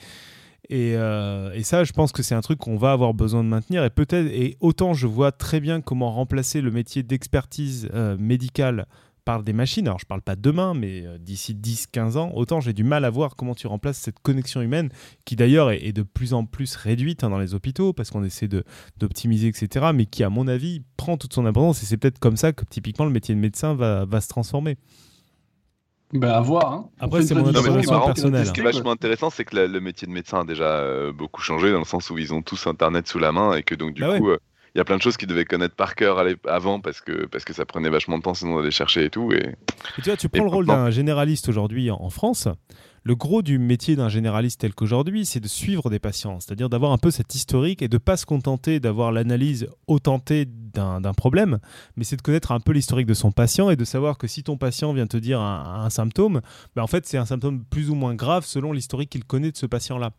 Euh, et, ça, je pense que c'est un truc qu'on va avoir besoin de maintenir. Et peut-être, et autant je vois très bien comment remplacer le métier d'expertise euh, médicale par des machines. Alors, je parle pas demain, mais euh, d'ici 10-15 ans, autant j'ai du mal à voir comment tu remplaces cette connexion humaine, qui d'ailleurs est, de plus en plus réduite hein, dans les hôpitaux, parce qu'on essaie d'optimiser, etc., mais qui, à mon avis, prend toute son importance. Et c'est peut-être comme ça que, typiquement, le métier de médecin va se transformer. Bah, à voir. Hein. Après, c'est mon intervention personnelle. Ce qui est vachement intéressant, c'est que le métier de médecin a déjà euh, beaucoup changé, dans le sens où ils ont tous Internet sous la main, et que donc, du bah coup, euh, il y a plein de choses qu'ils devaient connaître par cœur avant, parce que, parce que ça prenait vachement de temps, sinon d'aller chercher et tout. Et, tu vois, tu prends le rôle d'un généraliste aujourd'hui en France. Le gros du métier d'un généraliste tel qu'aujourd'hui, c'est de suivre des patients, c'est-à-dire d'avoir un peu cet historique et de ne pas se contenter d'avoir l'analyse autentée d'un problème, mais c'est de connaître un peu l'historique de son patient et de savoir que si ton patient vient te dire un, symptôme, ben en fait c'est un symptôme plus ou moins grave selon l'historique qu'il connaît de ce patient-là.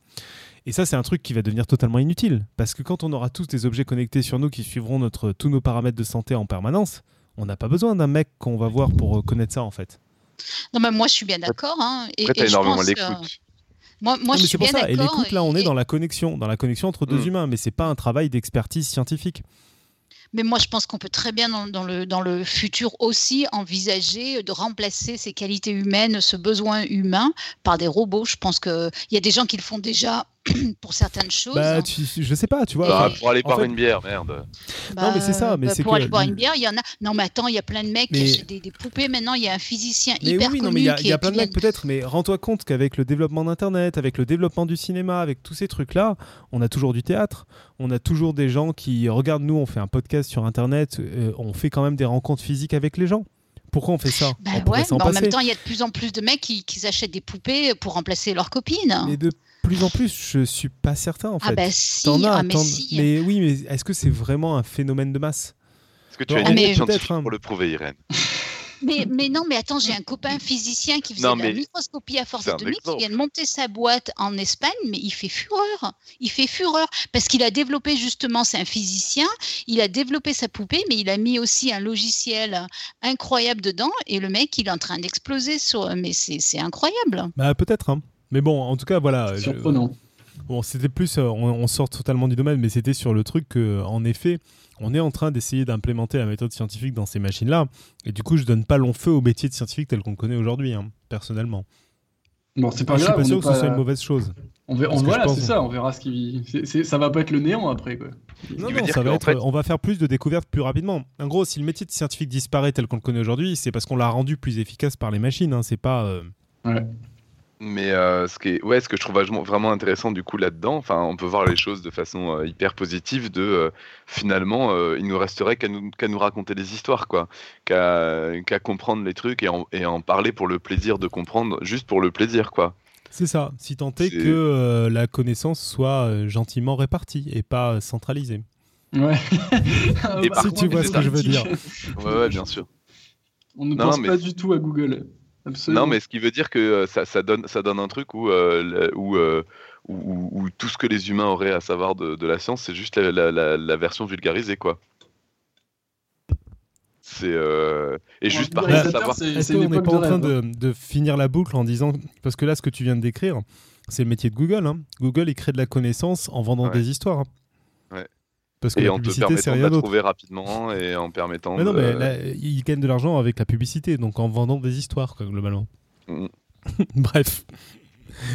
Et ça, c'est un truc qui va devenir totalement inutile, parce que quand on aura tous des objets connectés sur nous qui suivront notre, tous nos paramètres de santé en permanence, on n'a pas besoin d'un mec qu'on va voir pour connaître ça en fait. Non, mais moi, je suis bien d'accord. Hein, et, Après, énormément l'écoute. Moi, moi je suis bien d'accord. Et l'écoute, là, on est dans la connexion, dans la connexion entre deux mm. humains, mais c'est pas un travail d'expertise scientifique. Mais moi, je pense qu'on peut très bien, dans, le, dans le futur aussi, envisager de remplacer ces qualités humaines, ce besoin humain, par des robots. Je pense qu'il y a des gens qui le font déjà pour certaines choses. Bah, tu, je sais pas, tu vois. Bah, pour aller boire une bière, merde. non, mais c'est ça. Mais bah, c'est pour aller boire une bière, il y en a. Non, mais attends, il y a plein de mecs qui achètent des, poupées. Maintenant, il y a un physicien mais hyper oui, connu. Non, mais il y a, plein de mecs peut-être, mais rends-toi compte qu'avec le développement d'Internet, avec le développement du cinéma, avec tous ces trucs-là, on a toujours du théâtre. On a toujours des gens qui regardent nous, on fait un podcast sur Internet, euh, on fait quand même des rencontres physiques avec les gens. Pourquoi on fait ça? Bah ouais, bah En même temps, il y a de plus en plus de mecs qui, qui s'achètent des poupées pour remplacer leurs copines. Mais de plus en plus, je suis pas certain en ah fait. Ah bah si, ah mais, si. mais oui, mais est-ce que c'est vraiment un phénomène de masse? Est-ce que tu as une ah, pour le prouver, Irène? Mais, mais non, mais attends, j'ai un copain physicien qui faisait Non, de la microscopie à force atomique, qui vient de monter sa boîte en Espagne, mais il fait fureur. Il fait fureur parce qu'il a développé justement, c'est un physicien, il a développé sa poupée, mais il a mis aussi un logiciel incroyable dedans, et le mec, il est en train d'exploser sur. Mais c'est c'est incroyable. Bah, peut-être, hein. Mais bon, en tout cas, voilà. je- Surprenant. Bon, c'était plus, euh, on, on sort totalement du domaine, mais c'était sur le truc que, en effet, on est en train d'essayer d'implémenter la méthode scientifique dans ces machines-là. Et du coup, je donne pas long feu au métier de scientifique tel qu'on le connaît aujourd'hui, hein, personnellement. Bon, c'est pas je suis grave. pas on sûr que ce soit une mauvaise chose. On verra, je voilà, pense- c'est ça, on verra ce qui. ça va pas être le néant après, quoi. Non, non, ça va être, fait- on va faire plus de découvertes plus rapidement. En gros, si le métier de scientifique disparaît tel qu'on le connaît aujourd'hui, c'est parce qu'on l'a rendu plus efficace par les machines. Hein. C'est pas. euh, Mais euh, ce, qui est, ouais, ce que je trouve vraiment intéressant du coup là-dedans, enfin, on peut voir les choses de façon euh, hyper positive. De euh, finalement, euh, il nous resterait qu'à nous, qu'à nous raconter des histoires, quoi, qu'à qu'à comprendre les trucs et en, et en parler pour le plaisir de comprendre, juste pour le plaisir, quoi. C'est ça. Si tant est que euh, la connaissance soit gentiment répartie et pas centralisée. Ouais. Et par Si contre, tu vois ce que je veux dire. Ouais, ouais, bien sûr. On ne Non, pense mais- pas du tout à Google. Absolument. Non, mais ce qui veut dire que euh, ça, ça donne, ça donne un truc où, euh, où, euh, où, où- où tout ce que les humains auraient à savoir de, de la science, c'est juste la, la- la- la version vulgarisée, quoi. C'est euh, et juste par vulgarisateur, savoir. c'est une qu'on n'est pas en train rêve, de, de finir la boucle en disant. Parce que là, ce que tu viens de décrire, c'est le métier de Google. hein. Google, il crée de la connaissance en vendant Ouais. des histoires. hein. Parce que Et la en te publicité, c'est permettant de la trouver rapidement et en permettant. Mais non, de- mais là, il gagne de l'argent avec la publicité, donc en vendant des histoires, quoi, globalement. Mhm. Bref.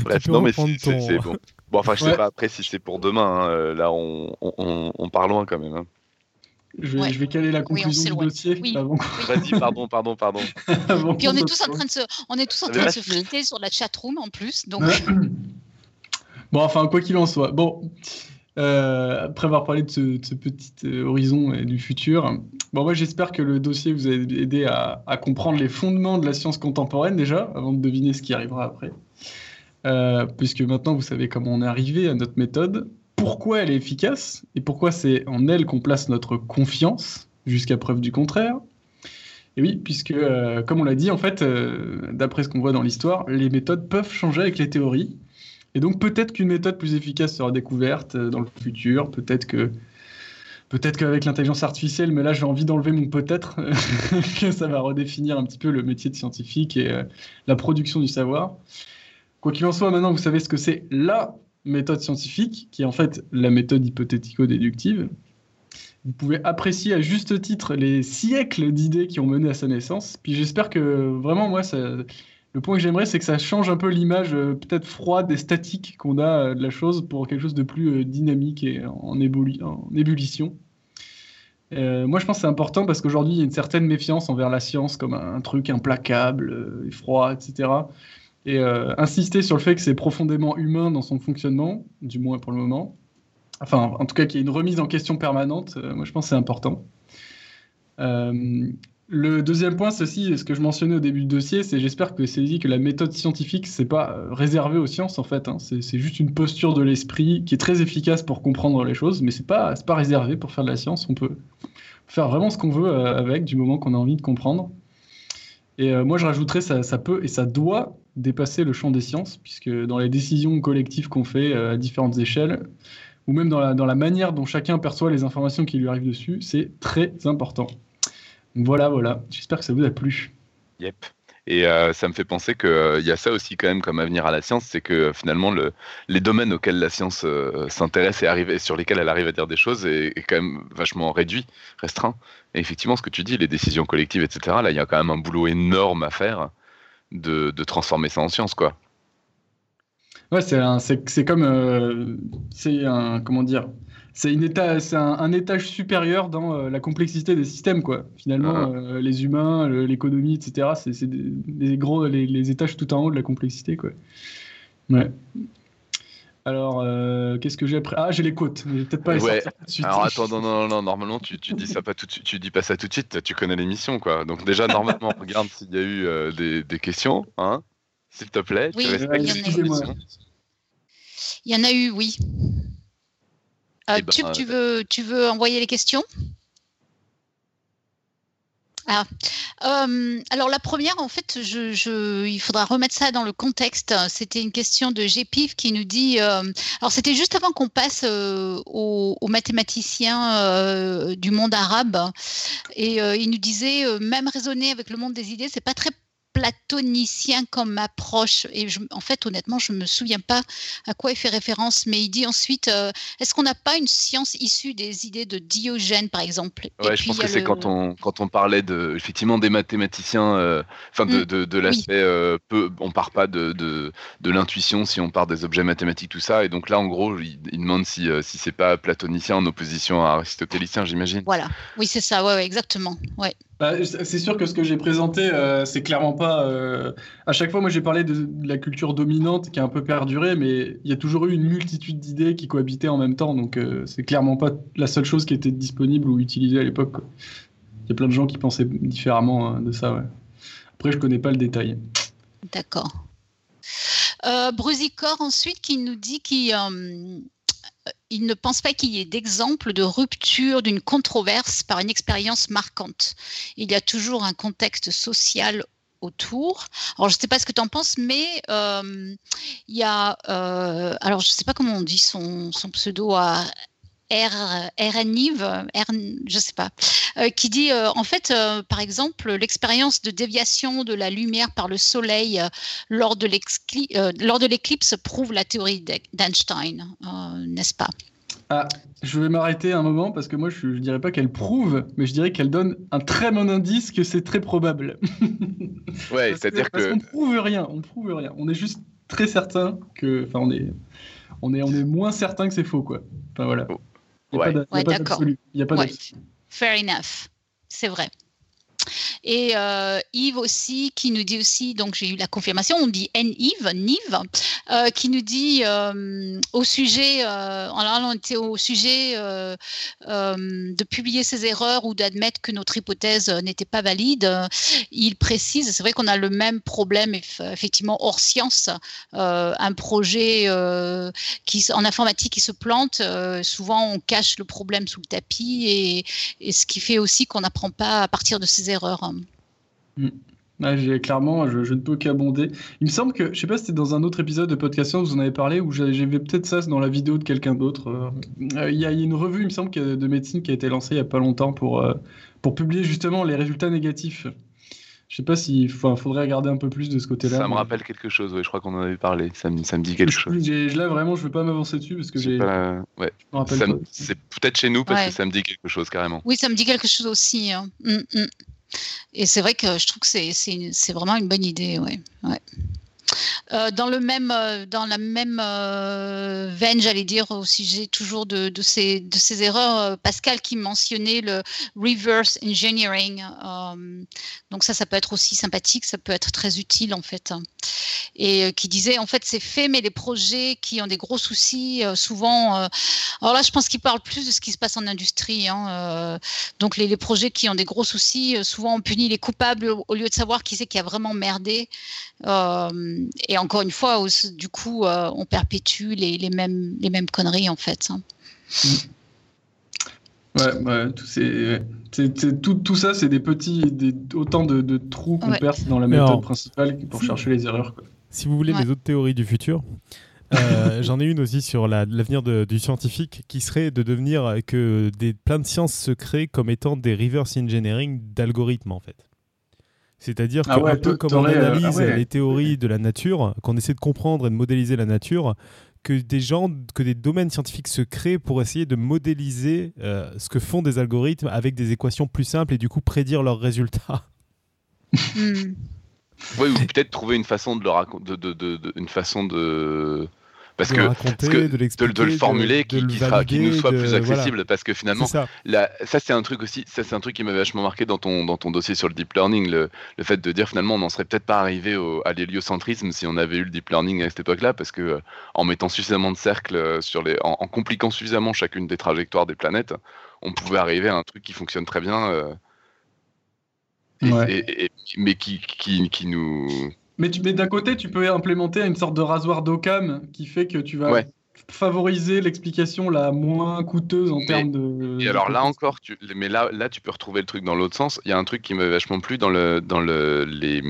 Bref, non, mais c'est ton- bon. Bon, enfin, je sais Ouais. pas après si c'est pour demain. hein, euh, Là, on, on, part loin quand même. hein. Je vais, Ouais. je vais caler la on conclusion du s'éloigne. dossier Oui. avant, Vas-y, pardon, pardon, pardon. Puis on est tous en train de se, on est tous en train de se friter sur la chatroom en plus. Donc, Ouais. Bon, enfin, quoi qu'il en soit. Bon, euh, après avoir parlé de ce, petit euh, horizon et du futur, moi j'espère que le dossier vous a aidé à, comprendre les fondements de la science contemporaine déjà, avant de deviner ce qui arrivera après. Euh, puisque maintenant vous savez comment on est arrivé à notre méthode, pourquoi elle est efficace et pourquoi c'est en elle qu'on place notre confiance, jusqu'à preuve du contraire. Et oui, puisque, euh, comme on l'a dit, en fait, euh, d'après ce qu'on voit dans l'histoire, les méthodes peuvent changer avec les théories. Et donc peut-être qu'une méthode plus efficace sera découverte euh, dans le futur, peut-être que peut-être qu'avec l'intelligence artificielle, mais là j'ai envie d'enlever mon peut-être, que ça va redéfinir un petit peu le métier de scientifique et euh, la production du savoir. Quoi qu'il en soit, maintenant vous savez ce que c'est la méthode scientifique, qui est en fait la méthode hypothético-déductive. Vous pouvez apprécier à juste titre les siècles d'idées qui ont mené à sa naissance. Puis j'espère que vraiment, moi, ça, le point que j'aimerais, c'est que ça change un peu l'image euh, peut-être froide et statique qu'on a euh, de la chose pour quelque chose de plus euh, dynamique et en, ébulli- en ébullition. Moi, je pense que c'est important parce qu'aujourd'hui, il y a une certaine méfiance envers la science comme un, truc implacable, euh, et froid, etc. Et insister sur le fait que c'est profondément humain dans son fonctionnement, du moins pour le moment. Enfin, en tout cas, qu'il y ait une remise en question permanente, moi, je pense que c'est important. Le deuxième point, aussi ce que je mentionnais au début du dossier, c'est j'espère que c'est dit que la méthode scientifique, c'est pas euh, réservé aux sciences en fait. hein. C'est juste une posture de l'esprit qui est très efficace pour comprendre les choses, mais c'est pas pas réservé pour faire de la science. On peut faire vraiment ce qu'on veut euh, avec du moment qu'on a envie de comprendre. Et euh, moi, je rajouterais ça, ça peut et ça doit dépasser le champ des sciences, puisque dans les décisions collectives qu'on fait à différentes échelles, ou même dans la, dans la manière dont chacun perçoit les informations qui lui arrivent dessus, c'est très important. Voilà, voilà. J'espère que ça vous a plu. Yep. Et euh, ça me fait penser qu'il y a ça aussi quand même comme avenir à la science, c'est que euh, finalement le, les domaines auxquels la science euh, s'intéresse et, arrive, et sur lesquels elle arrive à dire des choses est, est quand même vachement réduit, restreint. Et effectivement, ce que tu dis, les décisions collectives, etc., là, il y a quand même un boulot énorme à faire de, de transformer ça en science, quoi. Ouais, c'est comme euh, c'est un comment dire, c'est un, un étage supérieur dans euh, la complexité des systèmes quoi. Finalement, euh, les humains, l'économie, etc. C'est des, des gros les, les étages tout en haut de la complexité quoi. Ouais. Alors, euh, qu'est-ce que j'ai après Ah, j'ai les côtes. peut-être pas les Ouais. sortir tout de suite. Alors attends, non, non, non, normalement tu, tu dis ça pas tout de suite, tu dis pas ça tout de suite, tu connais l'émission, quoi. Donc déjà, normalement, regarde s'il y a eu euh, des, des questions, hein, s'il te plaît, tu Oui, respectes il y en a eu, oui. Euh, Eh ben, Tube, tu veux, tu veux envoyer les questions? Ah. Euh, alors la première, en fait, je, il faudra remettre ça dans le contexte. C'était une question de GPIF qui nous dit. Euh, alors c'était juste avant qu'on passe euh, aux, mathématiciens du monde arabe, et il nous disait même raisonner avec le monde des idées, c'est pas très platonicien comme approche. Et en fait, honnêtement, je ne me souviens pas à quoi il fait référence, mais il dit ensuite euh, est-ce qu'on n'a pas une science issue des idées de Diogène, par exemple? Ouais, je pense que c'est quand, on, quand on parlait de, effectivement des mathématiciens, euh, enfin de, mm. de, l'aspect, euh, peu, on part pas de, de, de l'intuition si on part des objets mathématiques, tout ça. Et donc là, en gros, il, demande si, si c'est pas platonicien en opposition à aristotélicien, j'imagine. Voilà, oui, c'est ça, ouais, ouais, exactement. Ouais. Bah, c'est sûr que ce que j'ai présenté, euh, c'est clairement pas. Euh, à chaque fois, moi, j'ai parlé de, la culture dominante qui a un peu perduré, mais il y a toujours eu une multitude d'idées qui cohabitaient en même temps, donc euh, c'est clairement pas la seule chose qui était disponible ou utilisée à l'époque. Il y a plein de gens qui pensaient différemment de ça. Après, je connais pas le détail. D'accord. Euh, Brusicor ensuite qui nous dit qu'il il ne pense pas qu'il y ait d'exemple de rupture d'une controverse par une expérience marquante. Il y a toujours un contexte social autour. Alors, je ne sais pas ce que tu en penses, mais euh, il y a, euh, alors je ne sais pas comment on dit son, son pseudo à R, RNIV, je sais pas, euh, qui dit euh, en fait, euh, par exemple, l'expérience de déviation de la lumière par le Soleil lors de l'éclipse prouve la théorie d'Einstein, n'est-ce pas? Ah, je vais m'arrêter un moment parce que moi je, ne dirais pas qu'elle prouve, mais je dirais qu'elle donne un très bon indice que c'est très probable. ouais, c'est-à-dire que. Parce qu'on prouve rien, on prouve rien. On est juste très certain que. Enfin, on est, on est, on est moins certain que c'est faux, quoi. Enfin voilà. Il n'y a pas Fair enough. C'est vrai. Et euh, Yves aussi, qui nous dit aussi, donc j'ai eu la confirmation, on dit N-Yves, Nive, euh, qui nous dit euh, au sujet, on était au sujet de publier ses erreurs ou d'admettre que notre hypothèse n'était pas valide. Il précise, c'est vrai qu'on a le même problème effectivement hors science, un projet qui, en informatique qui se plante, souvent on cache le problème sous le tapis et, et ce qui fait aussi qu'on n'apprend pas à partir de ses erreurs. Mm. j'ai clairement, je, ne peux qu'abonder. Il me semble que, je sais pas si c'était dans un autre épisode de podcast vous en avez parlé, ou j'ai vu peut-être ça dans la vidéo de quelqu'un d'autre. Euh, il y, a une revue, il me semble, de médecine qui a été lancée il y a pas longtemps pour, euh, pour publier justement les résultats négatifs. Je sais pas s'il faudrait regarder un peu plus de ce côté-là. Ça me rappelle quelque chose, je crois qu'on en avait parlé. Ça me, ça me dit quelque chose. Là, vraiment, je veux pas m'avancer dessus parce que j'ai. Ouais. C'est peut-être chez nous parce que ça me dit quelque chose carrément. Oui, ça me dit quelque chose aussi. Hein. Mm, mm. Et c'est vrai que je trouve que c'est vraiment une bonne idée. Euh, dans, le même, euh, dans la même euh, veine, j'allais dire, au sujet toujours de, ces, de ces erreurs, Pascal qui mentionnait le reverse engineering. donc ça, ça peut être aussi sympathique, ça peut être très utile en fait. Et qui disait, en fait, c'est fait, mais les projets qui ont des gros soucis, souvent, alors là, je pense qu'il parle plus de ce qui se passe en industrie. Hein, donc les, projets qui ont des gros soucis, souvent on punit les coupables au, lieu de savoir qui c'est qui a vraiment merdé. et et encore une fois, du coup, euh, on perpétue les, mêmes, les mêmes conneries, en fait. Hein. Ouais, tout, tout, ça, c'est des petits, des, autant de, trous qu'on perce dans la méthode principale pour chercher les erreurs. Si vous voulez les autres théories du futur, euh, j'en ai une aussi sur l'avenir du scientifique qui serait de devenir que des, plein de sciences se créent comme étant des reverse engineering d'algorithmes en fait. C'est-à-dire ah que peu comme on analyse ah les théories de la nature, qu'on essaie de comprendre et de modéliser la nature, que des gens, que des domaines scientifiques se créent pour essayer de modéliser euh, ce que font des algorithmes avec des équations plus simples et du coup prédire leurs résultats. Hmm. Oui, ou peut-être trouver une façon de le raconter, de, de, de, une façon de parce que, de, le formuler qui, nous soit plus accessible. Parce que finalement ça, ça c'est un truc aussi ça c'est un truc qui m'avait vachement marqué dans ton dans ton dossier sur le deep learning le, le fait de dire finalement on n'en serait peut-être pas arrivé au, à l'héliocentrisme si on avait eu le deep learning à cette époque-là parce que euh, en mettant suffisamment de cercles euh, sur les en, compliquant suffisamment chacune des trajectoires des planètes on pouvait arriver à un truc qui fonctionne très bien euh, mais qui, qui, qui nous mais, d'un côté, tu peux implémenter une sorte de rasoir d'Occam qui fait que tu vas favoriser l'explication la moins coûteuse en termes de. Et alors là encore, tu, mais là, là, tu peux retrouver le truc dans l'autre sens. Il y a un truc qui m'avait vachement plu dans, le, dans le, les,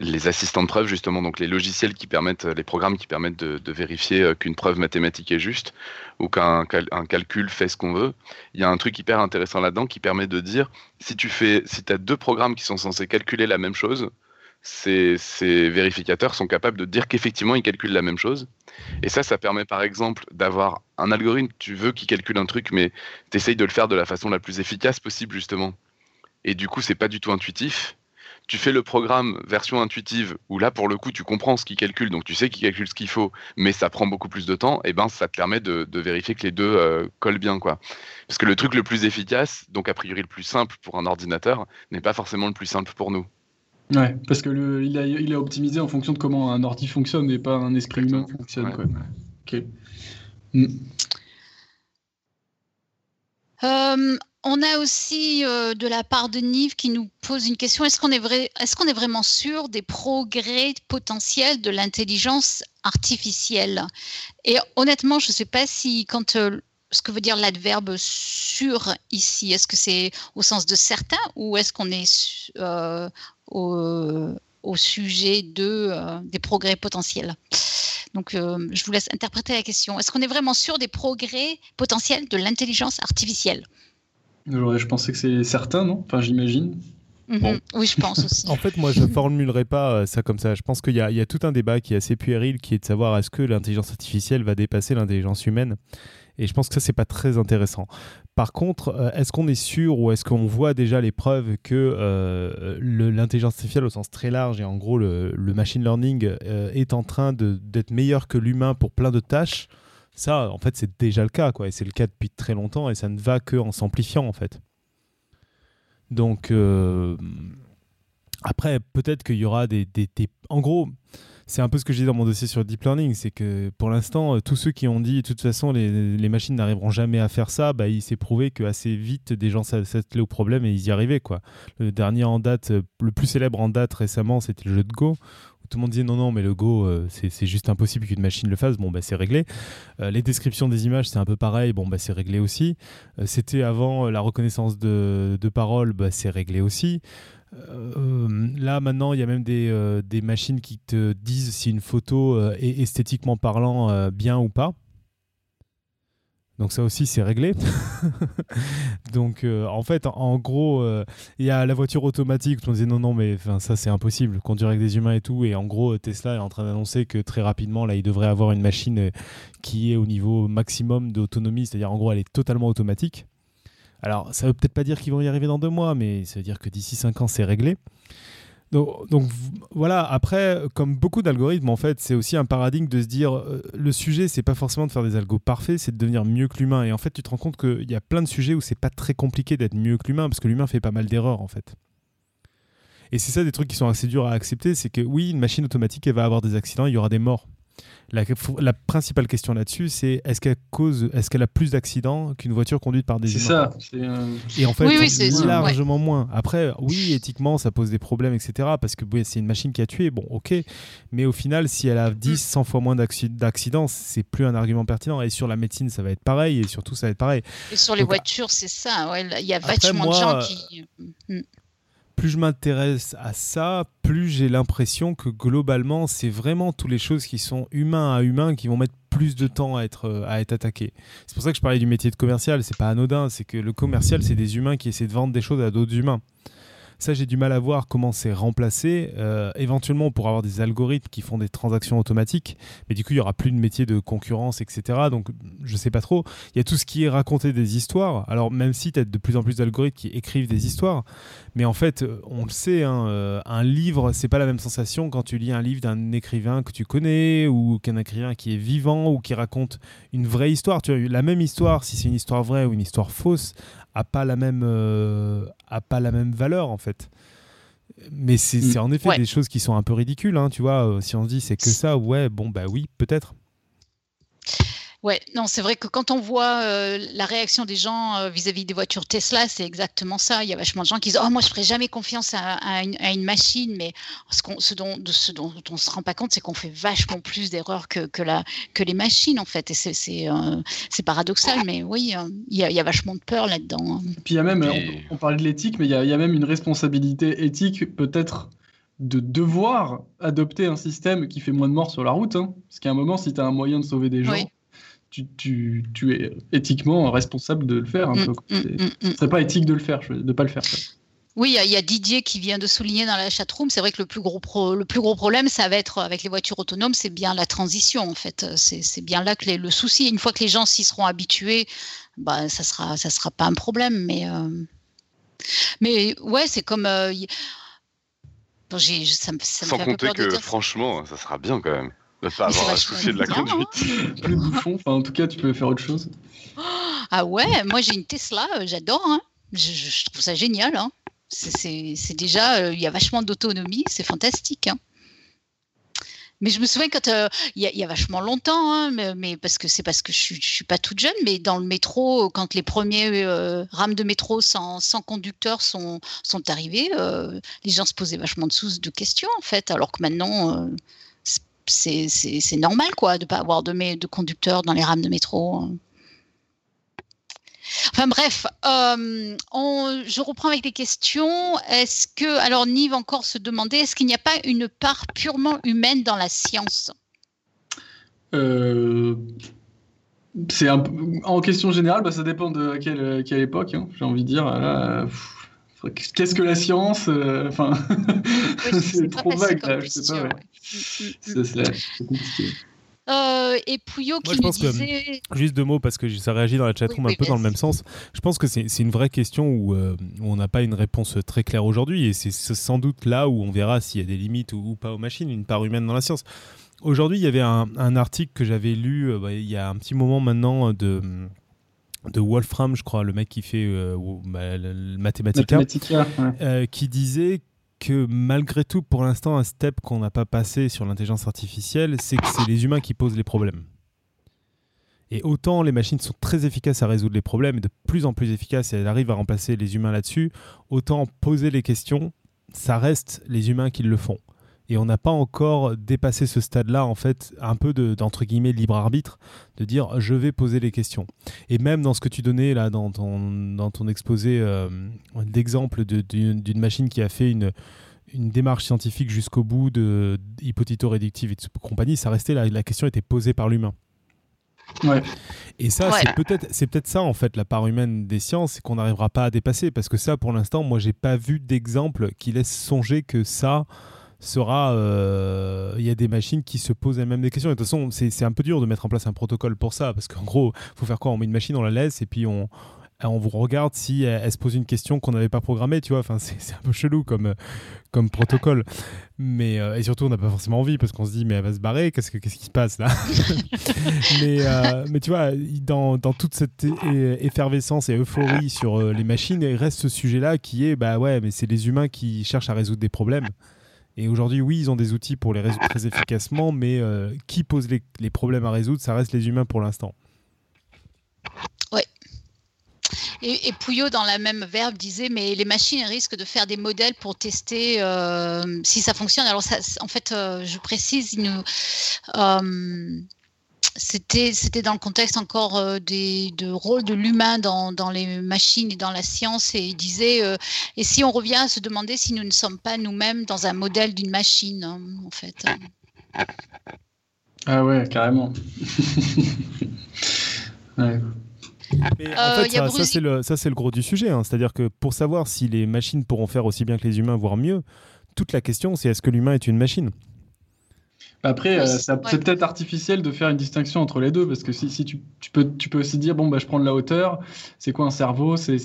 les assistants de preuve, justement, donc les logiciels qui permettent, les programmes qui permettent de, de vérifier euh, qu'une preuve mathématique est juste ou qu'un un calcul fait ce qu'on veut. Il y a un truc hyper intéressant là-dedans qui permet de dire si tu fais, si as deux programmes qui sont censés calculer la même chose, ces, vérificateurs sont capables de dire qu'effectivement ils calculent la même chose. Et ça, ça permet par exemple d'avoir un algorithme, tu veux qui calcule un truc, mais tu essayes de le faire de la façon la plus efficace possible justement. Et du coup, c'est pas du tout intuitif. Tu fais le programme version intuitive où là, pour le coup, tu comprends ce qu'il calcule, donc tu sais qu'il calcule ce qu'il faut, mais ça prend beaucoup plus de temps. Et ben, ça te permet de, vérifier que les deux euh, collent bien, quoi. Parce que le truc le plus efficace, donc a priori le plus simple pour un ordinateur, n'est pas forcément le plus simple pour nous. Ouais, parce que le, il, a, il a optimisé en fonction de comment un ordi fonctionne et pas un esprit humain fonctionne. quoi. Ok. Mm. Euh, on a aussi euh, de la part de Nive qui nous pose une question. Est-ce qu'on est, vrai, est, qu'on est vraiment sûr des progrès potentiels de l'intelligence artificielle? Et honnêtement, je ne sais pas si quand euh, ce que veut dire l'adverbe sûr ici, est-ce que c'est au sens de certain ou est-ce qu'on est, au, sujet de, euh, des progrès potentiels. Donc, euh, je vous laisse interpréter la question. Est-ce qu'on est vraiment sûr des progrès potentiels de l'intelligence artificielle? Je pensais que c'est certain, non? Enfin, j'imagine. Mhm. Oui, je pense aussi. en fait, moi, je ne formulerai pas euh, ça comme ça. Je pense qu'il y, y, a tout un débat qui est assez puéril, qui est de savoir est-ce que l'intelligence artificielle va dépasser l'intelligence humaine. Et je pense que ça, c'est pas très intéressant. Par contre, euh, est-ce qu'on est sûr ou est-ce qu'on voit déjà les preuves que euh, l'intelligence artificielle au sens très large et en gros le, machine learning euh, est en train d'être meilleur que l'humain pour plein de tâches? Ça, en fait, c'est déjà le cas, quoi. Et c'est le cas depuis très longtemps et ça ne va que en s'amplifiant, en fait. Donc, après, peut-être qu'il y aura des, des, des... En gros, c'est un peu ce que j'ai dit dans mon dossier sur deep learning, c'est que pour l'instant, euh, tous ceux qui ont dit de toute façon les, machines n'arriveront jamais à faire ça, bah, il s'est prouvé qu'assez vite des gens s'attelaient au problème et ils y arrivaient. Quoi. Le dernier en date, euh, le plus célèbre en date récemment, c'était le jeu de Go. Tout le monde disait non, non, mais le Go, euh, c'est juste impossible qu'une machine le fasse. Bon, bah, c'est réglé. les descriptions des images, c'est un peu pareil. Bon, bah, c'est réglé aussi. c'était avant la reconnaissance de, de parole, bah, c'est réglé aussi. Euh, là maintenant, il y a même des, euh, des, machines qui te disent si une photo euh, est esthétiquement parlant bien ou pas. Donc ça aussi c'est réglé. Donc en fait en gros il y a la voiture automatique on disait non non mais ça c'est impossible conduire avec des humains et tout et en gros Tesla est en train d'annoncer que très rapidement là il devrait avoir une machine qui est au niveau maximum d'autonomie c'est-à-dire en gros elle est totalement automatique. Alors, ça veut peut-être pas dire qu'ils vont y arriver dans deux mois, mais ça veut dire que d'ici cinq ans, c'est réglé. Donc, voilà, après, comme beaucoup d'algorithmes, en fait, c'est aussi un paradigme de se dire euh, le sujet, c'est pas forcément de faire des algos parfaits, c'est de devenir mieux que l'humain. Et en fait, tu te rends compte qu'il y a plein de sujets où c'est pas très compliqué d'être mieux que l'humain, parce que l'humain fait pas mal d'erreurs, en fait. Et c'est ça des trucs qui sont assez durs à accepter, c'est que oui, une machine automatique, elle va avoir des accidents, il y aura des morts. La, principale question là-dessus, c'est est-ce qu'elle cause, est-ce qu'elle a plus d'accidents qu'une voiture conduite par des humains? C'est ça. Et en fait, largement moins. Après, oui, éthiquement, ça pose des problèmes, etc. Parce que c'est une machine qui a tué, bon, ok. Mais au final, si elle a 10, 100 fois moins d'accidents, c'est plus un argument pertinent. Et sur la médecine, ça va être pareil. Et surtout, ça va être pareil. Et sur les voitures, c'est ça. Il y a vachement de gens qui. Plus je m'intéresse à ça, plus j'ai l'impression que globalement, c'est vraiment toutes les choses qui sont humains à humains qui vont mettre plus de temps à être, euh, à être attaquées. C'est pour ça que je parlais du métier de commercial, c'est pas anodin, c'est que le commercial, c'est des humains qui essaient de vendre des choses à d'autres humains. Ça, j'ai du mal à voir comment c'est remplacé. Euh, éventuellement, on avoir des algorithmes qui font des transactions automatiques, mais du coup, il y aura plus de métier de concurrence, etc. Donc, je sais pas trop. Il y a tout ce qui est raconter des histoires. Alors, même si tu as de plus en plus d'algorithmes qui écrivent des histoires, mais en fait, on le sait, hein, euh, un livre, c'est pas la même sensation quand tu lis un livre d'un écrivain que tu connais ou qu'un écrivain qui est vivant ou qui raconte une vraie histoire. Tu as la même histoire, si c'est une histoire vraie ou une histoire fausse, a pas la même euh, a pas la même valeur en fait. Mais c'est en effet des choses qui sont un peu ridicules, hein, tu vois. Euh, si on se dit c'est que ça, ouais, bon bah oui, peut-être. Ouais, non, c'est vrai que quand on voit euh, la réaction des gens euh, vis-à-vis des voitures Tesla, c'est exactement ça. Il y a vachement de gens qui disent Oh, moi, je ferai jamais confiance à, une, machine, mais ce, ce, dont, de ce dont on se rend pas compte, c'est qu'on fait vachement plus d'erreurs que, que, que les machines, en fait. Et c'est euh, paradoxal, mais oui, il y, a, vachement de peur là-dedans. Hein. Puis il y a même, on, parlait de l'éthique, mais il y, a, il y a même une responsabilité éthique, peut-être de devoir adopter un système qui fait moins de morts sur la route. Hein. Parce qu'à un moment, si tu as un moyen de sauver des gens, tu, es éthiquement responsable de le faire. Un mm, peu. Mm, mm, pas éthique de le faire, de ne pas le faire. Oui, il y, a Didier qui vient de souligner dans la chatroom, c'est vrai que le plus, gros le plus gros problème, ça va être avec les voitures autonomes, c'est bien la transition en fait. C'est bien là que le souci, une fois que les gens s'y seront habitués, bah, ça sera, ça sera pas un problème. Mais, euh, mais ouais, c'est comme... Euh, ça, Sans compter que franchement, ça sera bien quand même de pas avoir à soucier de la conduite. Hein. Plus bouffon, enfin, en tout cas, tu peux faire autre chose. Ah ouais, moi j'ai une Tesla, euh, j'adore. Hein. Je, trouve ça génial. Hein. C'est déjà, euh, il y a vachement d'autonomie, c'est fantastique. Hein. Mais je me souviens quand euh, il y, a vachement longtemps, hein, mais, parce que c'est parce que je, ne suis pas toute jeune, mais dans le métro, quand les premiers rames de métro sans, sans conducteur sont, sont arrivés, les gens se posaient vachement de, de questions en fait, alors que maintenant c'est normal quoi de pas avoir de, de conducteurs dans les rames de métro. Enfin bref, euh, je reprends avec les questions. Est-ce que, alors Nive encore se demandait, est-ce qu'il n'y a pas une part purement humaine dans la science? Euh, C'est en question générale, bah, ça dépend de quelle, quelle époque. Hein, j'ai envie de dire. Qu'est-ce que la science euh, Enfin, c'est trop vague là, je sais pas. Ouais. Mm, mm, mm. C'est compliqué. Euh, et Pouillot qui nous disait... juste deux mots parce que ça réagit dans la chatroom un peu dans le même sens. Je pense que c'est une vraie question où, euh, où on n'a pas une réponse très claire aujourd'hui et c'est sans doute là où on verra s'il y a des limites ou, pas aux machines, une part humaine dans la science. Aujourd'hui, il y avait un, un article que j'avais lu bah, il y a un petit moment maintenant de de Wolfram, je crois, le mec qui fait euh, bah, Mathematica, euh, qui disait que malgré tout, pour l'instant, un step qu'on n'a pas passé sur l'intelligence artificielle, c'est que c'est les humains qui posent les problèmes. Et autant les machines sont très efficaces à résoudre les problèmes, et de plus en plus efficaces, et elles arrivent à remplacer les humains là-dessus, autant poser les questions, ça reste les humains qui le font et on n'a pas encore dépassé ce stade-là, en fait, un peu d'entre guillemets libre arbitre, de dire je vais poser les questions. Et même dans ce que tu donnais là dans ton, dans ton exposé euh, d'exemple d'une machine qui a fait une, une démarche scientifique jusqu'au bout de hypothéto réductive et compagnie, ça restait là, la question était posée par l'humain. Ouais. Et ça, c'est peut-être, c'est peut-être ça en fait la part humaine des sciences qu'on n'arrivera pas à dépasser parce que ça, pour l'instant, moi, j'ai pas vu d'exemple qui laisse songer que ça, sera. Euh, il y a des machines qui se posent elles-mêmes des questions. De toute façon, c'est un peu dur de mettre en place un protocole pour ça, parce qu'en gros, faut faire quoi? On met une machine, on la laisse, et puis on, on vous regarde si elle, se pose une question qu'on n'avait pas programmée, tu vois? Enfin, c'est un peu chelou comme, comme protocole. Mais, euh, et surtout, on n'a pas forcément envie parce qu'on se dit, mais elle va se barrer, qu'est-ce, que, qu'est-ce qui se passe là? Mais, euh, mais tu vois, dans, dans toute cette effervescence et euphorie sur les machines, il reste ce sujet-là qui est, bah ouais, mais c'est les humains qui cherchent à résoudre des problèmes. Et aujourd'hui, oui, ils ont des outils pour les résoudre très efficacement, mais euh, qui pose les, problèmes à résoudre Ça reste les humains pour l'instant. Oui. Et, Pouillot, dans la même verbe, disait mais les machines risquent de faire des modèles pour tester euh, si ça fonctionne. Alors, en fait, euh, je précise, il nous, c'était c'était dans le contexte encore euh, des, de rôle de l'humain dans, dans, les machines et dans la science et il disait euh, et si on revient à se demander si nous ne sommes pas nous-mêmes dans un modèle d'une machine hein, en fait ah ouais carrément ouais. Mais en fait, ça, c'est le, le, gros du sujet. Hein. C'est-à-dire que pour savoir si les machines pourront faire aussi bien que les humains, voire mieux, toute la question, c'est est-ce que l'humain est une machine? Après, euh, c'est peut-être artificiel de faire une distinction entre les deux, parce que si, si tu, tu, peux, tu peux aussi dire, bon, bah, je prends de la hauteur, c'est quoi un cerveau C'est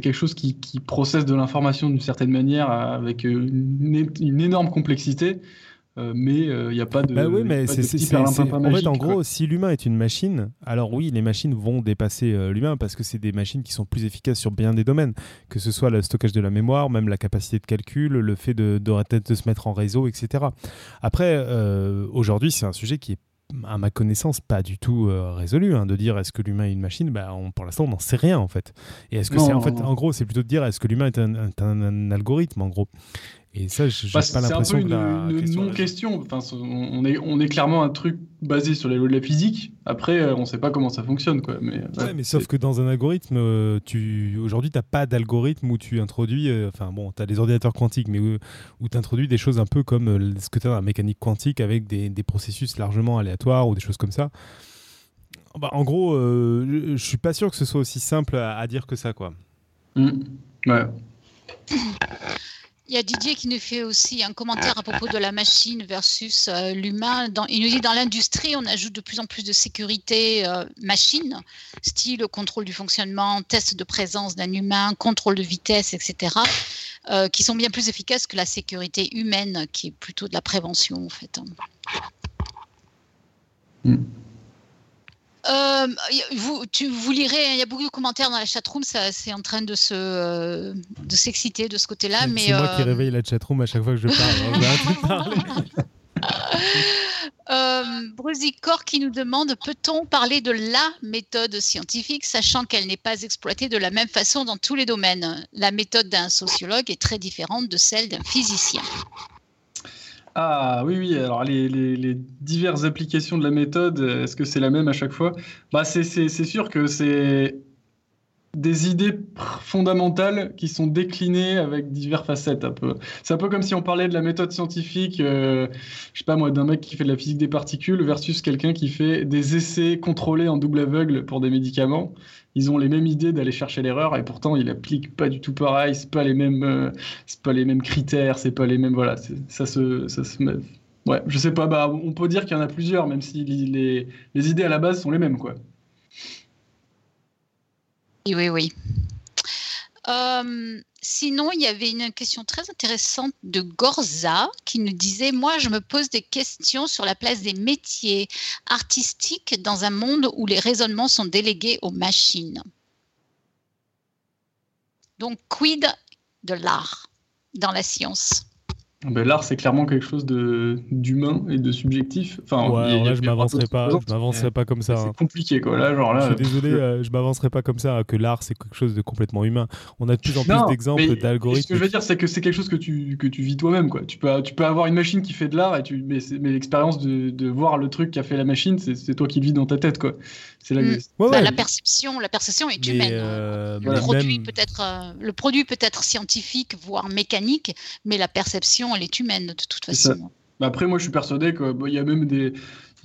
quelque chose qui, qui processe de l'information d'une certaine manière avec une, une énorme complexité. Euh, mais il euh, n'y a pas de. Bah oui, mais c'est. En fait, en gros, si l'humain est une machine, alors oui, les machines vont dépasser euh, l'humain parce que c'est des machines qui sont plus efficaces sur bien des domaines, que ce soit le stockage de la mémoire, même la capacité de calcul, le fait de, de, de se mettre en réseau, etc. Après, aujourd'hui, c'est un sujet qui est à ma connaissance, pas du tout résolu. Hein, de dire est-ce que l'humain est une machine bah, Pour l'instant, on n'en sait rien en fait. Et est-ce que c'est en fait, en gros, c'est plutôt de dire est-ce que l'humain est un, algorithme en gros et ça, je bah, pas l'impression que la une, non-question. Enfin, on est, on est clairement un truc basé sur les lois de la physique. Après, euh, on ne sait pas comment ça fonctionne, quoi. Mais, ouais, mais sauf que dans un algorithme, euh, tu aujourd'hui, tu n'as pas d'algorithme où tu introduis. Euh, enfin, bon, tu as des ordinateurs quantiques, mais où, où tu introduis des choses un peu comme ce que tu as dans la mécanique quantique avec des, des, processus largement aléatoires ou des choses comme ça. Bah, en gros, je suis pas sûr que ce soit aussi simple à, dire que ça, quoi. Mmh. Ouais. Il y a Didier qui nous fait aussi un commentaire à propos de la machine versus euh, l'humain. Il nous dit dans l'industrie, on ajoute de plus en plus de sécurité euh, machine, style contrôle du fonctionnement, test de présence d'un humain, contrôle de vitesse, etc., euh, qui sont bien plus efficaces que la sécurité humaine, qui est plutôt de la prévention en fait. Mm. Euh, vous, tu, vous lirez, il y a beaucoup de commentaires dans la chatroom, c'est en train de se euh, de s'exciter de ce côté-là. mais C'est moi qui euh, réveille la chatroom à chaque fois que je parle. euh, qui nous demande peut-on parler de la méthode scientifique, sachant qu'elle n'est pas exploitée de la même façon dans tous les domaines? La méthode d'un sociologue est très différente de celle d'un physicien. Ah oui, oui, alors les, diverses applications de la méthode, est-ce que c'est la même à chaque fois? Bah, C'est sûr que c'est des idées fondamentales qui sont déclinées avec diverses facettes. C'est un peu comme si on parlait de la méthode scientifique, euh, je sais pas moi, d'un mec qui fait de la physique des particules versus quelqu'un qui fait des essais contrôlés en double aveugle pour des médicaments ils ont les mêmes idées d'aller chercher l'erreur et pourtant ils appliquent pas du tout pareil. C'est pas les mêmes, euh, c'est pas les mêmes critères, c'est pas les mêmes. Voilà, ça se, ça se Ouais, je sais pas. Bah, on peut dire qu'il y en a plusieurs, même si les, les, idées à la base sont les mêmes, quoi. Oui, oui. Euh, sinon, il y avait une question très intéressante de Gorza qui nous disait Moi, je me pose des questions sur la place des métiers artistiques dans un monde où les raisonnements sont délégués aux machines. Donc, quid de l'art dans la science? Ben, L'art, c'est clairement quelque chose d'humain et de subjectif. Enfin, ouais, là, je m'avancerai pas, je m'avancerai pas comme ça. C'est hein. compliqué, quoi. Là, genre là, je suis désolé, euh, je m'avancerai pas comme ça. Que l'art, c'est quelque chose de complètement humain. On a de plus en plus d'exemples d'algorithmes. Ce que je veux dire, c'est que c'est quelque chose que tu, que tu vis toi-même, quoi. Tu peux, tu peux avoir une machine qui fait de l'art, et tu, mais, mais l'expérience de, de, voir le truc qui a fait la machine, c'est toi qui le vis dans ta tête, quoi. C'est la... Mm. Bah, la perception, la perception est humaine. Hein. Euh, le, produit peut être, euh, le produit peut être scientifique, voire mécanique, mais la perception, elle est humaine de toute façon. Bah, après, moi, je suis persuadé qu'il bah, y a même des,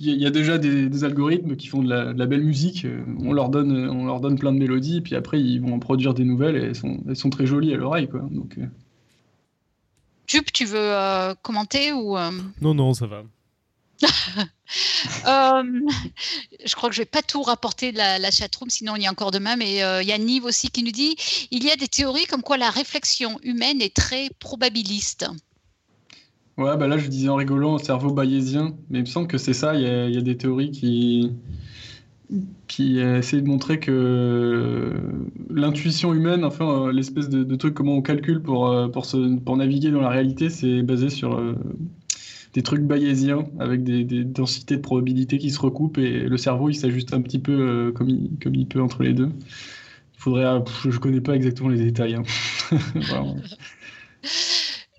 il y a déjà des, algorithmes qui font de la, belle musique. Euh, on leur donne, on leur donne plein de mélodies, puis après ils vont en produire des nouvelles et elles sont, elles sont très jolies à l'oreille, quoi. Donc. tu veux commenter ou Non, non, ça va. Euh, je crois que je vais pas tout rapporter de la, la chatroom, sinon il y a encore demain. Mais euh, il y a Nive aussi qui nous dit il y a des théories comme quoi la réflexion humaine est très probabiliste. Ouais, bah là je disais en rigolant cerveau bayésien, mais il me semble que c'est ça. Il y, a des théories qui qui essaient de montrer que l'intuition humaine, enfin euh, l'espèce de, truc comment on calcule pour se, pour naviguer dans la réalité, c'est basé sur des trucs bayésiens avec des, densités de probabilité qui se recoupent et le cerveau il s'ajuste un petit peu euh, comme, il, comme il peut entre les deux. Il faudrait, euh, je connais pas exactement les détails. Hein.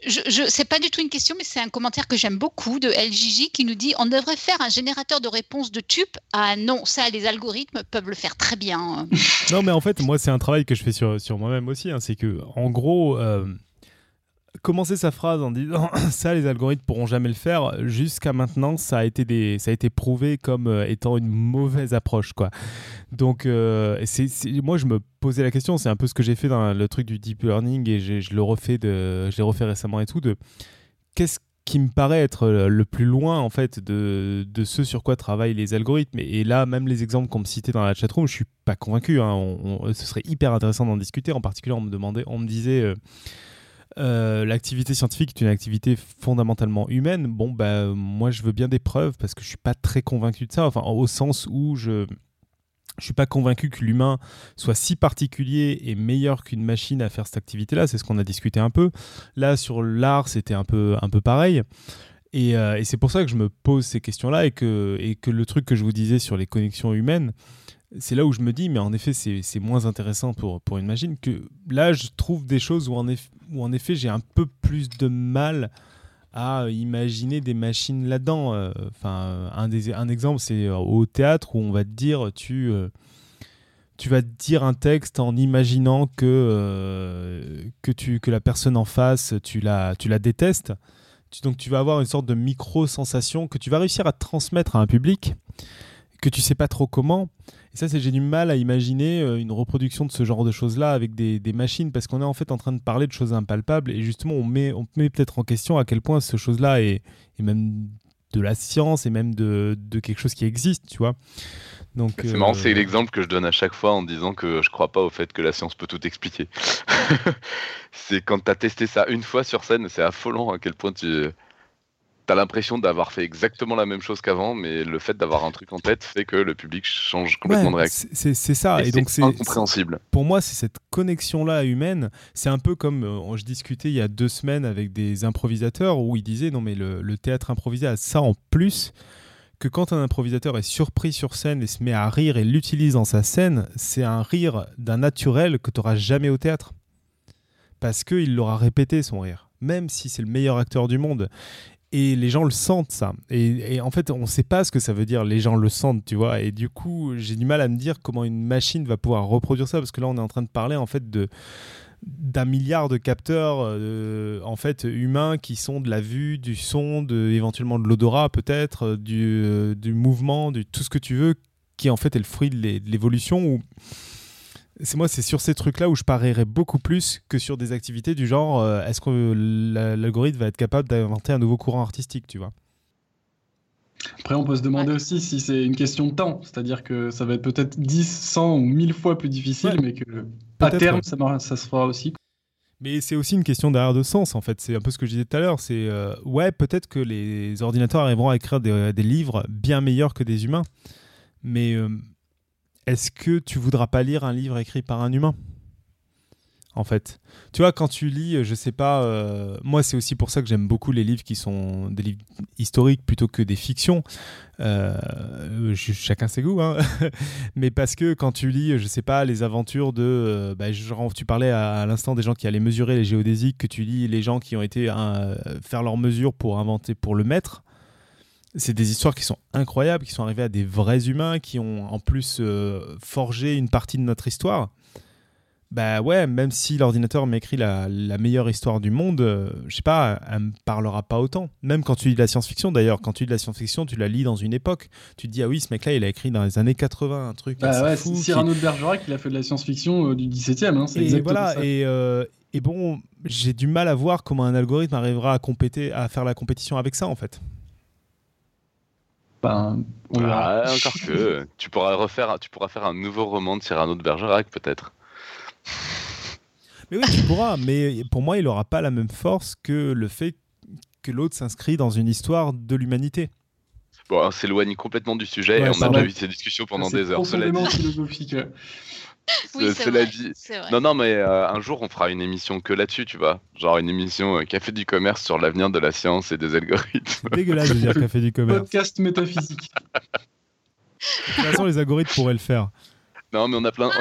je, je c'est pas du tout une question, mais c'est un commentaire que j'aime beaucoup de LJJ qui nous dit on devrait faire un générateur de réponses de tube. Ah non, ça, les algorithmes peuvent le faire très bien. non, mais en fait, moi, c'est un travail que je fais sur, sur moi-même aussi. Hein. c'est que, en gros, euh, commencer sa phrase en disant ça les algorithmes pourront jamais le faire. Jusqu'à maintenant ça a été ça a été prouvé comme euh, étant une mauvaise approche quoi. Donc euh, moi je me posais la question c'est un peu ce que j'ai fait dans le truc du deep learning et je le refais de je l'ai refait récemment et tout de qu'est-ce qui me paraît être le plus loin en fait de, de ce sur quoi travaillent les algorithmes. Et, là même les exemples qu'on me citait dans la chatroom je suis pas convaincu hein. ce serait hyper intéressant d'en discuter. En particulier on me demandait on me disait euh, euh, l'activité scientifique est une activité fondamentalement humaine. Bon, bah, moi, je veux bien des preuves parce que je suis pas très convaincu de ça. Enfin, au sens où je je suis pas convaincu que l'humain soit si particulier et meilleur qu'une machine à faire cette activité-là. C'est ce qu'on a discuté un peu. Là, sur l'art, c'était un peu, un peu pareil. Et, euh, c'est pour ça que je me pose ces questions-là et que, et que le truc que je vous disais sur les connexions humaines, c'est là où je me dis, mais en effet, c'est moins intéressant pour, pour une machine que là, je trouve des choses où en, eff où en effet, j'ai un peu plus de mal à imaginer des machines là-dedans. Euh, enfin, un, un exemple, c'est au théâtre où on va te dire, tu, tu vas dire un texte en imaginant que, que, tu, que la personne en face, tu la, tu la détestes. donc tu vas avoir une sorte de micro-sensation que tu vas réussir à transmettre à un public que tu sais pas trop comment. Et ça, c'est j'ai du mal à imaginer euh, une reproduction de ce genre de choses-là avec des, des machines parce qu'on est en fait en train de parler de choses impalpables et justement on met, on met peut-être en question à quel point ce chose-là est, est, même de la science et même de, de quelque chose qui existe, tu vois. C'est marrant, c'est euh, l'exemple que je donne à chaque fois en disant que je crois pas au fait que la science peut tout expliquer. c'est quand tu as testé ça une fois sur scène, c'est affolant à quel point tu as l'impression d'avoir fait exactement la même chose qu'avant, mais le fait d'avoir un truc en tête fait que le public change complètement de réaction. C'est ça, et, donc c'est incompréhensible. Pour moi, c'est cette connexion-là humaine. C'est un peu comme euh, je discutais il y a deux semaines avec des improvisateurs où ils disaient non mais le, le théâtre improvisé a ça en plus que quand un improvisateur est surpris sur scène et se met à rire et l'utilise dans sa scène, c'est un rire d'un naturel que tu n'auras jamais au théâtre. Parce qu'il l'aura répété son rire, même si c'est le meilleur acteur du monde. Et les gens le sentent, ça. Et, en fait, on ne sait pas ce que ça veut dire, les gens le sentent, tu vois. Et du coup, j'ai du mal à me dire comment une machine va pouvoir reproduire ça, parce que là, on est en train de parler, en fait, de d'un milliard de capteurs euh, en fait humains qui sont de la vue, du son, éventuellement de l'odorat peut-être, euh, du, euh, du, mouvement, du tout ce que tu veux, qui en fait est le fruit de l'évolution. C'est moi, c'est sur ces trucs-là où je parierais beaucoup plus que sur des activités du genre est-ce que l'algorithme va être capable d'inventer un nouveau courant artistique, tu vois? Après, on peut se demander aussi si c'est une question de temps, c'est-à-dire que ça va être peut-être 10, 100 ou 1000 fois plus difficile, mais que à terme, ça, ça, se fera aussi. Mais c'est aussi une question derrière de sens, en fait. C'est un peu ce que je disais tout à l'heure. C'est euh, ouais, peut-être que les ordinateurs arriveront à écrire des, livres bien meilleurs que des humains. Mais euh, est-ce que tu voudras pas lire un livre écrit par un humain? En fait. Tu vois, quand tu lis, je sais pas, euh, moi c'est aussi pour ça que j'aime beaucoup les livres qui sont des livres historiques plutôt que des fictions. Euh, chacun ses goûts, hein. mais parce que quand tu lis, je sais pas, les aventures de, euh, bah, tu parlais à, l'instant des gens qui allaient mesurer les géodésiques, que tu lis les gens qui ont été faire leurs mesures pour inventer, pour le mettre. C'est des histoires qui sont incroyables, qui sont arrivées à des vrais humains, qui ont en plus forgé une partie de notre histoire bah ouais, même si l'ordinateur m'écrit la, la, meilleure histoire du monde, euh, je sais pas, elle me parlera pas autant. Même quand tu lis de la science-fiction, d'ailleurs, quand tu lis de la science-fiction, tu la lis dans une époque. Tu te dis, ah oui, ce mec-là, il a écrit dans les années 80 un truc. Bah ouais, fou, Cyrano de Bergerac, il a fait de la science-fiction euh, du 17e. Hein, et voilà, Et, euh, et bon, j'ai du mal à voir comment un algorithme arrivera à, compéter, à faire la compétition avec ça, en fait. Ben, ah, encore que tu pourras refaire, tu pourras faire un nouveau roman de Cyrano de Bergerac, peut-être. Mais oui, tu pourras, mais pour moi, il n'aura pas la même force que le fait que l'autre s'inscrit dans une histoire de l'humanité. Bon, on s'éloigne complètement du sujet et on a déjà eu ces discussions pendant des heures. Cela dit. oui, cela dit. Non, non, mais euh, un jour, on fera une émission que là-dessus, tu vois. Genre une émission euh, Café du commerce sur l'avenir de la science et des algorithmes. Dégueulasse de dire Café du commerce. Podcast métaphysique. de toute façon, les algorithmes pourraient le faire. Non, mais on a plein.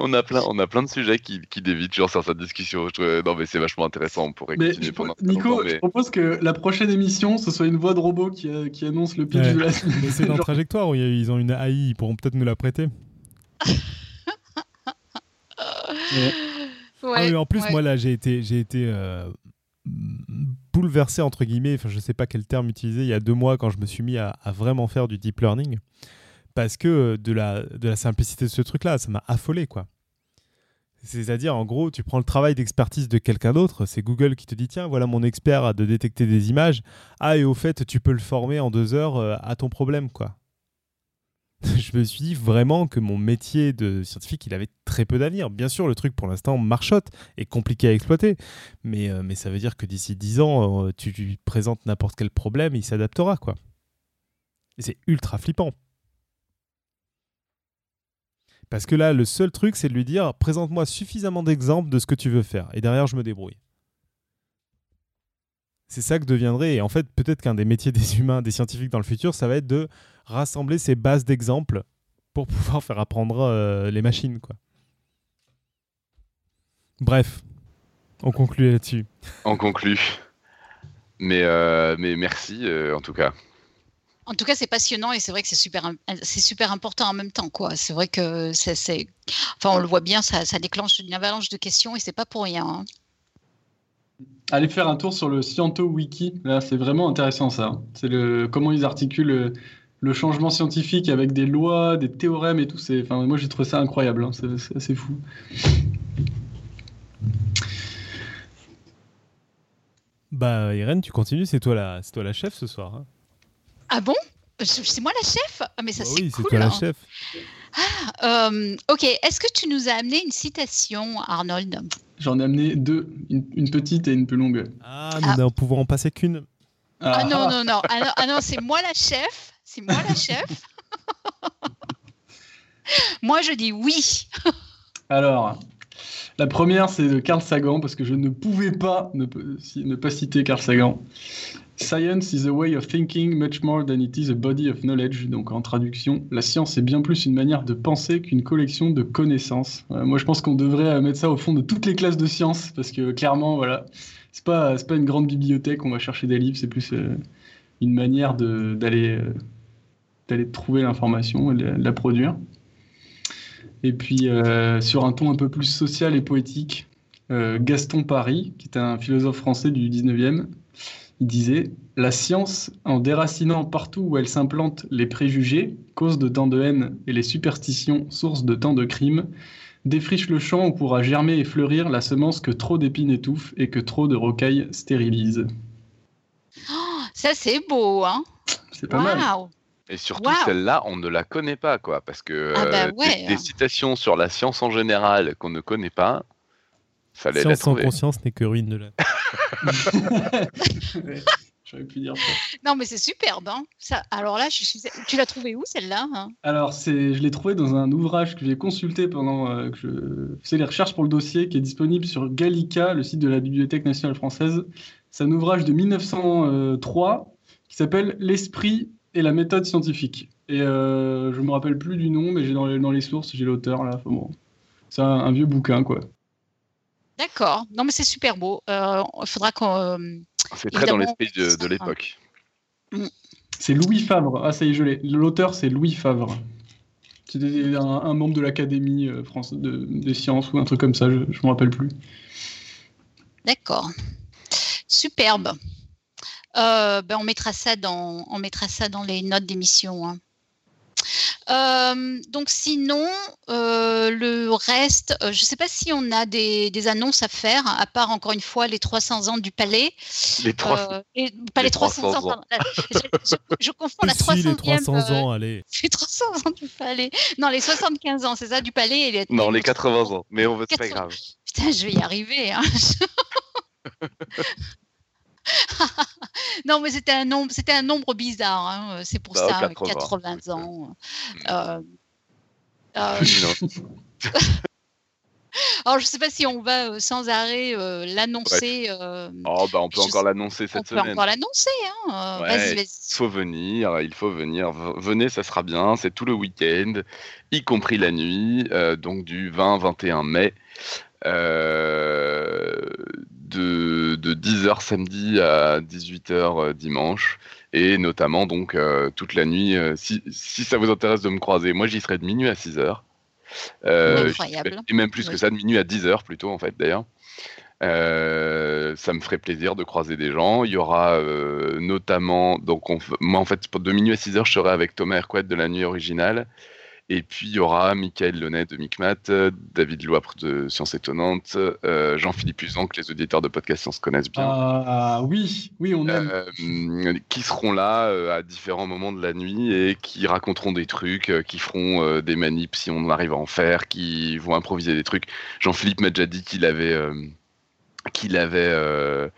on a plein, on a plein de sujets qui, qui dévitent genre sur cette discussion. non, mais c'est vachement intéressant. On pourrait continuer pendant. Nico, je propose que la prochaine émission, ce soit une voix de robot qui, euh, qui annonce le pitch de la Mais c'est dans Trajectoire où ils ont une AI, ils pourront peut-être nous la prêter. ouais. Ah en plus, moi là, j'ai été, j'ai été euh, bouleversé entre guillemets. Enfin, je sais pas quel terme utiliser. Il y a deux mois, quand je me suis mis à, à vraiment faire du deep learning parce que euh, de la, simplicité de ce truc-là, ça m'a affolé, quoi. C'est-à-dire, en gros, tu prends le travail d'expertise de quelqu'un d'autre, c'est Google qui te dit, tiens, voilà mon expert de détecter des images. Ah, et au fait, tu peux le former en deux heures euh, à ton problème, quoi. Je me suis dit vraiment que mon métier de scientifique, il avait très peu d'avenir. Bien sûr, le truc pour l'instant marchotte et compliqué à exploiter, mais, euh, mais ça veut dire que d'ici dix ans, tu lui présentes n'importe quel problème, il s'adaptera, quoi. C'est ultra flippant. Parce que là, le seul truc, c'est de lui dire présente-moi suffisamment d'exemples de ce que tu veux faire. Et derrière, je me débrouille. c'est ça que deviendrait. Et en fait, peut-être qu'un des métiers des humains, des scientifiques dans le futur, ça va être de rassembler ces bases d'exemples pour pouvoir faire apprendre euh, les machines, quoi. Bref, on conclut là-dessus. On conclut. Mais, euh, mais merci euh, en tout cas. En tout cas, c'est passionnant et c'est vrai que c'est super, c'est super important en même temps. quoi. C'est vrai que c'est, enfin, on le voit bien, ça, ça déclenche une avalanche de questions et c'est pas pour rien. Hein. Allez faire un tour sur le Sciento Wiki. Là, c'est vraiment intéressant ça. C'est le comment ils articulent le, changement scientifique avec des lois, des théorèmes et tout. C'est, enfin, moi j'ai trouvé ça incroyable. Hein. C'est, assez fou. Bah Irène, tu continues. C'est toi la, c'est toi la chef ce soir. Hein. Ah bon? C'est moi la chef? Ah, Mais ça bah c'est oui, cool. c'est toi la hein. chef. Ah, euh, ok. Est-ce que tu nous as amené une citation, Arnold? J'en ai amené deux, une, une petite et une plus longue. Ah, nous n'en pouvons en passer qu'une. Ah, non, non, non. Ah non, ah non, c'est moi la chef. C'est moi la chef. moi, je dis oui. Alors, la première, c'est de Carl Sagan, parce que je ne pouvais pas ne, ne pas citer Carl Sagan. Science is a way of thinking much more than it is a body of knowledge. Donc, en traduction, la science est bien plus une manière de penser qu'une collection de connaissances. Euh, moi, je pense qu'on devrait euh, mettre ça au fond de toutes les classes de sciences, parce que clairement, voilà, c'est pas, une grande bibliothèque, on va chercher des livres, c'est plus euh, une manière d'aller trouver l'information et la- produire. Et puis, sur un ton un peu plus social et poétique, Gaston Paris, qui est un philosophe français du 19e, il disait La science, en déracinant partout où elle s'implante les préjugés, cause de tant de haine, et les superstitions, source de tant de crimes, défriche le champ où pourra germer et fleurir la semence que trop d'épines étouffent et que trop de rocailles stérilisent. Oh, ça, c'est beau, hein C'est pas mal. Waouh Et surtout, celle-là, on ne la connaît pas, quoi. Parce que Ah bah euh, ouais. des, des citations sur la science en général qu'on ne connaît pas, fallait Science sans conscience n'est que ruine de la. J'aurais pu dire ça. Non, mais c'est superbe. Hein ça, alors là, je suis... tu l'as trouvé où, celle-là hein? Alors, c'est, je l'ai trouvé dans un ouvrage que j'ai consulté pendant euh, que je faisais les recherches pour le dossier, qui est disponible sur Gallica, le site de la Bibliothèque nationale française. C'est un ouvrage de 1903 qui s'appelle L'esprit et la méthode scientifique. Et euh, je me rappelle plus du nom, mais j'ai dans les, dans les sources, j'ai l'auteur là. Enfin, bon, c'est un, un vieux bouquin, quoi. D'accord. Non, mais c'est super beau. Euh, Il faudra qu'on. euh, C'est très dans l'esprit de, l'époque. C'est Louis Favre. Ah, ça y est, je l'ai. L'auteur, c'est Louis Favre. C'était un, un membre de l'Académie euh, France de- des sciences ou un truc comme ça, je ne me rappelle plus. D'accord. Superbe. Euh, ben, on, mettra ça dans, on mettra ça dans les notes d'émission. hein. Euh, donc sinon, euh, le reste, euh, je ne sais pas si on a des, des annonces à faire, à part encore une fois les 300 ans du palais. Les trois. Euh, et- pas les, les 300, 300 ans. Je, je- je confonds la Si, 300e. les 300 euh, ans, allez. les 300 ans du palais. Non, les 75 ans, c'est ça, du palais. Et les, Non, les les 80 ans. Mais on va, c'est pas 80. grave. Putain, je vais y arriver. hein. non, mais c'était un nombre, c'était un nombre bizarre. hein, C'est pour Bah, ça, 80. 80 ans. Euh, euh, Non. alors, je ne sais pas si on va euh, sans arrêt euh, l'annoncer. euh, Oh, bah, on peut encore sais- l'annoncer on cette peut semaine. encore l'annoncer. Hein. euh, Ouais. Vas-y, Il faut venir, il faut venir. Venez, ça sera bien. C'est tout le week-end, y compris la nuit, euh, donc du 20-21 mai, euh, de, de 10h samedi à 18h dimanche, et notamment donc euh, toute la nuit. euh, si, si ça vous intéresse de me croiser, moi j'y serai de minuit à 6h. Euh, Incroyable. et même plus que ça, de minuit à 10h plutôt en fait d'ailleurs. Euh, ça me ferait plaisir de croiser des gens. Il y aura euh, notamment, donc on moi en fait, de minuit à 6h, je serai avec Thomas Hercouet de la nuit originale. Et puis il y aura Michael Lenet de Micmat, David Loipre de Science Étonnante, euh, Jean-Philippe Usan, que les auditeurs de podcast Science connaissent bien. Ah oui, oui, on aime. Euh, qui seront là euh, à différents moments de la nuit et qui raconteront des trucs, euh, qui feront des manips si on arrive à en faire, qui vont improviser des trucs. Jean-Philippe m'a déjà dit qu'il avait, qu'il avait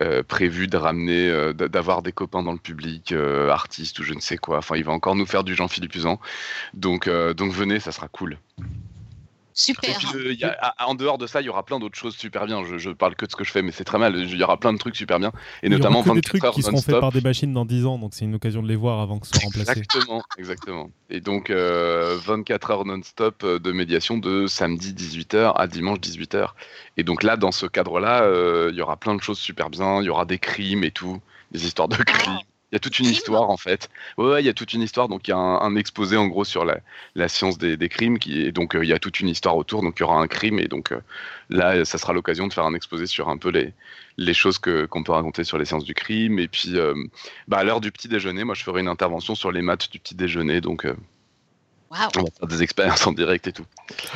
euh, prévu de ramener, euh, d'avoir des copains dans le public, euh, artistes ou je ne sais quoi. Enfin, il va encore nous faire du Jean-Philippe Usan. Donc, donc venez, ça sera cool. Super. Et puis, le- il y a- à- en dehors de ça, il y aura plein d'autres choses super bien. Je, je parle que de ce que je fais, mais c'est très mal. Il y aura plein de trucs super bien. Et Il y aura notamment que des 24 trucs heures qui seront faits par des machines dans 10 ans, donc c'est une occasion de les voir avant que ce soit remplacé. Exactement, exactement. Et donc, euh, 24 heures non-stop euh, de médiation de samedi 18h à dimanche 18h. Et donc là, dans ce cadre-là, euh, il y aura plein de choses super bien. Il y aura des crimes et tout, des histoires de crimes. Il y a toute une histoire en fait. Ouais, ouais, il y a toute une histoire. Donc il y a un, un exposé en gros sur la, la science des, des crimes. Qui, et donc euh, il y a toute une histoire autour. Donc il y aura un crime. Et donc euh, là, ça sera l'occasion de faire un exposé sur un peu les, les choses que- qu'on peut raconter sur les sciences du crime. Et puis euh, bah, à l'heure du petit déjeuner, moi je ferai une intervention sur les maths du petit déjeuner. Donc euh, Waouh. on va faire des expériences en direct et tout.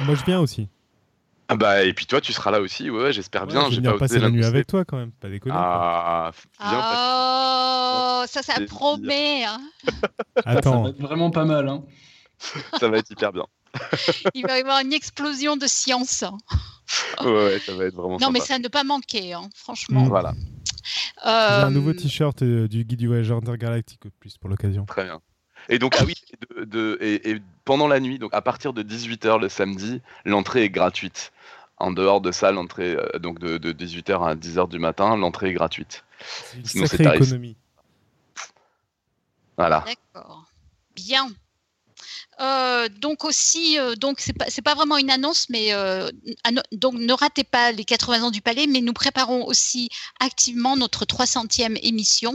Moi, je viens aussi. Ah bah et puis toi tu seras là aussi. Ouais, ouais, j'espère bien. Ouais, je vais pas passer la nuit avec toi quand même, pas déconner. Ah, viens, Oh, ça, ça promet. hein. Ça Attends, va être vraiment pas mal. Hein. ça va être hyper bien. Il va y avoir une explosion de science. Ouais, ouais, ça va être vraiment Non, sympa. mais ça ne pas manquer, hein, franchement. Voilà, j'ai un Euh, nouveau t-shirt euh, du guide du voyageur intergalactique au plus pour l'occasion. très bien. Et donc ah oui, de, de- et, et pendant la nuit, donc à partir de 18h le samedi, l'entrée est gratuite. En dehors de ça, l'entrée euh, donc de, de 18h à 10h du matin, l'entrée est gratuite. C'est une Sinon, sacrée économie. Voilà. D'accord. Bien. Euh, donc aussi, euh, donc c'est pas vraiment une annonce, mais euh, donc ne ratez pas les 80 ans du Palais, mais nous préparons aussi activement notre 300e émission.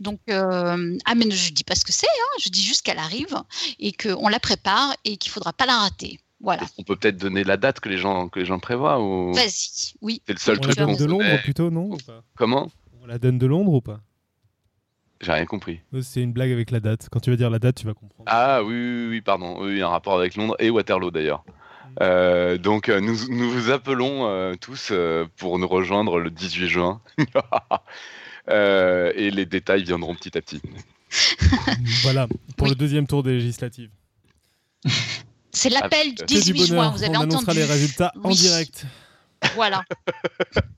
Donc euh, ah mais je dis pas ce que c'est, hein, je dis juste qu'elle arrive et qu'on la prépare et qu'il faudra pas la rater. Voilà. On peut peut-être donner la date que les gens que les gens prévoient ou Vas-y. Oui. c'est le seul On la donne de Londres plutôt, non? Ou pas? Comment? On la donne de Londres ou pas? J'ai rien compris. Euh, C'est une blague avec la date. Quand tu vas dire la date, tu vas comprendre. Ah oui, oui, oui, pardon. Oui, il y a un rapport avec Londres et Waterloo d'ailleurs. Euh, donc euh, nous, nous vous appelons euh, tous euh, pour nous rejoindre le 18 juin. Euh, et les détails viendront petit à petit. Voilà, pour Oui. le deuxième tour des législatives. C'est l'appel du Ah, du 18 juin, vous avez on annoncera entendu. les résultats en direct. Voilà.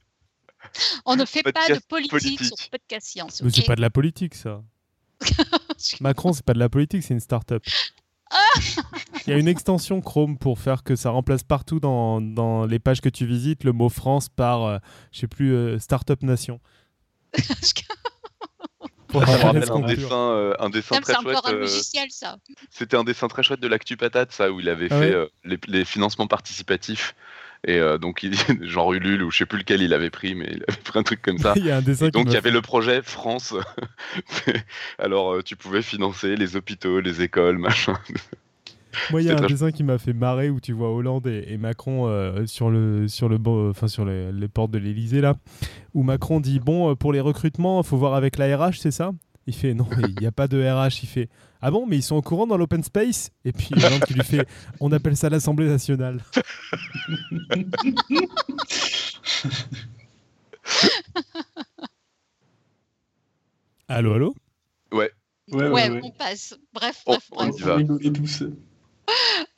On ne fait pas de politique, politique. sur Podcast Science. Mais c'est pas de la politique, ça. Macron, c'est pas de la politique, c'est une start-up. Il y a une extension Chrome pour faire que ça remplace partout dans, dans les pages que tu visites le mot France par, euh, je sais plus, euh, Startup Nation. Pour Ça rappelle un dessin, euh, un dessin très C'est encore chouette. un euh, logiciel, ça. C'était un dessin très chouette de l'Actu Patate, ça, où il avait Ah fait ouais euh, les, les financements participatifs. Et euh, donc, il, genre Ulule, ou je sais plus lequel il avait pris, mais il avait pris un truc comme ça. Il y a un dessin donc il y avait le projet France. Alors euh, tu pouvais financer les hôpitaux, les écoles, machin. Moi, il y a un dessin qui m'a fait marrer où tu vois Hollande et, et Macron euh, sur le sur le enfin sur les, les portes de l'Élysée là, où Macron dit bon pour les recrutements, faut voir avec la RH, c'est ça? Il fait non, il n'y a pas de RH. Il fait ah bon, mais ils sont au courant dans l'open space Et puis Hollande qui lui fait on appelle ça l'Assemblée nationale. Allô, allô? Ouais. Ouais, Ouais, ouais, ouais. on passe. Bref, Oh, bref, on bref. y va.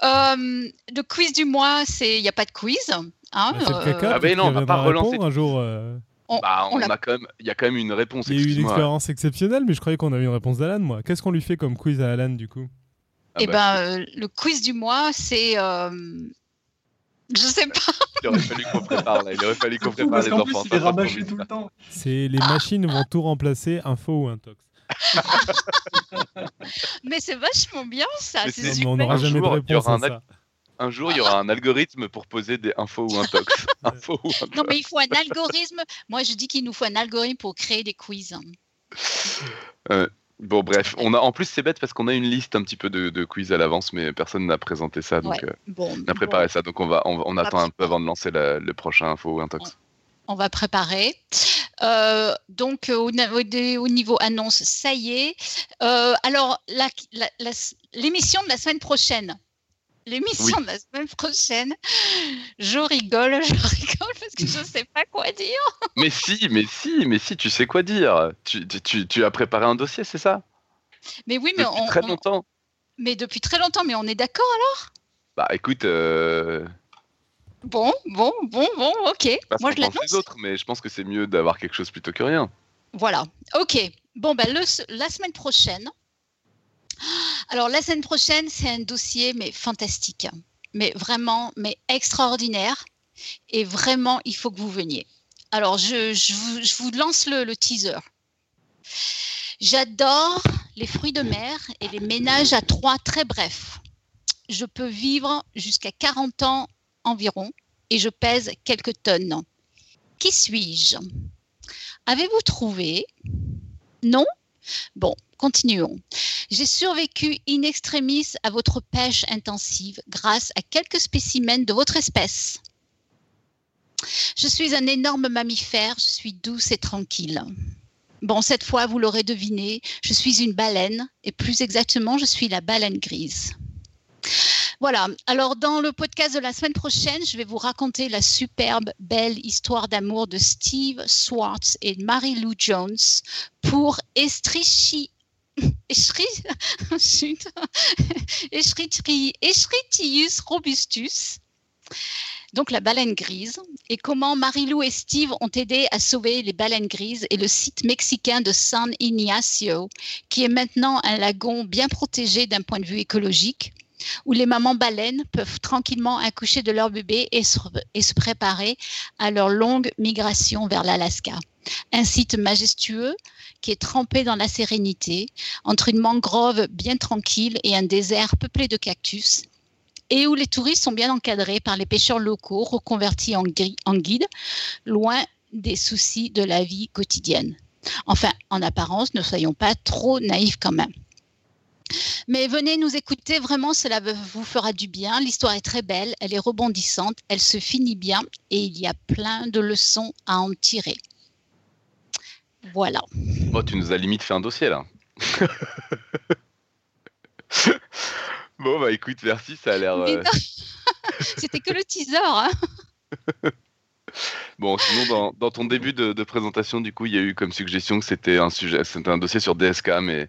Euh, le quiz du mois, c'est il n'y a pas de quiz. Hein, Bah, C'est le euh, caca. Ah, mais non, on va pas relancer un jour. euh. On, Bah, on on l'a- a quand même, il y a quand même une réponse. Il y a eu une expérience exceptionnelle, mais je croyais qu'on avait une réponse d'Alan, moi. Qu'est-ce qu'on lui fait comme quiz à Alan, du coup? Ah eh bah, ben, euh, le quiz du mois, c'est. euh, je sais pas. Il aurait fallu qu'on prépare là. Il aurait fallu qu'on C'est fou, prépare parce les enfants. il Ça, est ça rabâché tout le temps. C'est les machines vont tout remplacer, info ou intox. Mais c'est vachement bien ça. Mais C'est c'est- super. on n'aura jamais de jour, il y réponse aura à un ça. Un jour, il y aura un algorithme pour poser des infos ou un tox. Info ou un Non, mais il faut un algorithme. Moi, je dis qu'il nous faut un algorithme pour créer des quiz. Bon, bref, on a en plus c'est bête parce qu'on a une liste un petit peu de, de quiz à l'avance, mais personne n'a présenté ça, donc Ouais. euh, Bon, on a préparé ça, donc on va, on, attend un peu avant de lancer la- le prochain info ou un tox. on va préparer. Euh, donc, euh, au, na- niveau annonce, ça y est. Euh, alors, la- la- la- l'émission de la semaine prochaine. L'émission de la semaine prochaine, je rigole, je rigole parce que je ne sais pas quoi dire. Mais si, mais si, mais si, tu sais quoi dire. Tu, tu, tu- as préparé un dossier, c'est ça? Mais oui, mais, Depuis on- très on- longtemps. mais depuis très longtemps, mais on est d'accord alors? Bah écoute, euh, Bon, bon, bon, bon, ok. pas Moi, je l'annonce. les autres, mais je pense que c'est mieux d'avoir quelque chose plutôt que rien. Voilà, ok. Bon, ben, le, la semaine prochaine. Alors, la semaine prochaine, c'est un dossier, mais fantastique. mais vraiment, mais extraordinaire. Et vraiment, il faut que vous veniez. Alors, je, vous, lance le, teaser. J'adore les fruits de mer et les ménages à trois très brefs. Je peux vivre jusqu'à 40 ans environ et je pèse quelques tonnes. Qui suis-je? Avez-vous trouvé? Non? Bon, continuons. J'ai survécu in extremis à votre pêche intensive grâce à quelques spécimens de votre espèce. Je suis un énorme mammifère, je suis douce et tranquille. Bon, cette fois, vous l'aurez deviné, je suis une baleine, et plus exactement, je suis la baleine grise. Voilà, alors dans le podcast de la semaine prochaine, je vais vous raconter la superbe, belle histoire d'amour de Steve Swartz et Mary-Lou Jones pour Estrichi Eschritius robustus, donc la baleine grise, et comment Marilou et Steve ont aidé à sauver les baleines grises et le site mexicain de San Ignacio, qui est maintenant un lagon bien protégé d'un point de vue écologique, où les mamans baleines peuvent tranquillement accoucher de leur bébé et se, préparer à leur longue migration vers l'Alaska. Un site majestueux qui est trempé dans la sérénité, entre une mangrove bien tranquille et un désert peuplé de cactus, et où les touristes sont bien encadrés par les pêcheurs locaux reconvertis en guides, loin des soucis de la vie quotidienne. Enfin, en apparence, ne soyons pas trop naïfs quand même. Mais venez nous écouter, vraiment, cela vous fera du bien. L'histoire est très belle, elle est rebondissante, elle se finit bien et il y a plein de leçons à en tirer. Voilà. Moi, tu nous as limite fait un dossier là. bon, bah écoute, merci, ça a l'air. Euh, C'était que le teaser. Hein. Bon, sinon, dans, ton début de, présentation, du coup, il y a eu comme suggestion que c'était un sujet, c'était un dossier sur DSK, mais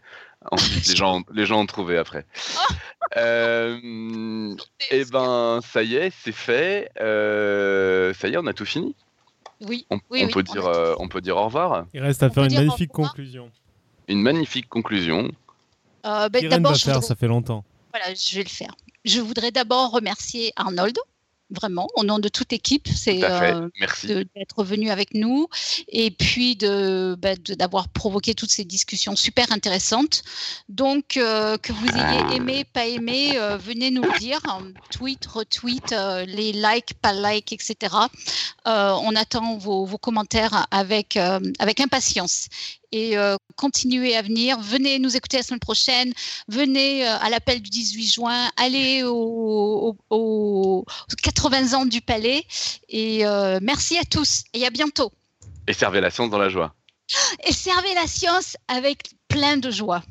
ensuite les gens, les gens ont trouvé après. Euh, et eh ben, ça y est, c'est fait. Euh, ça y est, on a tout fini. Oui. On, peut dire, euh, on peut dire au revoir. Il reste à faire une magnifique conclusion. Une magnifique conclusion. Euh, bah, d'abord, faire, ça fait longtemps. Voilà, je vais le faire. Je voudrais d'abord remercier Arnold vraiment, au nom de toute équipe. C'est euh, d'être venu avec nous et puis bah, de, d'avoir provoqué toutes ces discussions super intéressantes. Donc, euh, que vous ayez aimé, pas aimé, euh, venez nous le dire. Tweet, retweet, les likes, pas likes, etc. on attend vos, vos commentaires avec, avec impatience et euh, continuez à venir. Venez nous écouter la semaine prochaine. Venez euh, à l'appel du 18 juin. Allez aux, 80 ans du Palais. Et euh, merci à tous et à bientôt. Et servez la science dans la joie. Et servez la science avec plein de joie.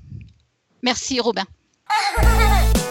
Merci Robin.